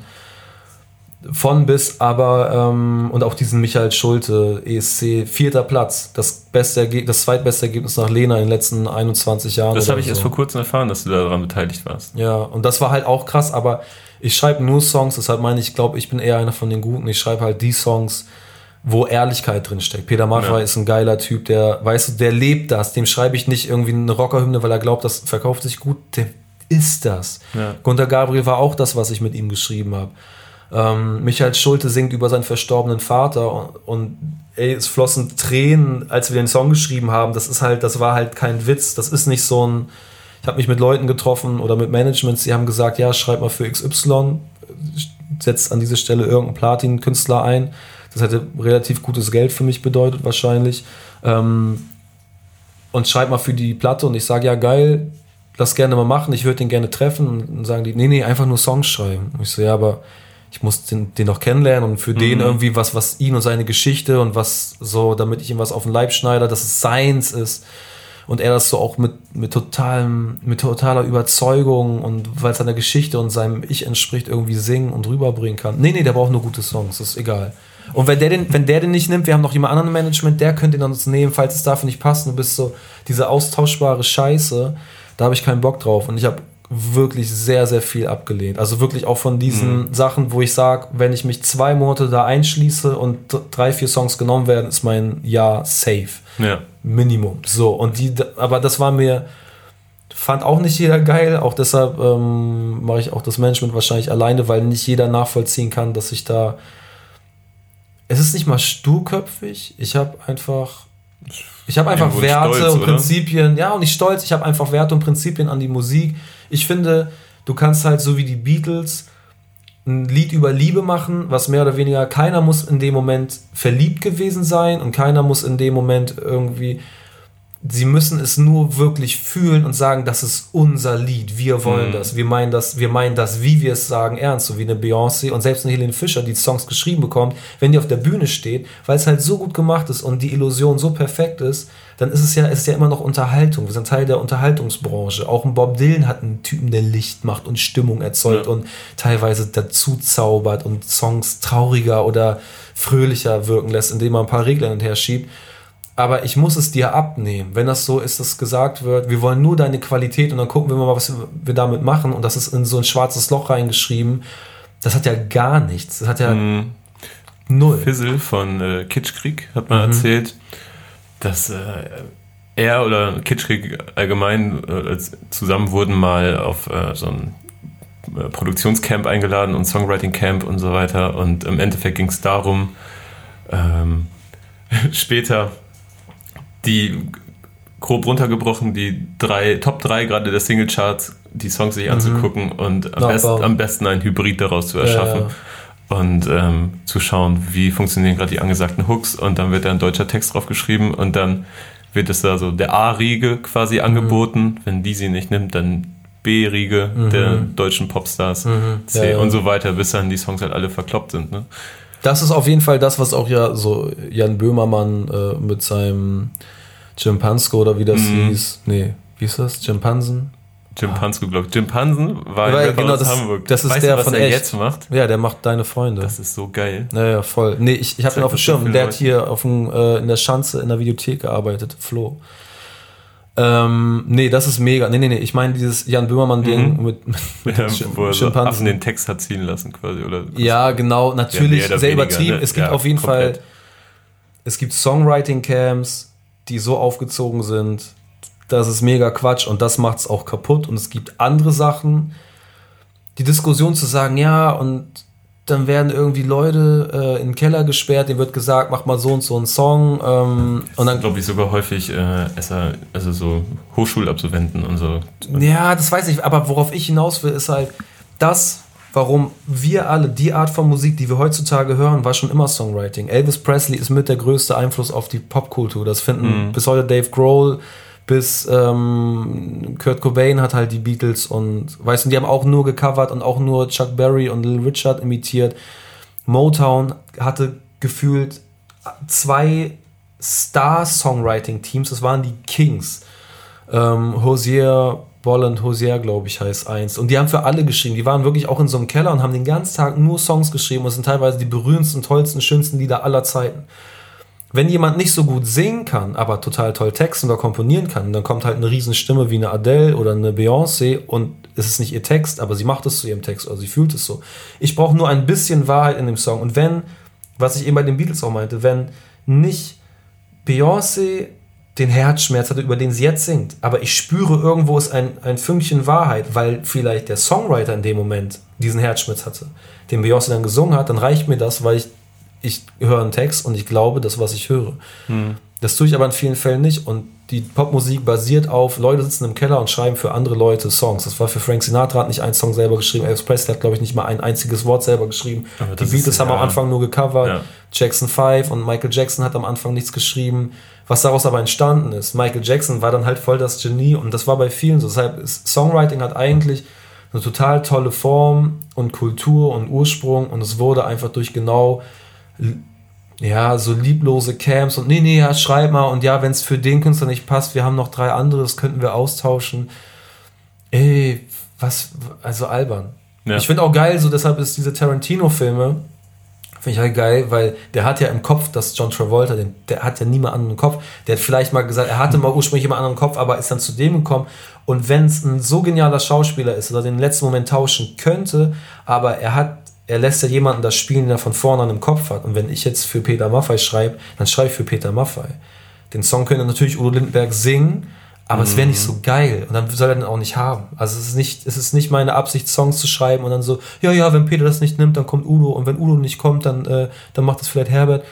Von bis, aber ähm, und auch diesen Michael Schulte, ESC, vierter Platz, das beste das zweitbeste Ergebnis nach Lena in den letzten 21 Jahren. Das habe ich so. erst vor kurzem erfahren, dass du daran beteiligt warst. Ja, und das war halt auch krass, aber ich schreibe nur Songs, deshalb meine ich, ich glaube, ich bin eher einer von den Guten. Ich schreibe halt die Songs, wo Ehrlichkeit drin steckt. Peter Maffay ja. ist ein geiler Typ, der, weißt du, der lebt das. Dem schreibe ich nicht irgendwie eine Rockerhymne, weil er glaubt, das verkauft sich gut. Der ist das. Ja. Gunter Gabriel war auch das, was ich mit ihm geschrieben habe. Ähm, Michael Schulte singt über seinen verstorbenen Vater und, und ey, es flossen Tränen, als wir den Song geschrieben haben. Das ist halt, das war halt kein Witz. Das ist nicht so ein. Ich habe mich mit Leuten getroffen oder mit Managements, die haben gesagt, ja, schreib mal für XY, setzt an diese Stelle irgendeinen Platin-Künstler ein das hätte relativ gutes Geld für mich bedeutet wahrscheinlich. Ähm, und schreib mal für die Platte und ich sage, ja geil, lass gerne mal machen, ich würde den gerne treffen. Und dann sagen die, nee, nee, einfach nur Songs schreiben. Und ich so, ja, aber ich muss den, den noch kennenlernen und für mhm. den irgendwie was, was ihn und seine Geschichte und was so, damit ich ihm was auf den Leib schneide, dass es seins ist. Und er das so auch mit, mit, totalem, mit totaler Überzeugung und weil es seiner Geschichte und seinem Ich entspricht, irgendwie singen und rüberbringen kann. Nee, nee, der braucht nur gute Songs, das ist egal. Und wenn der, den, wenn der den nicht nimmt, wir haben noch jemand anderen im Management, der könnte ihn dann uns nehmen, falls es dafür nicht passt. Du bist so diese austauschbare Scheiße, da habe ich keinen Bock drauf. Und ich habe wirklich sehr, sehr viel abgelehnt. Also wirklich auch von diesen mhm. Sachen, wo ich sage, wenn ich mich zwei Monate da einschließe und drei, vier Songs genommen werden, ist mein Jahr safe. Ja. Minimum. So, und die, aber das war mir, fand auch nicht jeder geil. Auch deshalb ähm, mache ich auch das Management wahrscheinlich alleine, weil nicht jeder nachvollziehen kann, dass ich da es ist nicht mal sturköpfig. Ich habe einfach, ich habe einfach Werte stolz, und Prinzipien. Oder? Ja, und ich stolz. Ich habe einfach Werte und Prinzipien an die Musik. Ich finde, du kannst halt so wie die Beatles ein Lied über Liebe machen, was mehr oder weniger keiner muss in dem Moment verliebt gewesen sein und keiner muss in dem Moment irgendwie Sie müssen es nur wirklich fühlen und sagen, das ist unser Lied. Wir wollen mhm. das. Wir meinen das, wir meinen das, wie wir es sagen, ernst. So wie eine Beyoncé und selbst eine Helene Fischer, die Songs geschrieben bekommt, wenn die auf der Bühne steht, weil es halt so gut gemacht ist und die Illusion so perfekt ist, dann ist es ja, ist ja immer noch Unterhaltung. Wir sind Teil der Unterhaltungsbranche. Auch ein Bob Dylan hat einen Typen, der Licht macht und Stimmung erzeugt ja. und teilweise dazu zaubert und Songs trauriger oder fröhlicher wirken lässt, indem man ein paar Regeln hinterher schiebt aber ich muss es dir abnehmen. Wenn das so ist, dass gesagt wird, wir wollen nur deine Qualität und dann gucken wir mal, was wir damit machen und das ist in so ein schwarzes Loch reingeschrieg, das hat ja gar nichts. Das hat ja mhm. null. Fizzle von äh, Kitschkrieg hat mal mhm. erzählt, dass äh, er oder Kitschkrieg allgemein äh, zusammen wurden mal auf äh, so ein äh, Produktionscamp eingeladen und Songwriting Camp und so weiter und im Endeffekt ging es darum, ähm, später die grob runtergebrochen, die drei, Top 3 gerade der Singlecharts, die Songs sich mhm. anzugucken und am, best, am, besten ein Hybrid daraus zu erschaffen. Ja, ja. Und ähm, zu schauen, wie funktionieren gerade die angesagten Hooks und dann wird da ein deutscher Text drauf geschrieben und dann wird es da so der A-Riege quasi mhm. angeboten. Wenn die sie nicht nimmt, dann B-Riege mhm. der deutschen Popstars, mhm. C ja, und so weiter, bis dann die Songs halt alle verkloppt sind. Ne? Das ist auf jeden Fall das, was auch ja so Jan Böhmermann äh, mit seinem Chimpansko oder wie das mhm. hieß. Nee, wie ist das? Chimpansen? Jim Pansky-Blog. Jim Pansen war Weil, ein Rapper genau, aus das, Hamburg. das ist weißt der du, was von er echt. jetzt macht? Ja, der macht deine Freunde. Das ist so geil. Ja, ja, voll. Nee, ich, ich habe ihn auf dem so Schirm. Der hat hier auf dem, äh, in der Schanze in der Videothek gearbeitet. Flo. Ähm, nee, das ist mega. Nee, nee, nee. Ich meine dieses Jan Böhmermann-Ding mit, mit, mit Ja, wo Schimpansen. Affen den Text hat ziehen lassen quasi. Oder Ja, genau, natürlich, oder sehr übertrieben. ne? Es gibt Ja, auf jeden komplett. Fall, es gibt Songwriting-Camps, die so aufgezogen sind, das ist mega Quatsch und das macht es auch kaputt. Und es gibt andere Sachen, die Diskussion zu sagen, ja, und dann werden irgendwie Leute äh, in den Keller gesperrt, denen wird gesagt, mach mal so und so einen Song. Ähm, und dann glaube ich sogar häufig äh, SR, also so Hochschulabsolventen und so. Ja, das weiß ich, aber worauf ich hinaus will, ist halt das, warum wir alle, die Art von Musik, die wir heutzutage hören, war schon immer Songwriting. Elvis Presley ist mit der größte Einfluss auf die Popkultur. Das finden bis heute Dave Grohl, bis ähm, Kurt Cobain hat halt die Beatles und weißt du, die haben auch nur gecovert und auch nur Chuck Berry und Little Richard imitiert. Motown hatte gefühlt zwei Star-Songwriting-Teams, das waren die Kings ähm, Hosier Bolland Hosier, glaube ich, heißt eins. Und die haben für alle geschrieben. Die waren wirklich auch in so einem Keller und haben den ganzen Tag nur Songs geschrieben. Und sind teilweise die berührendsten, tollsten, schönsten Lieder aller Zeiten. Wenn jemand nicht so gut singen kann, aber total toll texten oder komponieren kann, dann kommt halt eine Riesenstimme wie eine Adele oder eine Beyoncé und es ist nicht ihr Text, aber sie macht es zu ihrem Text oder sie fühlt es so. Ich brauche nur ein bisschen Wahrheit in dem Song. Und wenn, was ich eben bei den Beatles auch meinte, wenn nicht Beyoncé den Herzschmerz hatte, über den sie jetzt singt, aber ich spüre irgendwo ist ein, ein Fünkchen Wahrheit, weil vielleicht der Songwriter in dem Moment diesen Herzschmerz hatte, den Beyoncé dann gesungen hat, dann reicht mir das, weil ich, ich höre einen Text und ich glaube das, was ich höre. Das tue ich aber in vielen Fällen nicht und die Popmusik basiert auf, Leute sitzen im Keller und schreiben für andere Leute Songs. Das war für Frank Sinatra hat nicht ein Song selber geschrieben, Elvis Presley hat, glaube ich, nicht mal ein einziges Wort selber geschrieben. Die Beatles ist, haben am ja. Anfang nur gecovert. Ja. Jackson 5 und Michael Jackson hat am Anfang nichts geschrieben. Was daraus aber entstanden ist, Michael Jackson war dann halt voll das Genie und das war bei vielen so. Deshalb ist Songwriting hat eigentlich eine total tolle Form und Kultur und Ursprung und es wurde einfach durch genau ja, so lieblose Camps und nee, nee, ja, schreib mal und ja, wenn es für den Künstler nicht passt, wir haben noch drei andere, das könnten wir austauschen. Ey, was, also albern. Ja. Ich finde auch geil, so deshalb ist diese Tarantino-Filme, finde ich halt geil, weil der hat ja im Kopf, dass John Travolta, den, der hat ja niemand anderen im Kopf. Der hat vielleicht mal gesagt, er hatte mal ursprünglich jemand anderen Kopf, aber ist dann zu dem gekommen. Und wenn es ein so genialer Schauspieler ist, dass er den letzten Moment tauschen könnte, aber er hat, er lässt ja jemanden das spielen, den er von vorne an im Kopf hat. Und wenn ich jetzt für Peter Maffay schreibe, dann schreibe ich für Peter Maffay. Den Song könnte natürlich Udo Lindenberg singen, aber es wäre nicht so geil. Und dann soll er den auch nicht haben. Also es ist nicht, es ist nicht meine Absicht, Songs zu schreiben und dann so, ja, ja, wenn Peter das nicht nimmt, dann kommt Udo. Und wenn Udo nicht kommt, dann, äh, dann macht es vielleicht Herbert.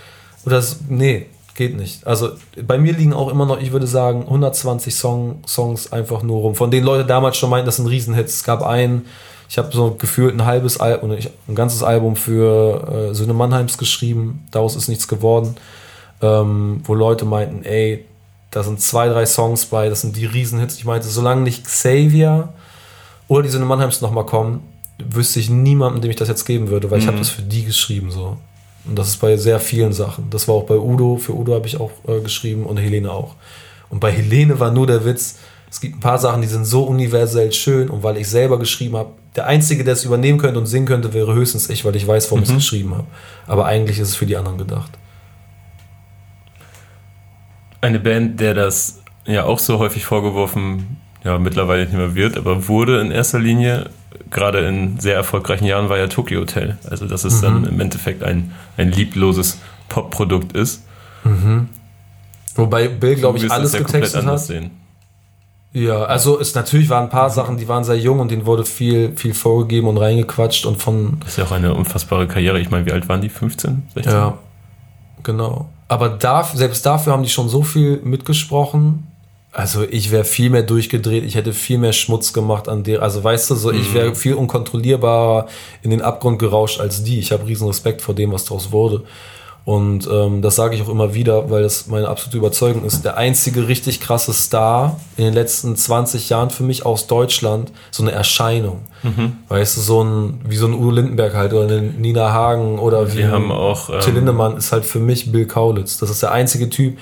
Oder das, nee, geht nicht. Also bei mir liegen auch immer noch, ich würde sagen, 120 Song, Songs einfach nur rum. Von denen Leute damals schon meinten, das sind Riesenhits. Es gab einen, ich habe so gefühlt ein halbes Album, ein ganzes Album für äh, Söhne Mannheims geschrieben. Daraus ist nichts geworden. Ähm, wo Leute meinten, ey, da sind zwei, drei Songs bei, das sind die Riesenhits. Ich meinte, solange nicht Xavier oder die Söhne Mannheims nochmal kommen, wüsste ich niemanden, dem ich das jetzt geben würde, weil ich habe das für die geschrieben so. Und das ist bei sehr vielen Sachen. Das war auch bei Udo, für Udo habe ich auch äh, geschrieben und Helene auch. Und bei Helene war nur der Witz, es gibt ein paar Sachen, die sind so universell schön und weil ich selber geschrieben habe, der Einzige, der es übernehmen könnte und singen könnte, wäre höchstens ich, weil ich weiß, warum ich es geschrieben habe. Aber eigentlich ist es für die anderen gedacht. Eine Band, der das ja auch so häufig vorgeworfen, ja mittlerweile nicht mehr wird, aber wurde in erster Linie, gerade in sehr erfolgreichen Jahren, war ja Tokyo Hotel. Also dass es dann im Endeffekt ein, ein liebloses Popprodukt ist. Wobei Bill, glaube ich, alles getextet hat. sehen. Ja, also es natürlich waren ein paar Sachen, die waren sehr jung und denen wurde viel, viel vorgegeben und reingequatscht und von Das ist ja auch eine unfassbare Karriere. Ich meine, wie alt waren die? 15? 16? Ja, genau. Aber da, selbst dafür haben die schon so viel mitgesprochen. Also ich wäre viel mehr durchgedreht, ich hätte viel mehr Schmutz gemacht an der. Also weißt du, so ich wäre viel unkontrollierbarer in den Abgrund gerauscht als die. Ich habe riesen Respekt vor dem, was daraus wurde. Und ähm, das sage ich auch immer wieder, weil das meine absolute Überzeugung ist. Der einzige richtig krasse Star in den letzten 20 Jahren für mich aus Deutschland, so eine Erscheinung. Weißt du, so ein, wie so ein Udo Lindenberg halt oder eine Nina Hagen oder wie Wir haben auch, ähm, Till Lindemann ist halt für mich Bill Kaulitz. Das ist der einzige Typ,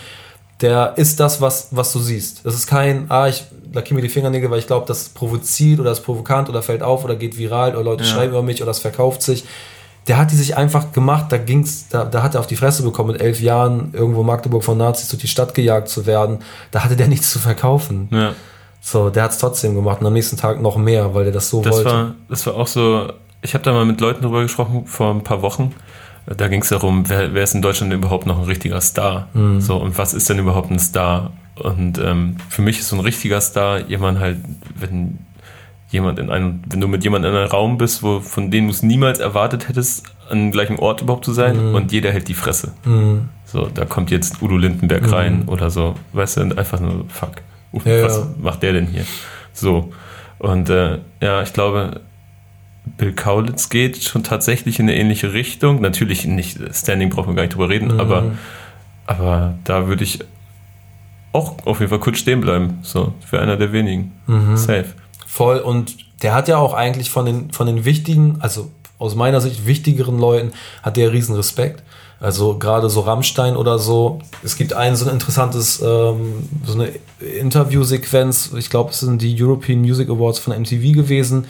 der ist das, was, was du siehst. Das ist kein, ah, ich lackiere mir die Fingernägel, weil ich glaube, das provoziert oder ist provokant oder fällt auf oder geht viral oder Leute Ja. schreiben über mich oder es verkauft sich. Der hat die sich einfach gemacht, da ging's, da, da hat er auf die Fresse bekommen, mit elf Jahren irgendwo Magdeburg von Nazis durch die Stadt gejagt zu werden. Da hatte der nichts zu verkaufen. Ja. So, der hat es trotzdem gemacht und am nächsten Tag noch mehr, weil der das so Das wollte. war, das war auch so, ich habe da mal mit Leuten drüber gesprochen vor ein paar Wochen. Da ging es darum, wer, wer ist in Deutschland überhaupt noch ein richtiger Star? Mhm. So, und was ist denn überhaupt ein Star? Und ähm, für mich ist so ein richtiger Star jemand halt, wenn jemand in einem, wenn du mit jemandem in einem Raum bist, wo von dem du es niemals erwartet hättest, an dem gleichen Ort überhaupt zu sein Mhm. und jeder hält die Fresse. Mhm. So, da kommt jetzt Udo Lindenberg Mhm. rein oder so. Weißt du, einfach nur, fuck. Uh, Ja, was ja. macht der denn hier? So. Und äh, ja, ich glaube, Bill Kaulitz geht schon tatsächlich in eine ähnliche Richtung. Natürlich nicht, Standing brauchen wir gar nicht drüber reden, Mhm. aber, aber da würde ich auch auf jeden Fall kurz stehen bleiben. So, für einer der wenigen. Mhm. Safe. Voll. Und der hat ja auch eigentlich von den, von den wichtigen, also aus meiner Sicht wichtigeren Leuten, hat der riesen Respekt. Also gerade so Rammstein oder so. Es gibt ein so ein interessantes, ähm, so eine Interviewsequenz. Ich glaube, es sind die European Music Awards von MTV gewesen.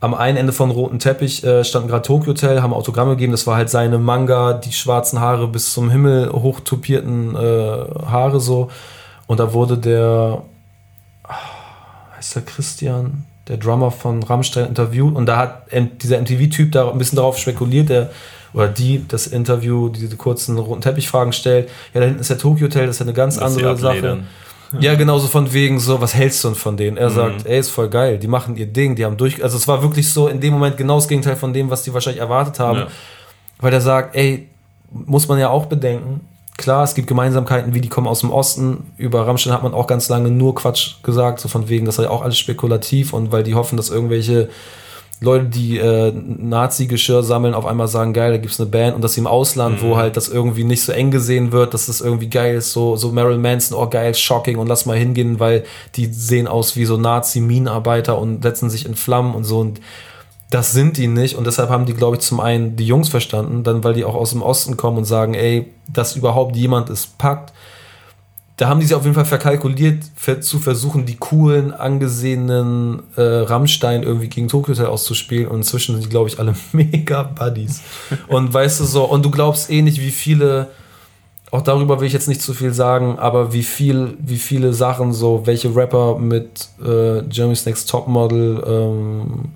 Am einen Ende von Roten Teppich äh, standen gerade Tokyo Hotel, haben Autogramme gegeben. Das war halt seine Manga, die schwarzen Haare bis zum Himmel hochtupierten äh, Haare so. Und da wurde der, heißt der Christian, der Drummer von Rammstein interviewt und da hat dieser MTV-Typ da ein bisschen darauf spekuliert, der oder die das Interview, diese kurzen roten Teppichfragen stellt. Ja, da hinten ist der Tokyo Hotel, das ist ja eine ganz sie andere Sache. Ja, genauso von wegen so, was hältst du denn von denen? Mhm. Er sagt, ey, ist voll geil, die machen ihr Ding, die haben durch, also es war wirklich so in dem Moment genau das Gegenteil von dem, was die wahrscheinlich erwartet haben, Ja. weil er sagt, ey, muss man ja auch bedenken, klar, es gibt Gemeinsamkeiten, wie die kommen aus dem Osten, über Rammstein hat man auch ganz lange nur Quatsch gesagt, so von wegen, das sei auch alles spekulativ und weil die hoffen, dass irgendwelche Leute, die äh, Nazi-Geschirr sammeln, auf einmal sagen, geil, da gibt's eine Band und dass sie im Ausland, wo halt das irgendwie nicht so eng gesehen wird, dass das irgendwie geil ist, so, so Marilyn Manson, oh geil, shocking und lass mal hingehen, weil die sehen aus wie so Nazi-Minenarbeiter und setzen sich in Flammen und so und das sind die nicht und deshalb haben die, glaube ich, zum einen die Jungs verstanden, dann weil die auch aus dem Osten kommen und sagen, ey, dass überhaupt jemand es packt. Da haben die sich auf jeden Fall verkalkuliert, ver zu versuchen, die coolen, angesehenen äh, Rammstein irgendwie gegen Tokyo Hotel auszuspielen und inzwischen sind die, glaube ich, alle mega Buddies. und weißt du so, und du glaubst eh nicht, wie viele, auch darüber will ich jetzt nicht zu viel sagen, aber wie viel, wie viele Sachen so, welche Rapper mit äh, Jeremy's Next Topmodel ähm,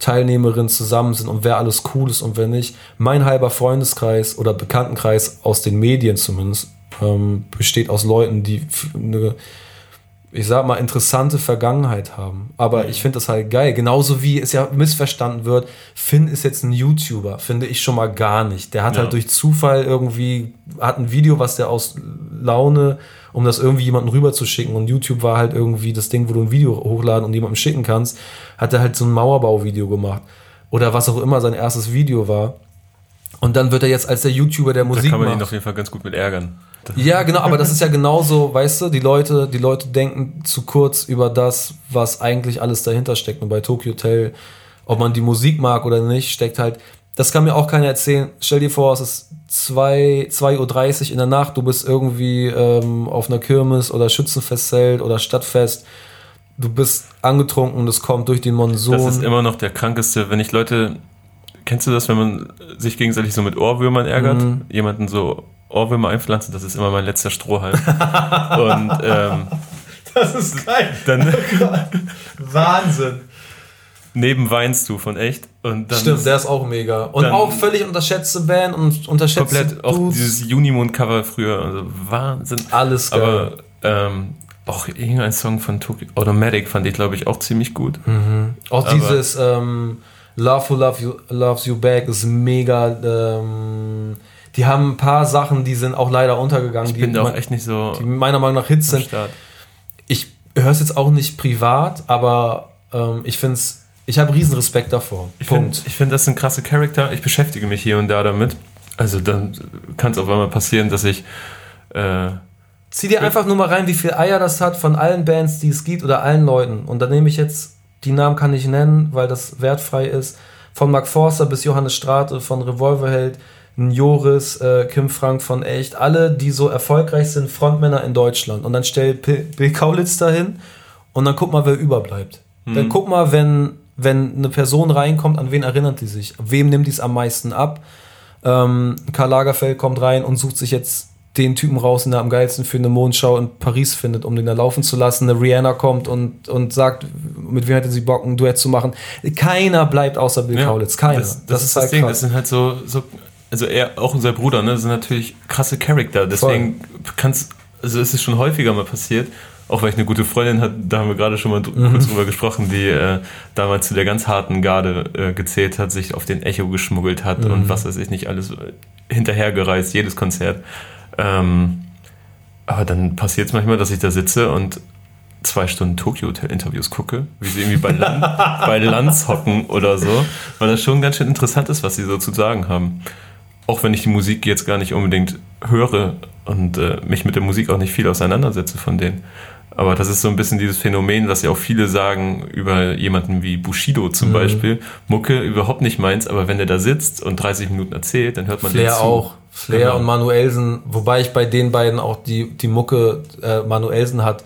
Teilnehmerinnen zusammen sind und wer alles cool ist und wer nicht. Mein halber Freundeskreis oder Bekanntenkreis aus den Medien zumindest ähm, besteht aus Leuten, die eine, ich sag mal, interessante Vergangenheit haben. Aber ich finde das halt geil. Genauso wie es ja missverstanden wird, Finn ist jetzt ein YouTuber, finde ich schon mal gar nicht. Der hat Ja. halt durch Zufall irgendwie, hat ein Video, was der aus Laune, um das irgendwie jemandem rüberzuschicken und YouTube war halt irgendwie das Ding, wo du ein Video hochladen und jemandem schicken kannst, hat er halt so ein Mauerbauvideo gemacht. Oder was auch immer sein erstes Video war. Und dann wird er jetzt als der YouTuber der Da Musik kann man ihn macht. auf jeden Fall ganz gut mit ärgern. Ja, genau, aber das ist ja genauso, weißt du, die Leute, die Leute denken zu kurz über das, was eigentlich alles dahinter steckt. Und bei Tokyo Hotel, ob man die Musik mag oder nicht, steckt halt, das kann mir auch keiner erzählen. Stell dir vor, es ist 2 2.30 Uhr in der Nacht, du bist irgendwie ähm, auf einer Kirmes oder Schützenfestzelt oder Stadtfest. Du bist angetrunken und es kommt durch den Monsun. Das ist immer noch der krankeste, wenn ich Leute. Kennst du das, wenn man sich gegenseitig so mit Ohrwürmern ärgert? Mhm. Jemanden so Ohrwürmer einpflanzen, das ist immer mein letzter Strohhalm. Und ähm, das ist geil. dann Wahnsinn. Neben weinst du von echt. Und dann Stimmt, der ist auch mega. Und auch völlig unterschätzte Band und unterschätzte komplett auch Dudes. dieses Unimond-Cover früher. Also Wahnsinn. Alles geil. Aber ähm, auch irgendein Song von Tokyo Automatic fand ich, glaube ich, auch ziemlich gut. Auch Aber- dieses ähm, Love Who Love you, Loves You Back ist mega. Ähm, die haben ein paar Sachen, die sind auch leider untergegangen, Ich die, bin da auch echt nicht so die meiner Meinung nach Hits sind. Start. Ich höre es jetzt auch nicht privat, aber ähm, ich finde es. Ich habe riesen Respekt davor. Ich finde, Punkt. ich find, das sind krasse Charakter. Ich beschäftige mich hier und da damit. Also dann kann es auf einmal passieren, dass ich äh, Zieh dir einfach nur mal rein, wie viel Eier das hat von allen Bands, die es gibt oder allen Leuten. Und da nehme ich jetzt, die Namen kann ich nennen, weil das wertfrei ist. Von Mark Forster bis Johannes Strate, von Revolverheld ein Joris, äh, Kim Frank von Echt, alle, die so erfolgreich sind, Frontmänner in Deutschland. Und dann stellt Bill Kaulitz dahin und dann guck mal, wer überbleibt. Dann guck mal, wenn, wenn eine Person reinkommt, an wen erinnert die sich? Wem nimmt die es am meisten ab? Ähm, Karl Lagerfeld kommt rein und sucht sich jetzt den Typen raus, den er am geilsten für eine Mondschau in Paris findet, um den da laufen zu lassen. Eine Rihanna kommt und, und sagt, mit wem hätte sie Bock, ein Duett zu machen. Keiner bleibt außer Bill Kaulitz. Keiner. Das, das, ist das Ding. Das sind halt so, so also er, auch unser Bruder, ne, sind natürlich krasse Charakter. Deswegen kann's, also es ist schon häufiger mal passiert, auch weil ich eine gute Freundin hatte, da haben wir gerade schon mal Mhm. kurz drüber gesprochen, die äh, damals zu der ganz harten Garde äh, gezählt hat, sich auf den Echo geschmuggelt hat Mhm. und was weiß ich nicht, alles äh, hinterhergereist, jedes Konzert. Ähm, aber dann passiert es manchmal, dass ich da sitze und zwei Stunden Tokyo Hotel Interviews gucke, wie sie irgendwie bei, Lan bei Lanz hocken oder so, weil das schon ganz schön interessant ist, was sie so zu sagen haben. Auch wenn ich die Musik jetzt gar nicht unbedingt höre und äh, mich mit der Musik auch nicht viel auseinandersetze von denen. Aber das ist so ein bisschen dieses Phänomen, was ja auch viele sagen über jemanden wie Bushido Mhm. zum Beispiel. Mucke überhaupt nicht meins, aber wenn der da sitzt und 30 Minuten erzählt, dann hört man Flair zu. auch. Flair Genau. und Manuelsen, wobei ich bei den beiden auch die, die Mucke, äh, Manuelsen hat,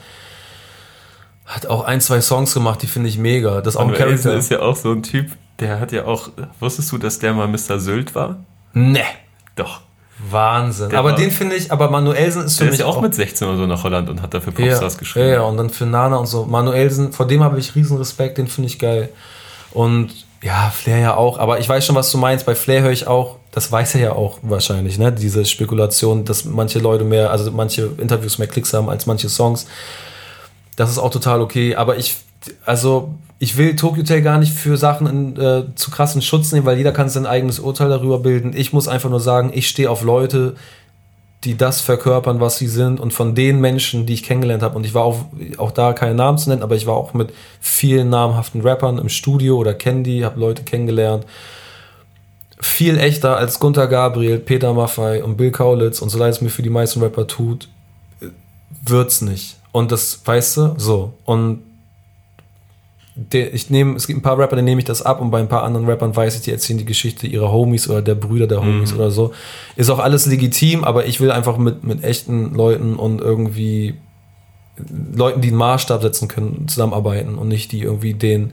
hat auch ein, zwei Songs gemacht, die finde ich mega. Das ist auch ein Manuelsen Charakter. ist ja auch so ein Typ, der hat ja auch, wusstest du, dass der mal Mr. Sylt war? Ne, Doch. Wahnsinn. Der aber war- den finde ich, aber Manuelsen ist für Der mich ist ja auch mit 16 oder so nach Holland und hat dafür ja, Popstars ja, geschrieben. ja, und dann für Nana und so. Manuelsen, vor dem habe ich riesen Respekt, den finde ich geil. Und ja, Flair ja auch, aber ich weiß schon, was du meinst. Bei Flair höre ich auch, das weiß er ja auch wahrscheinlich, ne? Diese Spekulation, dass manche Leute mehr, also manche Interviews mehr Klicks haben als manche Songs. Das ist auch total okay, aber ich, also ich will Tokyo Hotel gar nicht für Sachen in, äh, zu krassen Schutz nehmen, weil jeder kann sein eigenes Urteil darüber bilden. Ich muss einfach nur sagen, ich stehe auf Leute, die das verkörpern, was sie sind und von den Menschen, die ich kennengelernt habe. Und ich war auch, auch da keine Namen zu nennen, aber ich war auch mit vielen namhaften Rappern im Studio oder die, habe Leute kennengelernt. Viel echter als Gunther Gabriel, Peter Maffay und Bill Kaulitz und so leid es mir für die meisten Rapper tut, wird's nicht. Und das, weißt du, so. Und der, ich nehme, es gibt ein paar Rapper, denen nehme ich das ab und bei ein paar anderen Rappern weiß ich, die erzählen die Geschichte ihrer Homies oder der Brüder der Homies oder so. Ist auch alles legitim, aber ich will einfach mit, mit echten Leuten und irgendwie Leuten, die einen Maßstab setzen können, zusammenarbeiten und nicht die irgendwie den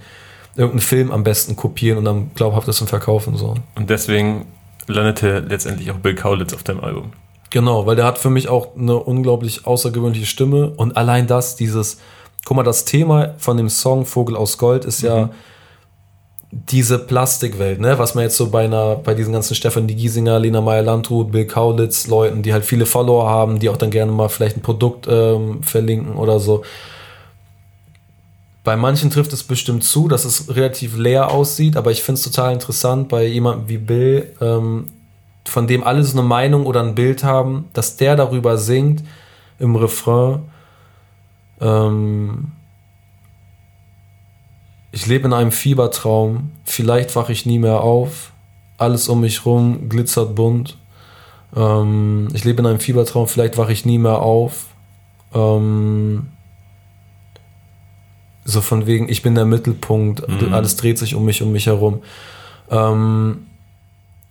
irgendeinen Film am besten kopieren und dann glaubhaftes verkaufen so. Und deswegen landete letztendlich auch Bill Kaulitz auf deinem Album. Genau, weil der hat für mich auch eine unglaublich außergewöhnliche Stimme und allein das, dieses, guck mal, das Thema von dem Song Vogel aus Gold ist ja diese Plastikwelt, ne, was man jetzt so bei einer, bei diesen ganzen Stefan die Giesinger, Lena Meyer-Landrut, Bill Kaulitz, Leuten, die halt viele Follower haben, die auch dann gerne mal vielleicht ein Produkt ähm, verlinken oder so. Bei manchen trifft es bestimmt zu, dass es relativ leer aussieht, aber ich finde es total interessant bei jemandem wie Bill, ähm, von dem alle so eine Meinung oder ein Bild haben, dass der darüber singt im Refrain. Ähm, ich lebe in einem Fiebertraum, vielleicht wache ich nie mehr auf. Alles um mich rum glitzert bunt. Ähm, ich lebe in einem Fiebertraum, vielleicht wache ich nie mehr auf. Ähm, so von wegen, ich bin der Mittelpunkt, Mhm. alles dreht sich um mich, um mich herum. Ähm,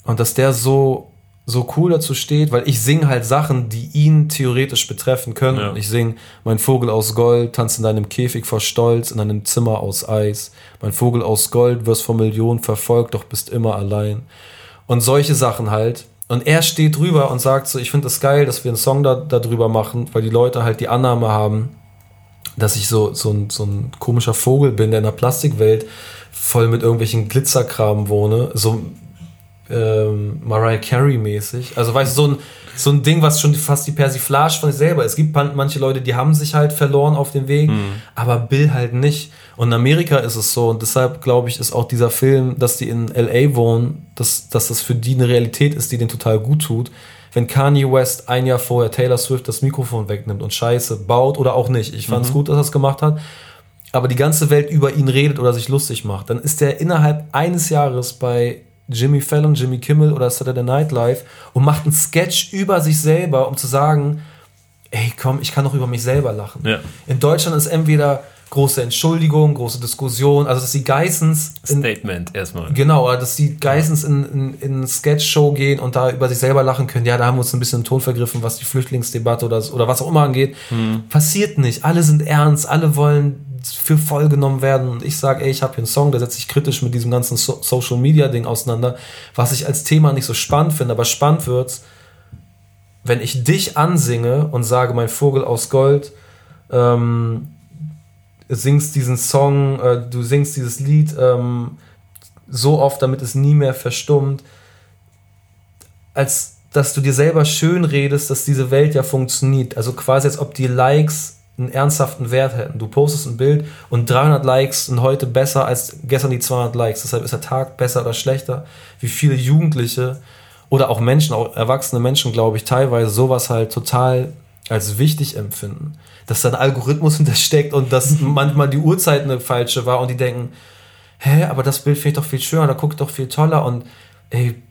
und dass der so, so cool dazu steht, weil ich singe halt Sachen, die ihn theoretisch betreffen können. Ja. Ich singe, mein Vogel aus Gold tanzt in deinem Käfig vor Stolz, in einem Zimmer aus Eis. Mein Vogel aus Gold wirst von Millionen verfolgt, doch bist immer allein. Und solche Sachen halt. Und er steht drüber und sagt so, ich finde das geil, dass wir einen Song da, darüber machen, weil die Leute halt die Annahme haben, dass ich so, so, ein, so ein komischer Vogel bin, der in der Plastikwelt voll mit irgendwelchen Glitzerkram wohne. So ähm, Mariah Carey mäßig. Also weißt du, so ein, so ein Ding, was schon fast die Persiflage von sich selber ist. Es gibt man- manche Leute, die haben sich halt verloren auf dem Weg, aber Bill halt nicht. Und in Amerika ist es so und deshalb glaube ich, ist auch dieser Film, dass die in LA wohnen, dass, dass das für die eine Realität ist, die denen total gut tut. Wenn Kanye West ein Jahr vorher Taylor Swift das Mikrofon wegnimmt und Scheiße baut oder auch nicht. Ich fand es gut, dass er es gemacht hat aber die ganze Welt über ihn redet oder sich lustig macht, dann ist er innerhalb eines Jahres bei Jimmy Fallon, Jimmy Kimmel oder Saturday Night Live und macht einen Sketch über sich selber, um zu sagen, ey, komm, ich kann doch über mich selber lachen. Ja. In Deutschland ist entweder große Entschuldigung, große Diskussion, also dass die Geissens in, Statement erstmal. Genau, dass die Geissens in, in, in eine Sketch-Show gehen und da über sich selber lachen können. Ja, da haben wir uns ein bisschen im Ton vergriffen, was die Flüchtlingsdebatte oder, oder was auch immer angeht. Passiert nicht. Alle sind ernst, alle wollen für voll genommen werden. Und ich sage, ey, ich habe hier einen Song, der setzt sich kritisch mit diesem ganzen so Social Media Ding auseinander, was ich als Thema nicht so spannend finde, aber spannend wird's, wenn ich dich ansinge und sage, mein Vogel aus Gold, ähm, singst diesen Song, äh, du singst dieses Lied ähm, so oft, damit es nie mehr verstummt, als dass du dir selber schön redest, dass diese Welt ja funktioniert. Also quasi, als ob die Likes einen ernsthaften Wert hätten. Du postest ein Bild und 300 Likes sind heute besser als gestern die 200 Likes. Deshalb ist der Tag besser oder schlechter. Wie viele Jugendliche oder auch Menschen, auch erwachsene Menschen, glaube ich, teilweise sowas halt total als wichtig empfinden. Dass da ein Algorithmus hintersteckt und dass manchmal die Uhrzeit eine falsche war und die denken, hä, aber das Bild finde ich doch viel schöner, da guckt doch viel toller und ey,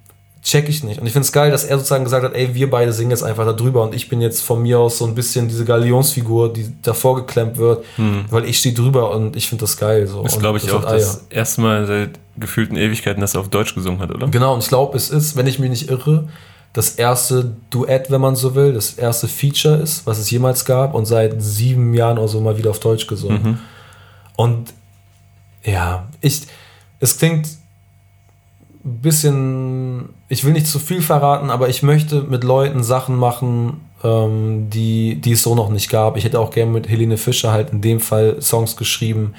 check ich nicht. Und ich finde es geil, dass er sozusagen gesagt hat, ey, wir beide singen jetzt einfach da drüber und ich bin jetzt von mir aus so ein bisschen diese Galionsfigur, die davor geklemmt wird, weil ich stehe drüber und ich finde das geil. So. Das glaube ich das auch das erste Mal seit gefühlten Ewigkeiten, dass er auf Deutsch gesungen hat, oder? Genau, und ich glaube, es ist, wenn ich mich nicht irre, das erste Duett, wenn man so will, das erste Feature ist, was es jemals gab und seit sieben Jahren oder so mal wieder auf Deutsch gesungen. Und ja, ich, es klingt bisschen, ich will nicht zu viel verraten, aber ich möchte mit Leuten Sachen machen, ähm, die, die es so noch nicht gab. Ich hätte auch gerne mit Helene Fischer halt in dem Fall Songs geschrieben.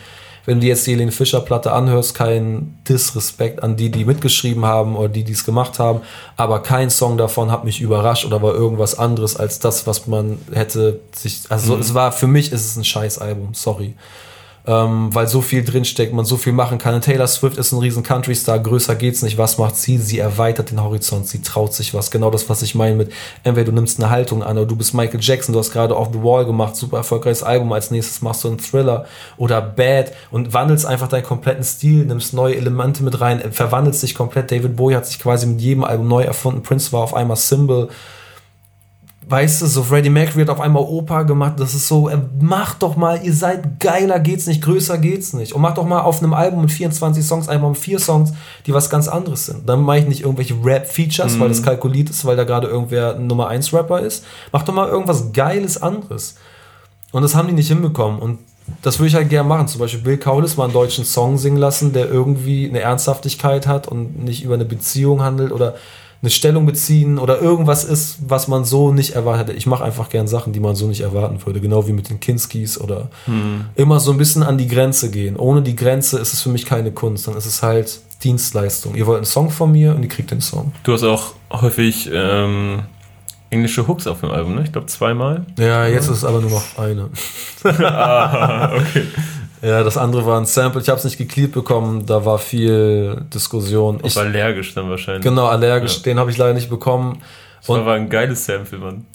Wenn du jetzt die Helene Fischer Platte anhörst, kein Disrespekt an die, die mitgeschrieben haben oder die, die es gemacht haben, aber kein Song davon hat mich überrascht oder war irgendwas anderes als das, was man hätte sich, also es war, für mich ist es ein Scheißalbum, sorry ähm, weil so viel drinsteckt, man so viel machen kann. Und Taylor Swift ist ein riesen Country-Star, größer geht's nicht. Was macht sie? Sie erweitert den Horizont, sie traut sich was. Genau das, was ich meine mit, entweder du nimmst eine Haltung an oder du bist Michael Jackson, du hast gerade Off the Wall gemacht, super erfolgreiches Album, als nächstes machst du einen Thriller oder Bad und wandelst einfach deinen kompletten Stil, nimmst neue Elemente mit rein, verwandelst dich komplett. David Bowie hat sich quasi mit jedem Album neu erfunden. Prince war auf einmal Symbol weißt du, so Freddie Mercury hat auf einmal Opa gemacht. Das ist so, äh, macht doch mal, ihr seid geiler geht's nicht, größer geht's nicht. Und macht doch mal auf einem Album mit 24 Songs einmal vier Songs, die was ganz anderes sind. Dann mache ich nicht irgendwelche Rap-Features, weil das kalkuliert ist, weil da gerade irgendwer ein Nummer 1 Rapper ist. Mach doch mal irgendwas Geiles anderes. Und das haben die nicht hinbekommen. Und das würde ich halt gerne machen. Zum Beispiel Bill Kaulitz mal einen deutschen Song singen lassen, der irgendwie eine Ernsthaftigkeit hat und nicht über eine Beziehung handelt oder eine Stellung beziehen oder irgendwas ist, was man so nicht erwartet hätte. Ich mache einfach gern Sachen, die man so nicht erwarten würde. Genau wie mit den Kinskis oder immer so ein bisschen an die Grenze gehen. Ohne die Grenze ist es für mich keine Kunst. Dann ist es halt Dienstleistung. Ihr wollt einen Song von mir und ihr kriegt den Song. Du hast auch häufig ähm, englische Hooks auf dem Album, ne? Ich glaube zweimal. Ja, jetzt ist es aber nur noch eine. ah, okay. Ja, das andere war ein Sample. Ich habe es nicht geklebt bekommen. Da war viel Diskussion. Ich, allergisch dann wahrscheinlich. genau, allergisch. Ja. Den habe ich leider nicht bekommen. Das war, war ein geiles Sample, Mann.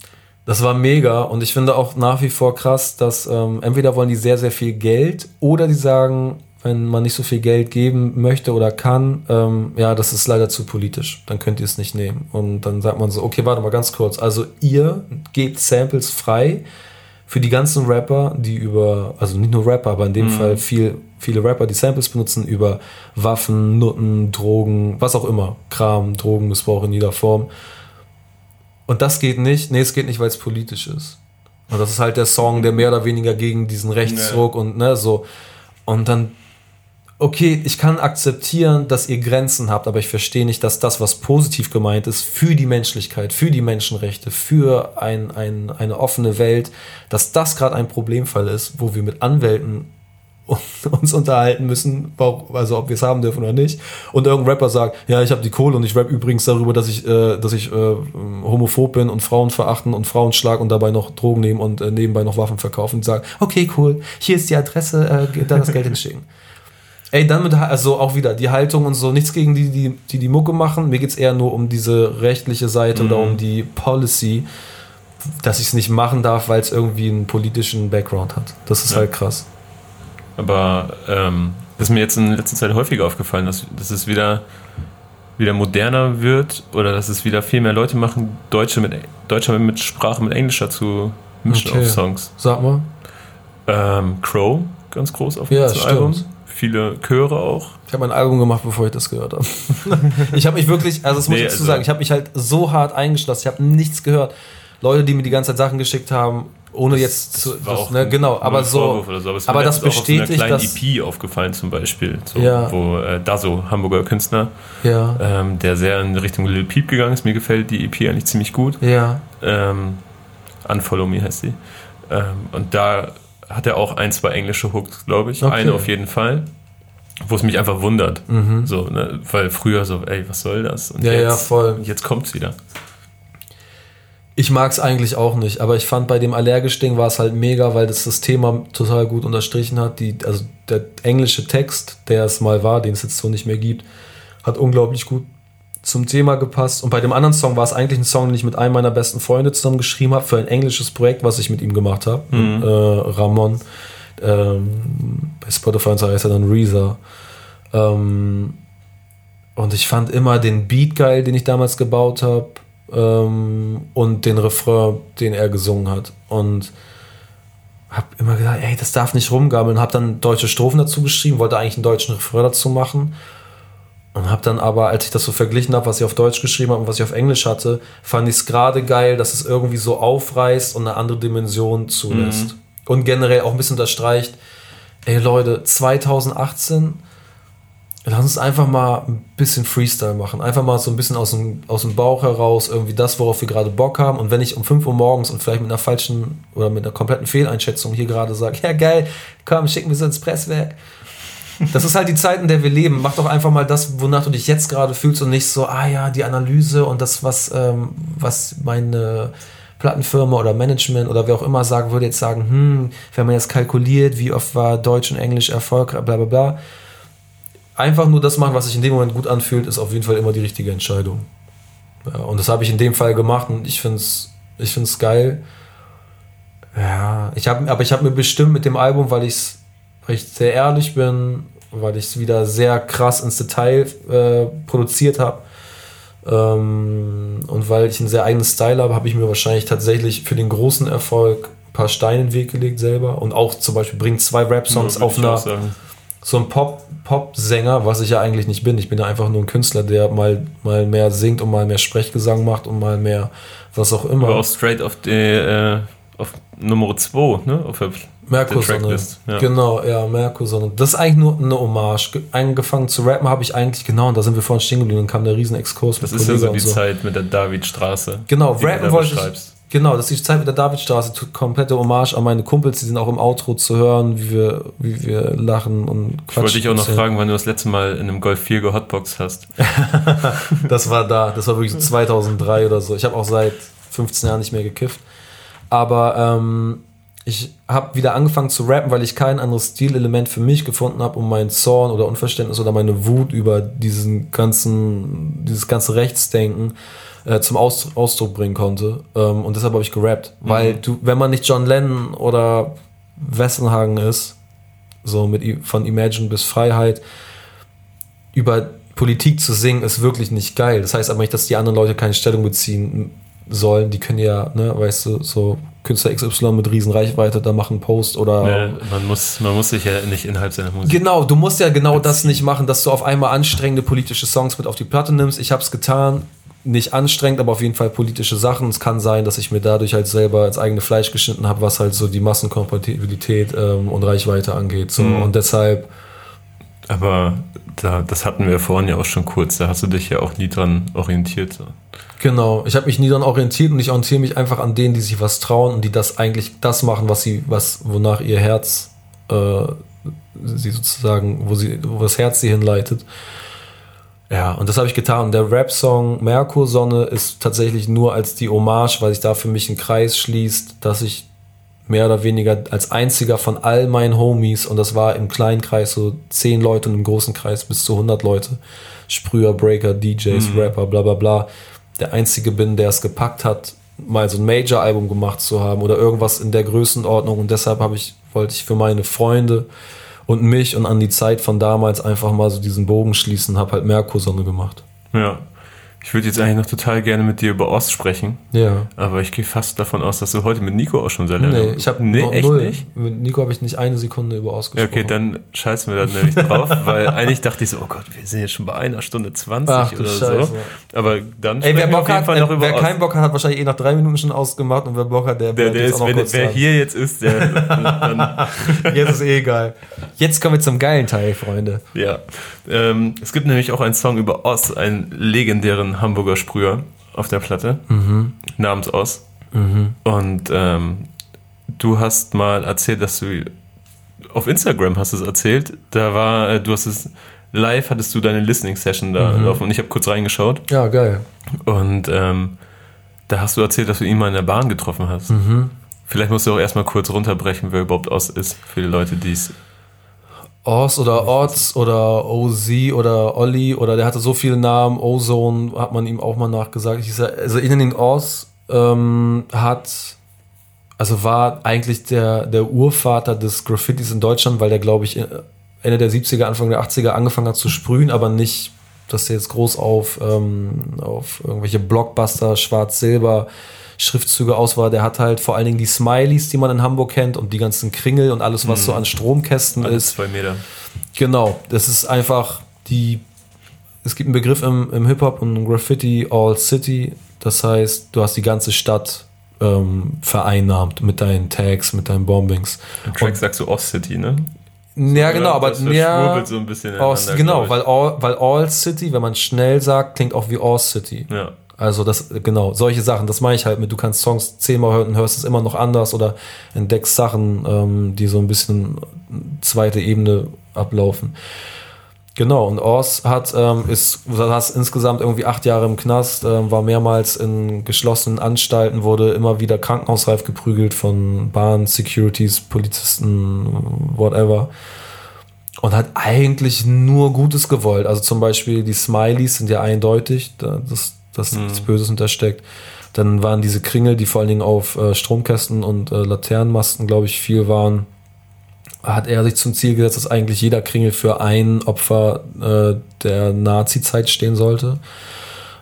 Das war mega und ich finde auch nach wie vor krass, dass ähm, entweder wollen die sehr, sehr viel Geld oder die sagen, wenn man nicht so viel Geld geben möchte oder kann, ähm, ja, das ist leider zu politisch, dann könnt ihr es nicht nehmen. Und dann sagt man so, okay, warte mal ganz kurz. Also ihr gebt Samples frei für die ganzen Rapper, die über, also nicht nur Rapper, aber in dem Fall viel, viele Rapper, die Samples benutzen über Waffen, Nutten, Drogen, was auch immer, Kram, Drogenmissbrauch in jeder Form. Und das geht nicht. Nee, es geht nicht, weil es politisch ist. Und das ist halt der Song, der mehr oder weniger gegen diesen Rechtsruck und ne, so. Und dann, okay, ich kann akzeptieren, dass ihr Grenzen habt, aber ich verstehe nicht, dass das, was positiv gemeint ist, für die Menschlichkeit, für die Menschenrechte, für ein, ein, eine offene Welt, dass das gerade ein Problemfall ist, wo wir mit Anwälten uns unterhalten müssen, also ob wir es haben dürfen oder nicht. Und irgendein Rapper sagt, ja, ich habe die Kohle und ich rap übrigens darüber, dass ich, äh, dass ich äh, homophob bin und Frauen verachten und Frauen schlagen und dabei noch Drogen nehmen und äh, nebenbei noch Waffen verkaufen und sagen, okay, cool, hier ist die Adresse, äh, da das Geld hinschicken. Ey, dann mit, also auch wieder die Haltung und so, nichts gegen die, die die, die Mucke machen. Mir geht's eher nur um diese rechtliche Seite oder um die Policy, dass ich es nicht machen darf, weil es irgendwie einen politischen Background hat. Das ist Ja. halt krass. Aber ähm, das ist mir jetzt in letzter Zeit häufiger aufgefallen, dass, dass es wieder, wieder moderner wird oder dass es wieder viel mehr Leute machen, Deutsche mit, Deutscher mit Sprache mit Englischer zu mischen Okay. auf Songs. Sag mal. Ähm, Crow ganz groß auf Ja, dem stimmt. Viele Chöre auch. Ich habe ein Album gemacht, bevor ich das gehört habe. ich habe mich wirklich, also das muss Nee, ich dazu also- sagen, ich habe mich halt so hart eingeschlossen. Ich habe nichts gehört. Leute, die mir die ganze Zeit Sachen geschickt haben, ohne jetzt zu, das, ne, genau, aber so, so. Aber, es ist mir aber das bestätigt, kleinen dass, EP aufgefallen zum Beispiel, so, Ja. wo äh, Dazo, Hamburger Künstler, ja, ähm, der sehr in Richtung Lil Peep gegangen ist. Mir gefällt die EP eigentlich ziemlich gut. ja, Ähm, Unfollow Me heißt sie. Ähm, und da hat er auch ein, zwei englische Hooks, glaube ich. Okay. Eine auf jeden Fall. Wo es mich einfach wundert. mhm. So, ne? Weil früher so, ey, was soll das? Und Ja, ja, jetzt, voll. Jetzt kommt's wieder. Ich mag es eigentlich auch nicht, aber ich fand bei dem Allergisch-Ding war es halt mega, weil das das Thema total gut unterstrichen hat. Die, also der englische Text, der es mal war, den es jetzt so nicht mehr gibt, hat unglaublich gut zum Thema gepasst. Und bei dem anderen Song war es eigentlich ein Song, den ich mit einem meiner besten Freunde zusammen geschrieben habe für ein englisches Projekt, was ich mit ihm gemacht habe. Mhm. Äh, Ramon. Ähm, bei Spotify und so heißt er dann Reza. Ähm, und ich fand immer den Beat geil, den ich damals gebaut habe. Ähm, und den Refrain, den er gesungen hat. Und hab immer gedacht, ey, das darf nicht rumgammeln. Hab dann deutsche Strophen dazu geschrieben, wollte eigentlich einen deutschen Refrain dazu machen. Und hab dann aber, als ich das so verglichen habe, was ich auf Deutsch geschrieben habe und was ich auf Englisch hatte, fand ich es gerade geil, dass es irgendwie so aufreißt und eine andere Dimension zulässt. Und generell auch ein bisschen unterstreicht, ey Leute, 2018, lass uns einfach mal ein bisschen Freestyle machen. Einfach mal so ein bisschen aus dem, aus dem Bauch heraus, irgendwie das, worauf wir gerade Bock haben. Und wenn ich um 5 Uhr morgens und vielleicht mit einer falschen oder mit einer kompletten Fehleinschätzung hier gerade sage, ja geil, komm, schicken wir so ins Presswerk. Das ist halt die Zeit, in der wir leben. Mach doch einfach mal das, wonach du dich jetzt gerade fühlst und nicht so, ah ja, die Analyse und das, was, ähm, was meine Plattenfirma oder Management oder wer auch immer sagen würde, jetzt sagen, hm, wenn man jetzt kalkuliert, wie oft war Deutsch und Englisch erfolgreich, bla bla bla. Einfach nur das machen, was sich in dem Moment gut anfühlt, ist auf jeden Fall immer die richtige Entscheidung. Ja, und das habe ich in dem Fall gemacht und ich finde es ich find's geil. Ja, ich hab, aber ich habe mir bestimmt mit dem Album, weil ich's, weil ich sehr ehrlich bin, weil ich es wieder sehr krass ins Detail äh, produziert habe ähm, und weil ich einen sehr eigenen Style habe, habe ich mir wahrscheinlich tatsächlich für den großen Erfolg ein paar Steine in den Weg gelegt selber und auch zum Beispiel bringt zwei Rap-Songs Ja, würd auf einer so ein Pop, Pop-Sänger, was ich ja eigentlich nicht bin. Ich bin ja einfach nur ein Künstler, der mal, mal mehr singt und mal mehr Sprechgesang macht und mal mehr was auch immer. Aber auch straight auf die, äh, auf Nummer 2, ne? Auf Merkur-Sonne. Ja. Genau, ja, Merkur-Sonne. Das ist eigentlich nur eine Hommage. Ge- Angefangen zu rappen habe ich eigentlich, genau, und da sind wir vorhin stehen geblieben, dann kam der riesen Exkurs das mit ist ja so die und Zeit mit der Davidstraße. Genau, rappen wollte ich. Genau, das ist die Zeit mit der Davidstraße, komplette Hommage an meine Kumpels, die sind auch im Outro zu hören, wie wir, wie wir lachen und Ich wollte dich auch noch fragen, wann du das letzte Mal in einem Golf 4 gehotboxt hast. Das war da, das war wirklich 2003 oder so. Ich habe auch seit 15 Jahren nicht mehr gekifft. Aber ähm, ich habe wieder angefangen zu rappen, weil ich kein anderes Stilelement für mich gefunden habe, um meinen Zorn oder Unverständnis oder meine Wut über diesen ganzen, dieses ganze Rechtsdenken äh, zum Aus Ausdruck bringen konnte. Ähm, und deshalb habe ich gerappt. Weil du, wenn man nicht John Lennon oder Wessenhagen ist, so mit von Imagine bis Freiheit, über Politik zu singen, ist wirklich nicht geil. Das heißt aber nicht, dass die anderen Leute keine Stellung beziehen sollen. Die können ja, ne, weißt du, so Künstler XY mit riesen Reichweite da machen Post oder. Ne, man, muss, man muss sich ja nicht innerhalb seiner Musik. Genau, du musst ja genau das nicht machen, dass du auf einmal anstrengende politische Songs mit auf die Platte nimmst. Ich habe es getan. Nicht anstrengend, aber auf jeden Fall politische Sachen. Es kann sein, dass ich mir dadurch halt selber ins eigene Fleisch geschnitten habe, was halt so die Massenkompatibilität ähm, und Reichweite angeht. So. Mhm. Und deshalb Aber da, das hatten wir vorhin ja auch schon kurz. Da hast du dich ja auch nie dran orientiert. Genau, ich habe mich nie daran orientiert und ich orientiere mich einfach an denen, die sich was trauen und die das eigentlich das machen, was sie, was, wonach ihr Herz äh, sie sozusagen, wo sie, wo das Herz sie hinleitet. Ja, und das habe ich getan. Und der Rap-Song Merkursonne ist tatsächlich nur als die Hommage, weil sich da für mich ein Kreis schließt, dass ich mehr oder weniger als einziger von all meinen Homies, und das war im kleinen Kreis so 10 Leute und im großen Kreis bis zu 100 Leute, Sprüher, Breaker, DJs, Rapper, bla bla bla, der einzige bin, der es gepackt hat, mal so ein Major-Album gemacht zu haben oder irgendwas in der Größenordnung. Und deshalb habe ich, wollte ich für meine Freunde und mich und an die Zeit von damals einfach mal so diesen Bogen schließen, habe halt Merkursonne gemacht. Ja. Ich würde jetzt eigentlich noch total gerne mit dir über Ost sprechen. Ja. Aber ich gehe fast davon aus, dass du heute mit Nico auch schon sehr lange. Nee, ich habe nee, noch echt null. nicht. Mit Nico habe ich nicht eine Sekunde über Ja, ausgesprochen. okay, dann scheißen wir da nämlich drauf, weil eigentlich dachte ich so, oh Gott, wir sind jetzt schon bei einer Stunde 20 Ach oder Scheiße. so. Aber dann Ey, wer, Bock hat, wer Ost. keinen Bock hat, hat wahrscheinlich eh nach drei Minuten schon ausgemacht und wer Bock hat, der der, der ist, auch noch wenn, wer hier jetzt ist, der dann, Jetzt ist eh egal. Jetzt kommen wir zum geilen Teil, Freunde. ja. Ähm, es gibt nämlich auch einen Song über Oz, einen legendären Hamburger Sprüher auf der Platte, namens Oz. Und ähm, du hast mal erzählt, dass du auf Instagram hast es erzählt, da war, äh, du hast es live, hattest du deine Listening Session da laufen und ich habe kurz reingeschaut Ja, geil. und ähm, da hast du erzählt, dass du ihn mal in der Bahn getroffen hast. Vielleicht musst du auch erstmal kurz runterbrechen, wer überhaupt Oz ist, für die Leute, die es. Oz oder Oz oder OZ oder Olli oder der hatte so viele Namen. Ozone hat man ihm auch mal nachgesagt. Ich sag, also Inning Oz ähm, hat, also war eigentlich der, der Urvater des Graffitis in Deutschland, weil der, glaube ich, Ende der 70er, Anfang der 80er angefangen hat zu sprühen, aber nicht, dass der jetzt groß auf, ähm, auf irgendwelche Blockbuster, Schwarz-Silber, Schriftzüge aus war. Der hat halt vor allen Dingen die Smileys, die man in Hamburg kennt und die ganzen Kringel und alles, was so an Stromkästen Alle ist. zwei Meter. Genau, das ist einfach die. Es gibt einen Begriff im, im Hip-Hop und im Graffiti, All City. Das heißt, du hast die ganze Stadt ähm, vereinnahmt mit deinen Tags, mit deinen Bombings. Im Track sagst du Oz City, ne? Ja, genau, aber ja, so ein ineinander, genau, weil all, weil all City, wenn man schnell sagt, klingt auch wie All City. Ja. Also das, genau, solche Sachen, das meine ich halt mit, du kannst Songs zehnmal hören und hörst es immer noch anders oder entdeckst Sachen, ähm, die so ein bisschen zweite Ebene ablaufen. Genau, und Oz hat, ähm, ist, saß insgesamt irgendwie acht Jahre im Knast, ähm, war mehrmals in geschlossenen Anstalten, wurde immer wieder krankenhausreif geprügelt von Bahn, Securities, Polizisten, whatever. Und hat eigentlich nur Gutes gewollt. Also zum Beispiel die Smileys sind ja eindeutig, da- dass dass nichts Böses hintersteckt. Dann waren diese Kringel, die vor allen Dingen auf äh, Stromkästen und äh, Laternenmasten, glaube ich, viel waren. Hat er sich zum Ziel gesetzt, dass eigentlich jeder Kringel für ein Opfer äh, der Nazi-Zeit stehen sollte.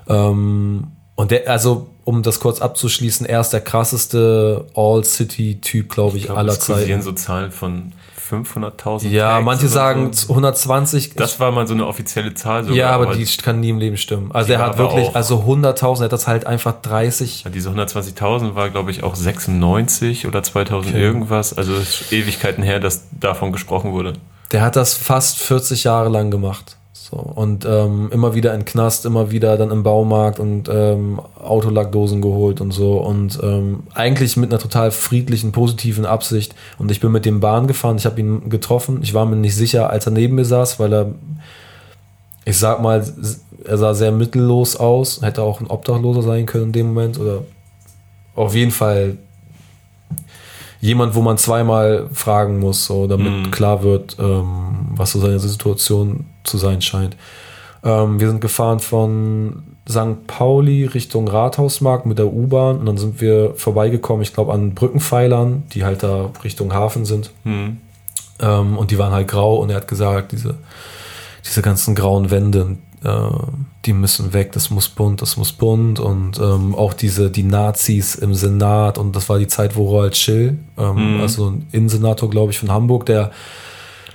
Ähm, und der, also, um das kurz abzuschließen, er ist der krasseste All-City-Typ, glaube ich, Ich glaub, aller Zeiten. so Zahlen von 500.000. Ja, Tags manche sagen so. 120. Das war mal so eine offizielle Zahl sogar. ja, aber die kann nie im Leben stimmen. Also er hat aber wirklich, auch- also 100.000, er hat das halt einfach 30. Ja, diese 120.000 war, glaube ich, auch 96 oder 2000 Okay. irgendwas. Also Ewigkeiten her, dass davon gesprochen wurde. Der hat das fast 40 Jahre lang gemacht. So, und ähm, immer wieder in Knast, immer wieder dann im Baumarkt und ähm, Autolackdosen geholt und so. Und ähm, eigentlich mit einer total friedlichen, positiven Absicht. Und ich bin mit dem Bahn gefahren, ich habe ihn getroffen. Ich war mir nicht sicher, als er neben mir saß, weil er, ich sag mal, er sah sehr mittellos aus. Hätte auch ein Obdachloser sein können in dem Moment. Oder auf jeden Fall jemand, wo man zweimal fragen muss, so, damit Mhm. klar wird, ähm, was so seine Situation zu sein scheint. Ähm, wir sind gefahren von St. Pauli Richtung Rathausmarkt mit der U-Bahn und dann sind wir vorbeigekommen, ich glaube, an Brückenpfeilern, die halt da Richtung Hafen sind. Hm. Ähm, und die waren halt grau und er hat gesagt, diese, diese ganzen grauen Wände, äh, die müssen weg, das muss bunt, das muss bunt und ähm, auch diese, die Nazis im Senat und das war die Zeit, wo Roald Schill, ähm, also ein Innensenator, glaube ich, von Hamburg, der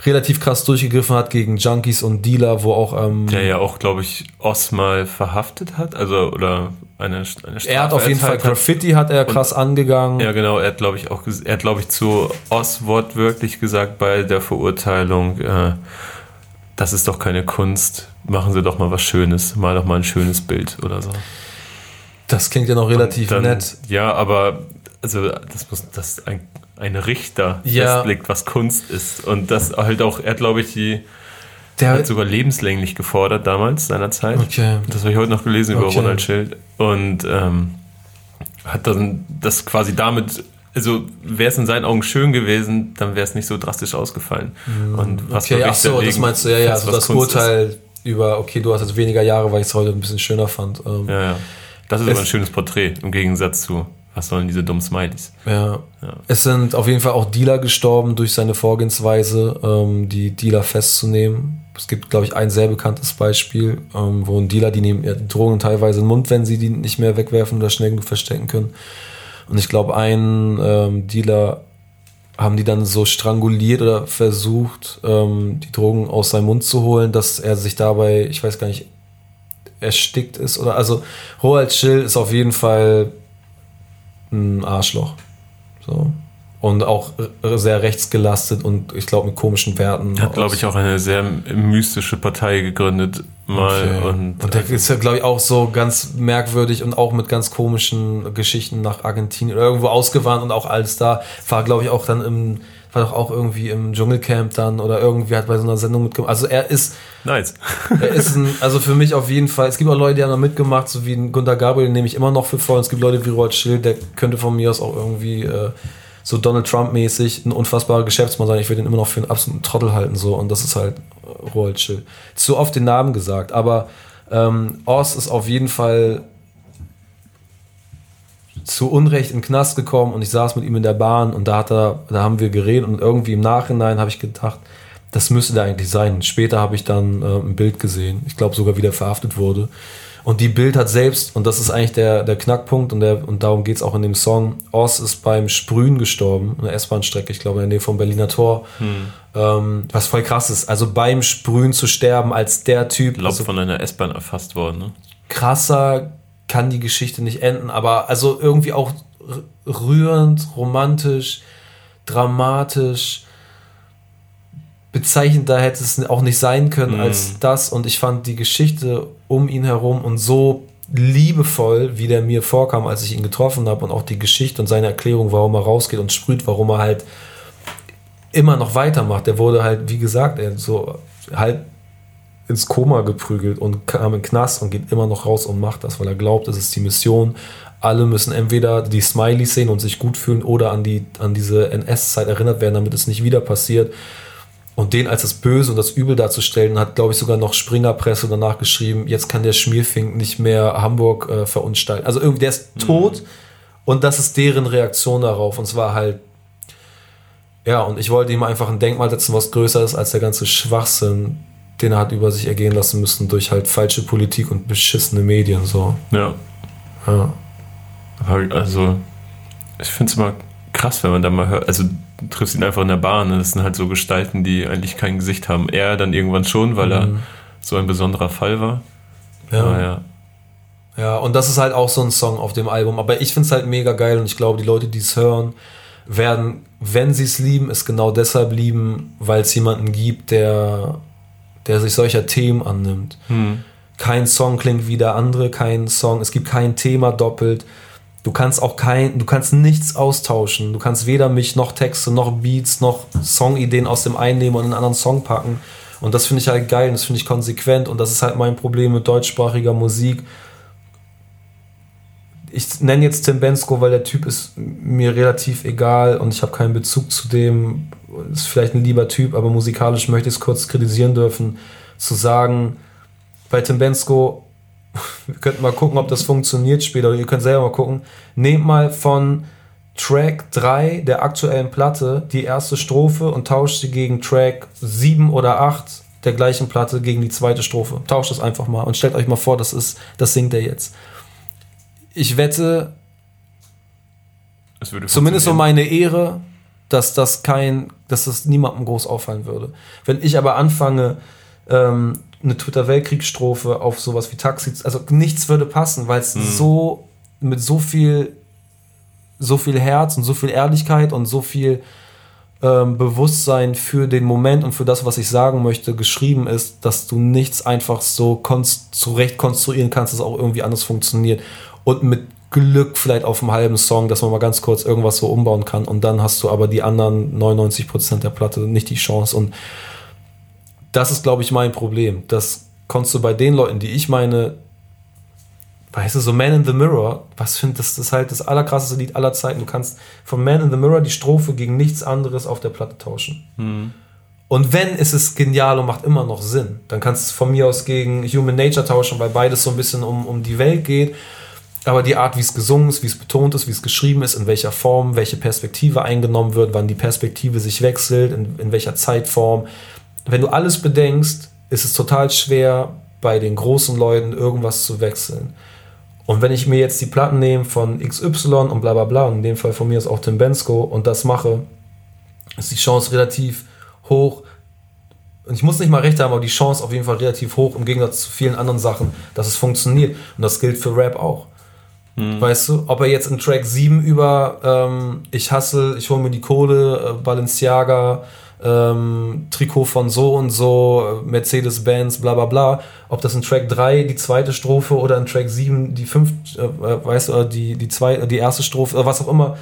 relativ krass durchgegriffen hat gegen Junkies und Dealer, wo auch ähm, Der ja auch, glaube ich, Oz mal verhaftet hat. Also, oder eine, eine Strafe er hat auf jeden Fall. Graffiti hat er krass angegangen. Ja, genau. Er hat, glaube ich, auch, er hat, glaube ich, zu Oz wortwörtlich gesagt bei der Verurteilung, äh, das ist doch keine Kunst. Machen Sie doch mal was Schönes. Mal doch mal ein schönes Bild oder so. Das klingt ja noch relativ Dann- nett. Ja, aber also das muss das ein, ein Richter Ja. festlegt, was Kunst ist. Und das halt auch, er hat, glaube ich, die Der, hat sogar lebenslänglich gefordert damals seinerzeit. okay. Das habe ich heute noch gelesen über Okay. Ronald Schild. Und ähm, hat dann das quasi damit, also wäre es in seinen Augen schön gewesen, dann wäre es nicht so drastisch ausgefallen. Und was Okay, ach so, das meinst du, ja, ja, also das Kunst Urteil über, okay, du hast jetzt weniger Jahre, weil ich es heute ein bisschen schöner fand. Ähm, Ist. Ja, ja. Das ist Es- aber ein schönes Porträt im Gegensatz zu, was sollen diese dummen Smileys? Ja. ja. Es sind auf jeden Fall auch Dealer gestorben durch seine Vorgehensweise, ähm, die Dealer festzunehmen. Es gibt, glaube ich, ein sehr bekanntes Beispiel, ähm, wo ein Dealer, die nehmen ja, Drogen teilweise in den Mund, wenn sie die nicht mehr wegwerfen oder schnell genug verstecken können. Und ich glaube, ein ähm, Dealer haben die dann so stranguliert oder versucht, ähm, die Drogen aus seinem Mund zu holen, dass er sich dabei, ich weiß gar nicht, erstickt ist oder also Roald Schill ist auf jeden Fall ein Arschloch. So. Und auch sehr rechtsgelastet und ich glaube mit komischen Werten. Hat, glaube ich, auch eine sehr mystische Partei gegründet mal. Okay. Und, und der ist ja, glaube ich, auch so ganz merkwürdig und auch mit ganz komischen Geschichten nach Argentinien oder irgendwo ausgewandert und auch alles da. War, glaube ich, auch dann im war doch auch irgendwie im Dschungelcamp dann oder irgendwie hat bei so einer Sendung mitgemacht. Also er ist. Nice. er ist ein, also für mich auf jeden Fall. Es gibt auch Leute, die haben noch mitgemacht, so wie Gunter Gabriel, nehme ich immer noch für voll. Und es gibt Leute wie Roald Schill, der könnte von mir aus auch irgendwie äh, so Donald Trump-mäßig ein unfassbarer Geschäftsmann sein. Ich würde ihn immer noch für einen absoluten Trottel halten, so. Und das ist halt Roald Schill. Zu oft den Namen gesagt, aber ähm, Oz ist auf jeden Fall zu Unrecht in den Knast gekommen und ich saß mit ihm in der Bahn und da hat er, da haben wir geredet und irgendwie im Nachhinein habe ich gedacht, das müsste da eigentlich sein. Später habe ich dann äh, ein Bild gesehen, ich glaube sogar, wie der verhaftet wurde. Und die Bild hat selbst, und das ist eigentlich der, der Knackpunkt, und, der, und darum geht es auch in dem Song, Oz ist beim Sprühen gestorben, eine S-Bahn-Strecke, ich glaube in der Nähe vom Berliner Tor. Hm. Ähm, was voll krass ist. Also beim Sprühen zu sterben als der Typ. Ich glaube, also, von einer S-Bahn erfasst worden, ne? Krasser kann die Geschichte nicht enden, aber also irgendwie auch rührend, romantisch, dramatisch. Bezeichnender hätte es auch nicht sein können mm. als das. Und ich fand die Geschichte um ihn herum und so liebevoll, wie der mir vorkam, als ich ihn getroffen habe und auch die Geschichte und seine Erklärung, warum er rausgeht und sprüht, warum er halt immer noch weitermacht. Der wurde halt, wie gesagt, so halb ins Koma geprügelt und kam in Knast und geht immer noch raus und macht das, weil er glaubt, es ist die Mission. Alle müssen entweder die Smiley sehen und sich gut fühlen oder an, die, an diese NS-Zeit erinnert werden, damit es nicht wieder passiert. Und den als das Böse und das Übel darzustellen, hat, glaube ich, sogar noch Springerpresse danach geschrieben, jetzt kann der Schmierfink nicht mehr Hamburg äh, verunstalten. Also irgendwie, der ist mhm. tot und das ist deren Reaktion darauf. Und zwar halt, ja, und ich wollte ihm einfach ein Denkmal setzen, was größer ist als der ganze Schwachsinn, den er hat über sich ergehen lassen müssen durch halt falsche Politik und beschissene Medien. So. Ja. Ja. Also, ich finde es immer krass, wenn man da mal hört. Also, du triffst ihn einfach in der Bahn. Das sind halt so Gestalten, die eigentlich kein Gesicht haben. Er dann irgendwann schon, weil mhm. er so ein besonderer Fall war. Ja. Aber ja. Ja, und das ist halt auch so ein Song auf dem Album. Aber ich finde es halt mega geil und ich glaube, die Leute, die es hören, werden, wenn sie es lieben, es genau deshalb lieben, weil es jemanden gibt, der der sich solcher Themen annimmt. Hm. Kein Song klingt wie der andere, kein Song, es gibt kein Thema doppelt. Du kannst auch kein, du kannst nichts austauschen. Du kannst weder mich noch Texte, noch Beats, noch Songideen aus dem einen nehmen und in einen anderen Song packen. Und das finde ich halt geil und das finde ich konsequent und das ist halt mein Problem mit deutschsprachiger Musik. Ich nenne jetzt Tim Bensko, weil der Typ ist mir relativ egal und ich habe keinen Bezug zu dem ist vielleicht ein lieber Typ, aber musikalisch möchte ich es kurz kritisieren dürfen, zu sagen, bei Tim Bensko, wir könnten mal gucken, ob das funktioniert später, oder ihr könnt selber mal gucken, nehmt mal von Track 3 der aktuellen Platte die erste Strophe und tauscht sie gegen Track 7 oder 8 der gleichen Platte gegen die zweite Strophe. Tauscht das einfach mal und stellt euch mal vor, das ist, das singt er jetzt. Ich wette, zumindest um meine Ehre, dass das kein, dass das niemandem groß auffallen würde. Wenn ich aber anfange, ähm, eine Twitter-Weltkriegsstrophe auf sowas wie Taxi, also nichts würde passen, weil es mhm. so mit so viel, so viel Herz und so viel Ehrlichkeit und so viel ähm, Bewusstsein für den Moment und für das, was ich sagen möchte, geschrieben ist, dass du nichts einfach so zurecht konstruieren kannst, dass es auch irgendwie anders funktioniert. Und mit Glück vielleicht auf einem halben Song, dass man mal ganz kurz irgendwas so umbauen kann und dann hast du aber die anderen 99% der Platte nicht die Chance und das ist, glaube ich, mein Problem. Das konntest du bei den Leuten, die ich meine, weißt du, so Man in the Mirror, was finde das, das ist halt das allerkrasseste Lied aller Zeiten. Du kannst von Man in the Mirror die Strophe gegen nichts anderes auf der Platte tauschen. Mhm. Und wenn, ist es genial und macht immer noch Sinn. Dann kannst du von mir aus gegen Human Nature tauschen, weil beides so ein bisschen um, um die Welt geht Aber die Art, wie es gesungen ist, wie es betont ist, wie es geschrieben ist, in welcher Form, welche Perspektive eingenommen wird, wann die Perspektive sich wechselt, in, in welcher Zeitform. Wenn du alles bedenkst, ist es total schwer, bei den großen Leuten irgendwas zu wechseln. Und wenn ich mir jetzt die Platten nehme von XY und bla bla bla, in dem Fall von mir ist auch Tim Bensko, und das mache, ist die Chance relativ hoch. Und ich muss nicht mal recht haben, aber die Chance auf jeden Fall relativ hoch im Gegensatz zu vielen anderen Sachen, dass es funktioniert. Und das gilt für Rap auch. Mhm. Weißt du, ob er jetzt in Track 7 über ähm, Ich hasse, ich hole mir die Kohle, äh, Balenciaga, ähm, Trikot von so und so, Mercedes-Benz, bla bla bla. Ob das in Track 3 die zweite Strophe oder in Track 7 die fünfte, äh, weißt du, die, die, zwei, die erste Strophe, oder was auch immer.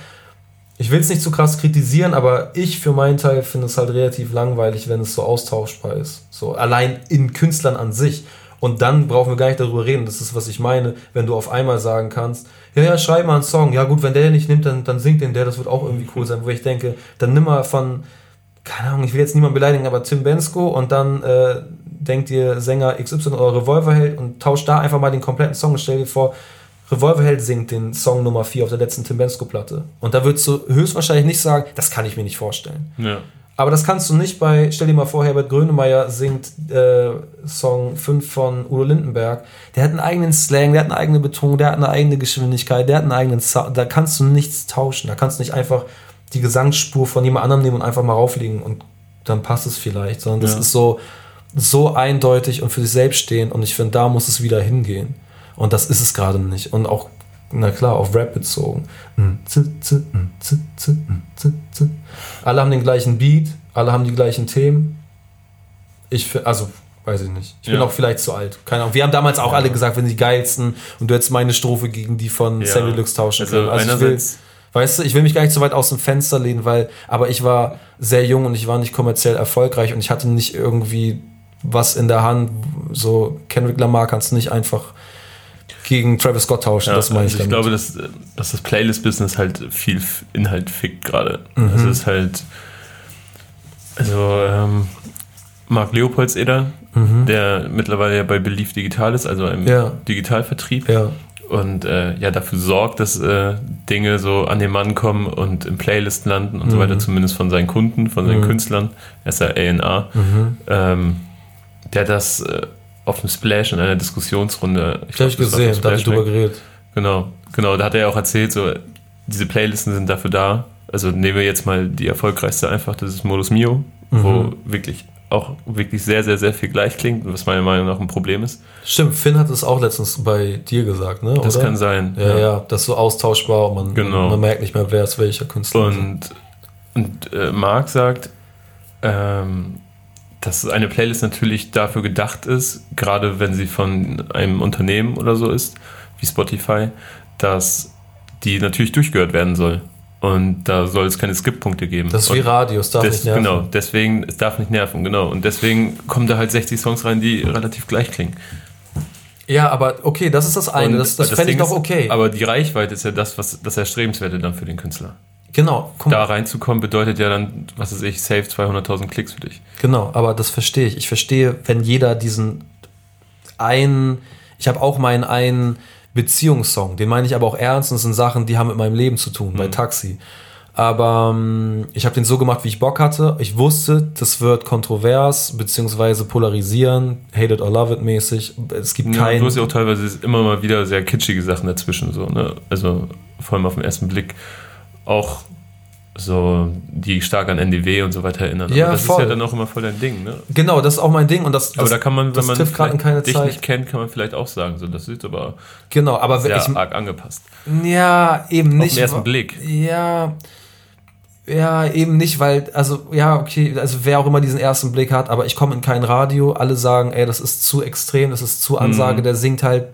Ich will es nicht zu krass kritisieren, aber ich für meinen Teil finde es halt relativ langweilig, wenn es so austauschbar ist. So allein in Künstlern an sich. Und dann brauchen wir gar nicht darüber reden. Das ist, was ich meine, wenn du auf einmal sagen kannst, ja, ja, schreib mal einen Song. Ja, gut, wenn der nicht nimmt, dann, dann singt den der. Das wird auch irgendwie cool sein. Wo ich denke, dann nimm mal von, keine Ahnung, ich will jetzt niemanden beleidigen, aber Tim Bensko und dann äh, denkt ihr Sänger XY oder Revolverheld und tauscht da einfach mal den kompletten Song und stell dir vor, Revolverheld singt den Song Nummer 4 auf der letzten Tim Bensko-Platte. Und da würdest du höchstwahrscheinlich nicht sagen, das kann ich mir nicht vorstellen. Ja. Aber das kannst du nicht bei, stell dir mal vor, Herbert Grönemeyer singt äh, Song 5 von Udo Lindenberg. Der hat einen eigenen Slang, der hat eine eigene Betonung, der hat eine eigene Geschwindigkeit, der hat einen eigenen Sound. Da kannst du nichts tauschen. Da kannst du nicht einfach die Gesangsspur von jemand anderem nehmen und einfach mal rauflegen und dann passt es vielleicht. Sondern das ja. ist so, so eindeutig und für sich selbst stehen und ich finde, da muss es wieder hingehen. Und das ist es gerade nicht. Und auch, na klar, auf Rap bezogen. Alle haben den gleichen Beat, alle haben die gleichen Themen. Ich also weiß ich nicht. Ich bin ja. auch vielleicht zu alt. Keine Ahnung. Wir haben damals auch ja. alle gesagt, wenn die geilsten und du hättest meine Strophe gegen die von ja. Sammy Lux tauschen also können. Also ich will, weißt du, ich will mich gar nicht so weit aus dem Fenster lehnen, weil, aber ich war sehr jung und ich war nicht kommerziell erfolgreich und ich hatte nicht irgendwie was in der Hand. So Kendrick Lamar kannst du nicht einfach gegen Travis Scott tauschen, ja, das meine also ich. Ich glaube, dass, dass das Playlist-Business halt viel Inhalt fickt gerade. Mhm. Also es ist halt. Also, ähm, Marc Leopoldseder, mhm. der mittlerweile ja bei Belief Digital ist, also im ja. Digitalvertrieb. Ja. Und äh, ja, dafür sorgt, dass äh, Dinge so an den Mann kommen und in Playlisten landen und mhm. so weiter, zumindest von seinen Kunden, von seinen mhm. Künstlern. Er ist ja A&A. Mhm. Ähm, der das äh, auf dem Splash in einer Diskussionsrunde. Ich habe ich gesehen, da habe ich drüber geredet. Genau, genau. Da hat er ja auch erzählt, so diese Playlisten sind dafür da. Also nehmen wir jetzt mal die erfolgreichste einfach, das ist Modus Mio, mhm. wo wirklich auch wirklich sehr, sehr, sehr viel gleich klingt, was meiner Meinung nach ein Problem ist. Stimmt, Finn hat es auch letztens bei dir gesagt, ne? Das kann sein. Ja, ja, ja, das ist so austauschbar und man, genau. man merkt nicht mehr, wer ist welcher Künstler. Und, und äh, Marc sagt, ähm, dass eine Playlist natürlich dafür gedacht ist, gerade wenn sie von einem Unternehmen oder so ist, wie Spotify, dass die natürlich durchgehört werden soll. Und da soll es keine Skip-Punkte geben. Das ist wie Radio, es darf des, nicht nerven. Genau, deswegen, es darf nicht nerven, genau. Und deswegen kommen da halt 60 Songs rein, die relativ gleich klingen. Ja, aber okay, das ist das eine. Und das das fände ich doch okay. Aber die Reichweite ist ja das, was das Erstrebenswerte dann für den Künstler. Genau. Da reinzukommen bedeutet ja dann, was weiß ich, safe 200.000 Klicks für dich. Genau, aber das verstehe ich. Ich verstehe, wenn jeder diesen einen, ich habe auch meinen einen Beziehungssong, den meine ich aber auch ernst und das sind Sachen, die haben mit meinem Leben zu tun, mhm. bei Taxi. Aber ähm, ich habe den so gemacht, wie ich Bock hatte. Ich wusste, das wird kontrovers, beziehungsweise polarisieren, hate it or love it mäßig. Es gibt ja, keinen. Du hast ja auch teilweise immer mal wieder sehr kitschige Sachen dazwischen, so, ne? Also vor allem auf den ersten Blick auch so, die stark an NDW und so weiter erinnern. Ja, Aber das voll. ist ja dann auch immer voll dein Ding, ne? genau, das ist auch mein Ding. Und das, aber das, da kann man, wenn man dich Zeit. nicht kennt, kann man vielleicht auch sagen, so, das ist aber, genau, aber sehr ich, arg angepasst. Ja, eben nicht. Auf den ersten Blick. Ja, ja, eben nicht, weil, also, ja, okay, also wer auch immer diesen ersten Blick hat, aber ich komme in kein Radio, alle sagen, ey, das ist zu extrem, das ist zu Ansage, mhm. der singt halt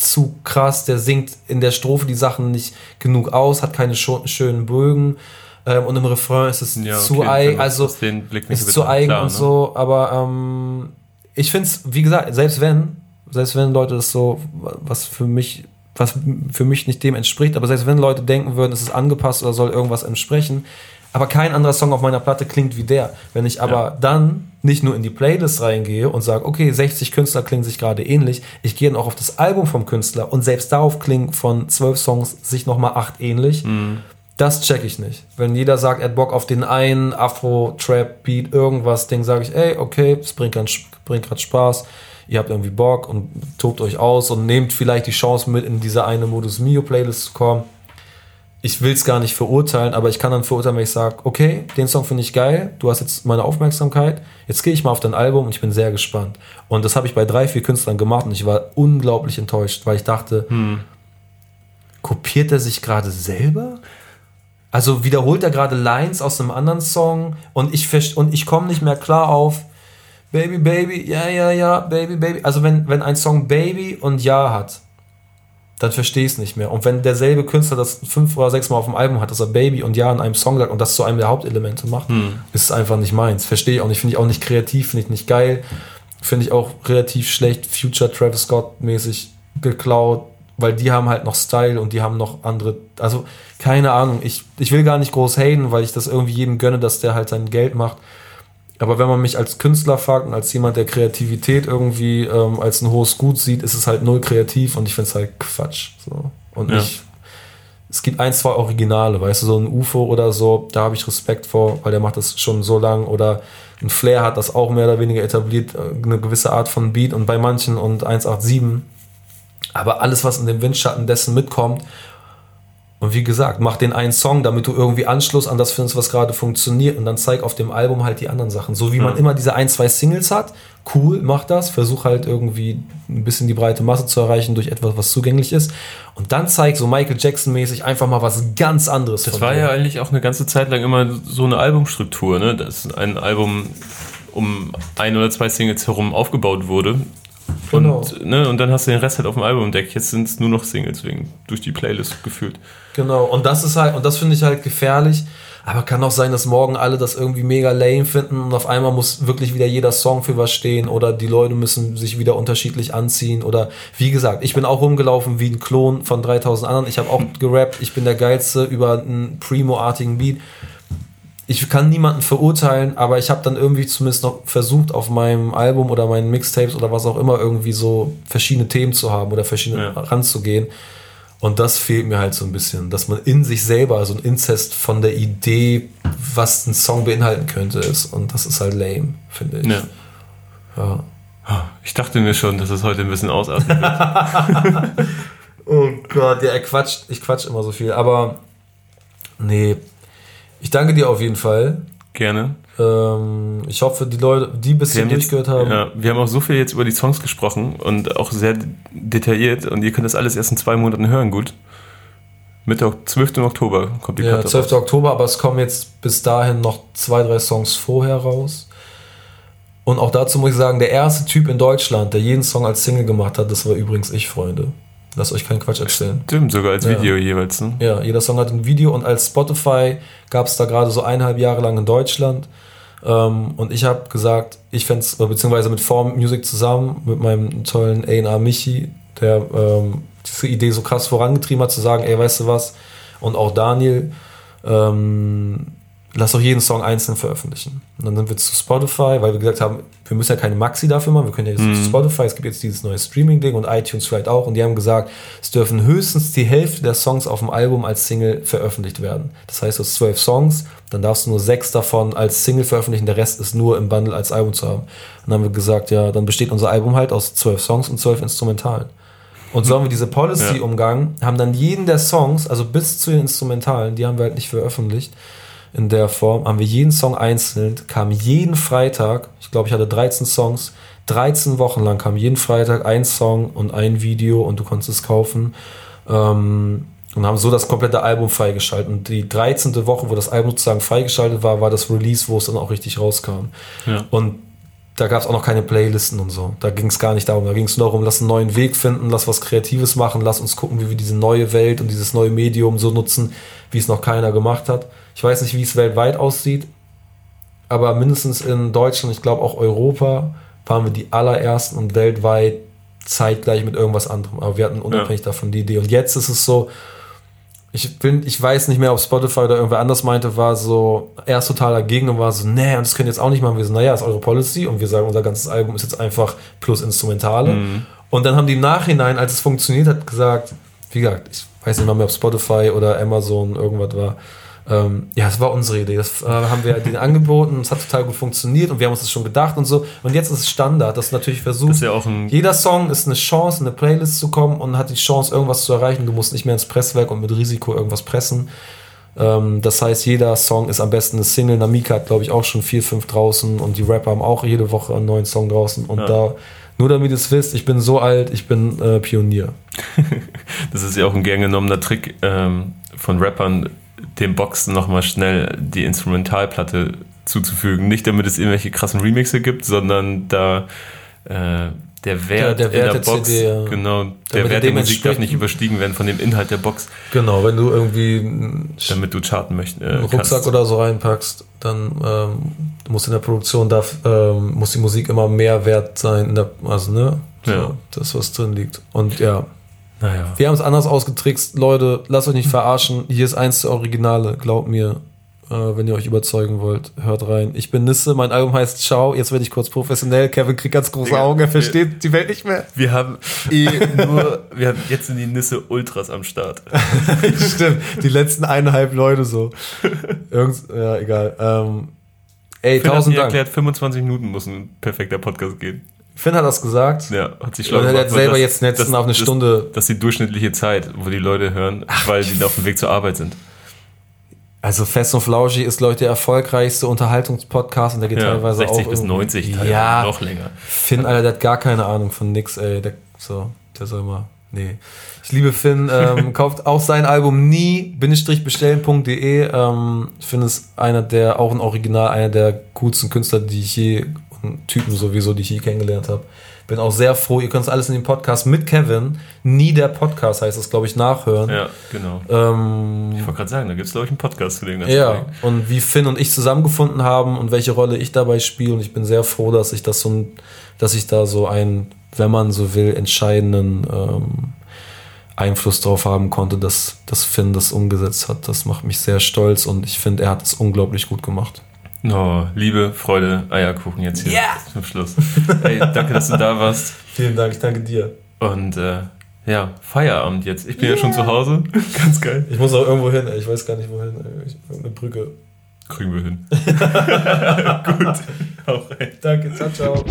zu krass, der singt in der Strophe die Sachen nicht genug aus, hat keine schönen Bögen ähm, und im Refrain ist es ja, okay, zu eigen, also ist zu eigen klar, und ne? so, aber ähm, ich finde es, wie gesagt, selbst wenn, selbst wenn Leute das so, was für mich, was für mich nicht dem entspricht, aber selbst wenn Leute denken würden, es ist angepasst oder soll irgendwas entsprechen, aber kein anderer Song auf meiner Platte klingt wie der. Wenn ich aber ja. dann nicht nur in die Playlist reingehe und sage, okay, 60 Künstler klingen sich gerade ähnlich, ich gehe dann auch auf das Album vom Künstler und selbst darauf klingen von zwölf Songs sich nochmal acht ähnlich. Mhm. Das check ich nicht. Wenn jeder sagt, er hat Bock auf den einen Afro-Trap-Beat, irgendwas, Ding, sage ich, ey, okay, es bringt gerade Spaß, ihr habt irgendwie Bock und tobt euch aus und nehmt vielleicht die Chance mit, in diese eine Modus Mio-Playlist zu kommen ich will es gar nicht verurteilen, aber ich kann dann verurteilen, wenn ich sage, okay, den Song finde ich geil, du hast jetzt meine Aufmerksamkeit, jetzt gehe ich mal auf dein Album und ich bin sehr gespannt. Und das habe ich bei drei, vier Künstlern gemacht und ich war unglaublich enttäuscht, weil ich dachte, hm. kopiert er sich gerade selber? Also wiederholt er gerade Lines aus einem anderen Song und ich, und ich komme nicht mehr klar auf Baby, Baby, ja, ja, ja, Baby, Baby. Also wenn, wenn ein Song Baby und Ja hat, dann verstehe ich es nicht mehr. Und wenn derselbe Künstler das fünf oder sechs Mal auf dem Album hat, dass er Baby und Ja in einem Song sagt und das zu einem der Hauptelemente macht, hm. ist es einfach nicht meins. Verstehe ich auch nicht. Finde ich auch nicht kreativ, finde ich nicht geil. Finde ich auch relativ schlecht, Future Travis Scott mäßig geklaut, weil die haben halt noch Style und die haben noch andere. Also, keine Ahnung. Ich, ich will gar nicht groß haten, weil ich das irgendwie jedem gönne, dass der halt sein Geld macht. Aber wenn man mich als Künstler fragt und als jemand, der Kreativität irgendwie ähm, als ein hohes Gut sieht, ist es halt null kreativ und ich finde es halt Quatsch. So. Und ja. ich, es gibt ein, zwei Originale, weißt du, so ein UFO oder so, da habe ich Respekt vor, weil der macht das schon so lang. Oder ein Flair hat das auch mehr oder weniger etabliert, äh, eine gewisse Art von Beat und bei manchen und 187. Aber alles, was in dem Windschatten dessen mitkommt und wie gesagt, mach den einen Song, damit du irgendwie Anschluss an das findest, was gerade funktioniert und dann zeig auf dem Album halt die anderen Sachen. So wie ja. man immer diese ein, zwei Singles hat, cool, mach das, versuch halt irgendwie ein bisschen die breite Masse zu erreichen durch etwas, was zugänglich ist und dann zeig so Michael Jackson mäßig einfach mal was ganz anderes. Das war dir. ja eigentlich auch eine ganze Zeit lang immer so eine Albumstruktur, ne? dass ein Album um ein oder zwei Singles herum aufgebaut wurde Genau. Und, ne, und dann hast du den Rest halt auf dem Album entdeckt. Jetzt sind es nur noch Singles wegen durch die Playlist gefühlt. Genau, und das ist halt, und das finde ich halt gefährlich. Aber kann auch sein, dass morgen alle das irgendwie mega lame finden und auf einmal muss wirklich wieder jeder Song für was stehen oder die Leute müssen sich wieder unterschiedlich anziehen oder wie gesagt, ich bin auch rumgelaufen wie ein Klon von 3000 anderen. Ich habe auch gerappt, ich bin der geilste über einen Primo-artigen Beat ich kann niemanden verurteilen, aber ich habe dann irgendwie zumindest noch versucht, auf meinem Album oder meinen Mixtapes oder was auch immer irgendwie so verschiedene Themen zu haben oder verschiedene ja. ranzugehen. Und das fehlt mir halt so ein bisschen, dass man in sich selber so ein Inzest von der Idee, was ein Song beinhalten könnte, ist. Und das ist halt lame, finde ich. Ja. ja. Ich dachte mir schon, dass es heute ein bisschen ausatmen wird. oh Gott, ja, er quatscht, ich quatsch immer so viel. Aber nee, ich danke dir auf jeden Fall. Gerne. Ähm, ich hoffe, die Leute, die bis bisschen durchgehört haben. Ja, wir haben auch so viel jetzt über die Songs gesprochen und auch sehr detailliert und ihr könnt das alles erst in zwei Monaten hören, gut. Mitte 12. Oktober kommt die Ja, 12. Raus. Oktober, aber es kommen jetzt bis dahin noch zwei, drei Songs vorher raus. Und auch dazu muss ich sagen, der erste Typ in Deutschland, der jeden Song als Single gemacht hat, das war übrigens ich, Freunde. Lasst euch keinen Quatsch erzählen. Stimmt, sogar als Video ja. jeweils. Ne? Ja, jeder Song hat ein Video und als Spotify gab es da gerade so eineinhalb Jahre lang in Deutschland. Ähm, und ich habe gesagt, ich fände es, beziehungsweise mit Form Music zusammen, mit meinem tollen A&R Michi, der ähm, diese Idee so krass vorangetrieben hat, zu sagen, ey, weißt du was? Und auch Daniel, ähm, lass doch jeden Song einzeln veröffentlichen. Und dann sind wir zu Spotify, weil wir gesagt haben, wir müssen ja keine Maxi dafür machen, wir können ja jetzt mhm. zu Spotify, es gibt jetzt dieses neue Streaming-Ding und iTunes vielleicht auch. Und die haben gesagt, es dürfen höchstens die Hälfte der Songs auf dem Album als Single veröffentlicht werden. Das heißt, du hast zwölf Songs, dann darfst du nur sechs davon als Single veröffentlichen, der Rest ist nur im Bundle als Album zu haben. Und dann haben wir gesagt, ja, dann besteht unser Album halt aus zwölf Songs und zwölf Instrumentalen. Und so haben wir diese Policy ja. umgangen, haben dann jeden der Songs, also bis zu den Instrumentalen, die haben wir halt nicht veröffentlicht, in der Form, haben wir jeden Song einzeln, kam jeden Freitag, ich glaube, ich hatte 13 Songs, 13 Wochen lang kam jeden Freitag ein Song und ein Video und du konntest es kaufen. Ähm, und haben so das komplette Album freigeschaltet. Und die 13. Woche, wo das Album sozusagen freigeschaltet war, war das Release, wo es dann auch richtig rauskam. Ja. Und da gab es auch noch keine Playlisten und so. Da ging es gar nicht darum. Da ging es nur darum, lass einen neuen Weg finden, lass was Kreatives machen, lass uns gucken, wie wir diese neue Welt und dieses neue Medium so nutzen, wie es noch keiner gemacht hat. Ich weiß nicht, wie es weltweit aussieht, aber mindestens in Deutschland, ich glaube auch Europa, waren wir die allerersten und weltweit zeitgleich mit irgendwas anderem. Aber wir hatten unabhängig ja. davon die Idee. Und jetzt ist es so, ich, bin, ich weiß nicht mehr, ob Spotify oder irgendwer anders meinte, war so erst total dagegen und war so, nee, und das könnt ihr jetzt auch nicht machen. Wir so, naja, ist eure Policy und wir sagen, unser ganzes Album ist jetzt einfach plus Instrumentale. Mhm. Und dann haben die im Nachhinein, als es funktioniert hat, gesagt, wie gesagt, ich weiß nicht mehr, ob Spotify oder Amazon irgendwas war, ähm, ja, es war unsere Idee. Das äh, haben wir denen angeboten. Es hat total gut funktioniert und wir haben uns das schon gedacht und so. Und jetzt ist es Standard, dass du natürlich versuchst, ja jeder Song ist eine Chance, in eine Playlist zu kommen und hat die Chance, irgendwas zu erreichen. Du musst nicht mehr ins Presswerk und mit Risiko irgendwas pressen. Ähm, das heißt, jeder Song ist am besten eine Single. Namika hat, glaube ich, auch schon vier, fünf draußen und die Rapper haben auch jede Woche einen neuen Song draußen. Und ja. da, nur damit ihr es wisst, ich bin so alt, ich bin äh, Pionier. das ist ja auch ein gern genommener Trick ähm, von Rappern, dem Boxen nochmal schnell die Instrumentalplatte zuzufügen. Nicht damit es irgendwelche krassen Remixe gibt, sondern da äh, der Wert, der, der Wert in der, Box, CD, ja. genau, der Wert der Musik darf nicht überstiegen werden von dem Inhalt der Box. Genau, wenn du irgendwie damit du charten möchtest, äh, einen Rucksack kannst. oder so reinpackst, dann ähm, muss in der Produktion darf ähm, muss die Musik immer mehr wert sein, der, also ne, so, ja. das was drin liegt. Und ja, naja. Wir haben es anders ausgetrickst. Leute, lasst euch nicht verarschen. Hier ist eins der Originale. Glaubt mir, äh, wenn ihr euch überzeugen wollt, hört rein. Ich bin Nisse, mein Album heißt Ciao. Jetzt werde ich kurz professionell. Kevin kriegt ganz große Augen, er versteht wir, die Welt nicht mehr. Wir haben eh nur, wir haben jetzt sind die Nisse Ultras am Start. Stimmt, die letzten eineinhalb Leute so. Irgends, ja, egal. Ähm, ey, Finn tausend Dank. erklärt, 25 Minuten muss ein perfekter Podcast gehen. Finn hat das gesagt. Ja, hat sich schlau gemacht. Er hat selber das, jetzt Netzen auf eine das, Stunde. Das ist die durchschnittliche Zeit, wo die Leute hören, Ach, weil die auf dem Weg zur Arbeit sind. Also Fest und Flauschig ist, ich, der erfolgreichste Unterhaltungspodcast und der geht ja, teilweise 60 auch 60 bis 90, ja, noch länger. Finn, Alter, der hat gar keine Ahnung von nix, ey. Der, so, der soll mal. Nee. Ich liebe Finn. Ähm, kauft auch sein Album nie-bestellen.de. Ähm, Finn ist einer der, auch ein Original, einer der coolsten Künstler, die ich je Typen sowieso, die ich hier kennengelernt habe. Bin auch sehr froh. Ihr könnt es alles in dem Podcast mit Kevin. Nie der Podcast heißt es, glaube ich, nachhören. Ja, genau. Ähm, ich wollte gerade sagen, da gibt es, glaube ich, einen Podcast zu dem ganzen Ja, Ding. und wie Finn und ich zusammengefunden haben und welche Rolle ich dabei spiele. Und ich bin sehr froh, dass ich das so dass ich da so einen, wenn man so will, entscheidenden ähm, Einfluss drauf haben konnte, dass, dass Finn das umgesetzt hat. Das macht mich sehr stolz und ich finde, er hat es unglaublich gut gemacht. Oh, Liebe, Freude, Eierkuchen jetzt hier yeah. zum Schluss. Hey, danke, dass du da warst. Vielen Dank, ich danke dir. Und äh, ja, Feierabend jetzt. Ich bin yeah. ja schon zu Hause. Ganz geil. Ich muss auch irgendwo hin, ich weiß gar nicht wohin. Eine Brücke. Kriegen wir hin. Gut. Auch. Danke, ciao, ciao.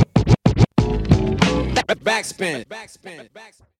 Backspin. Backspin. Backspin.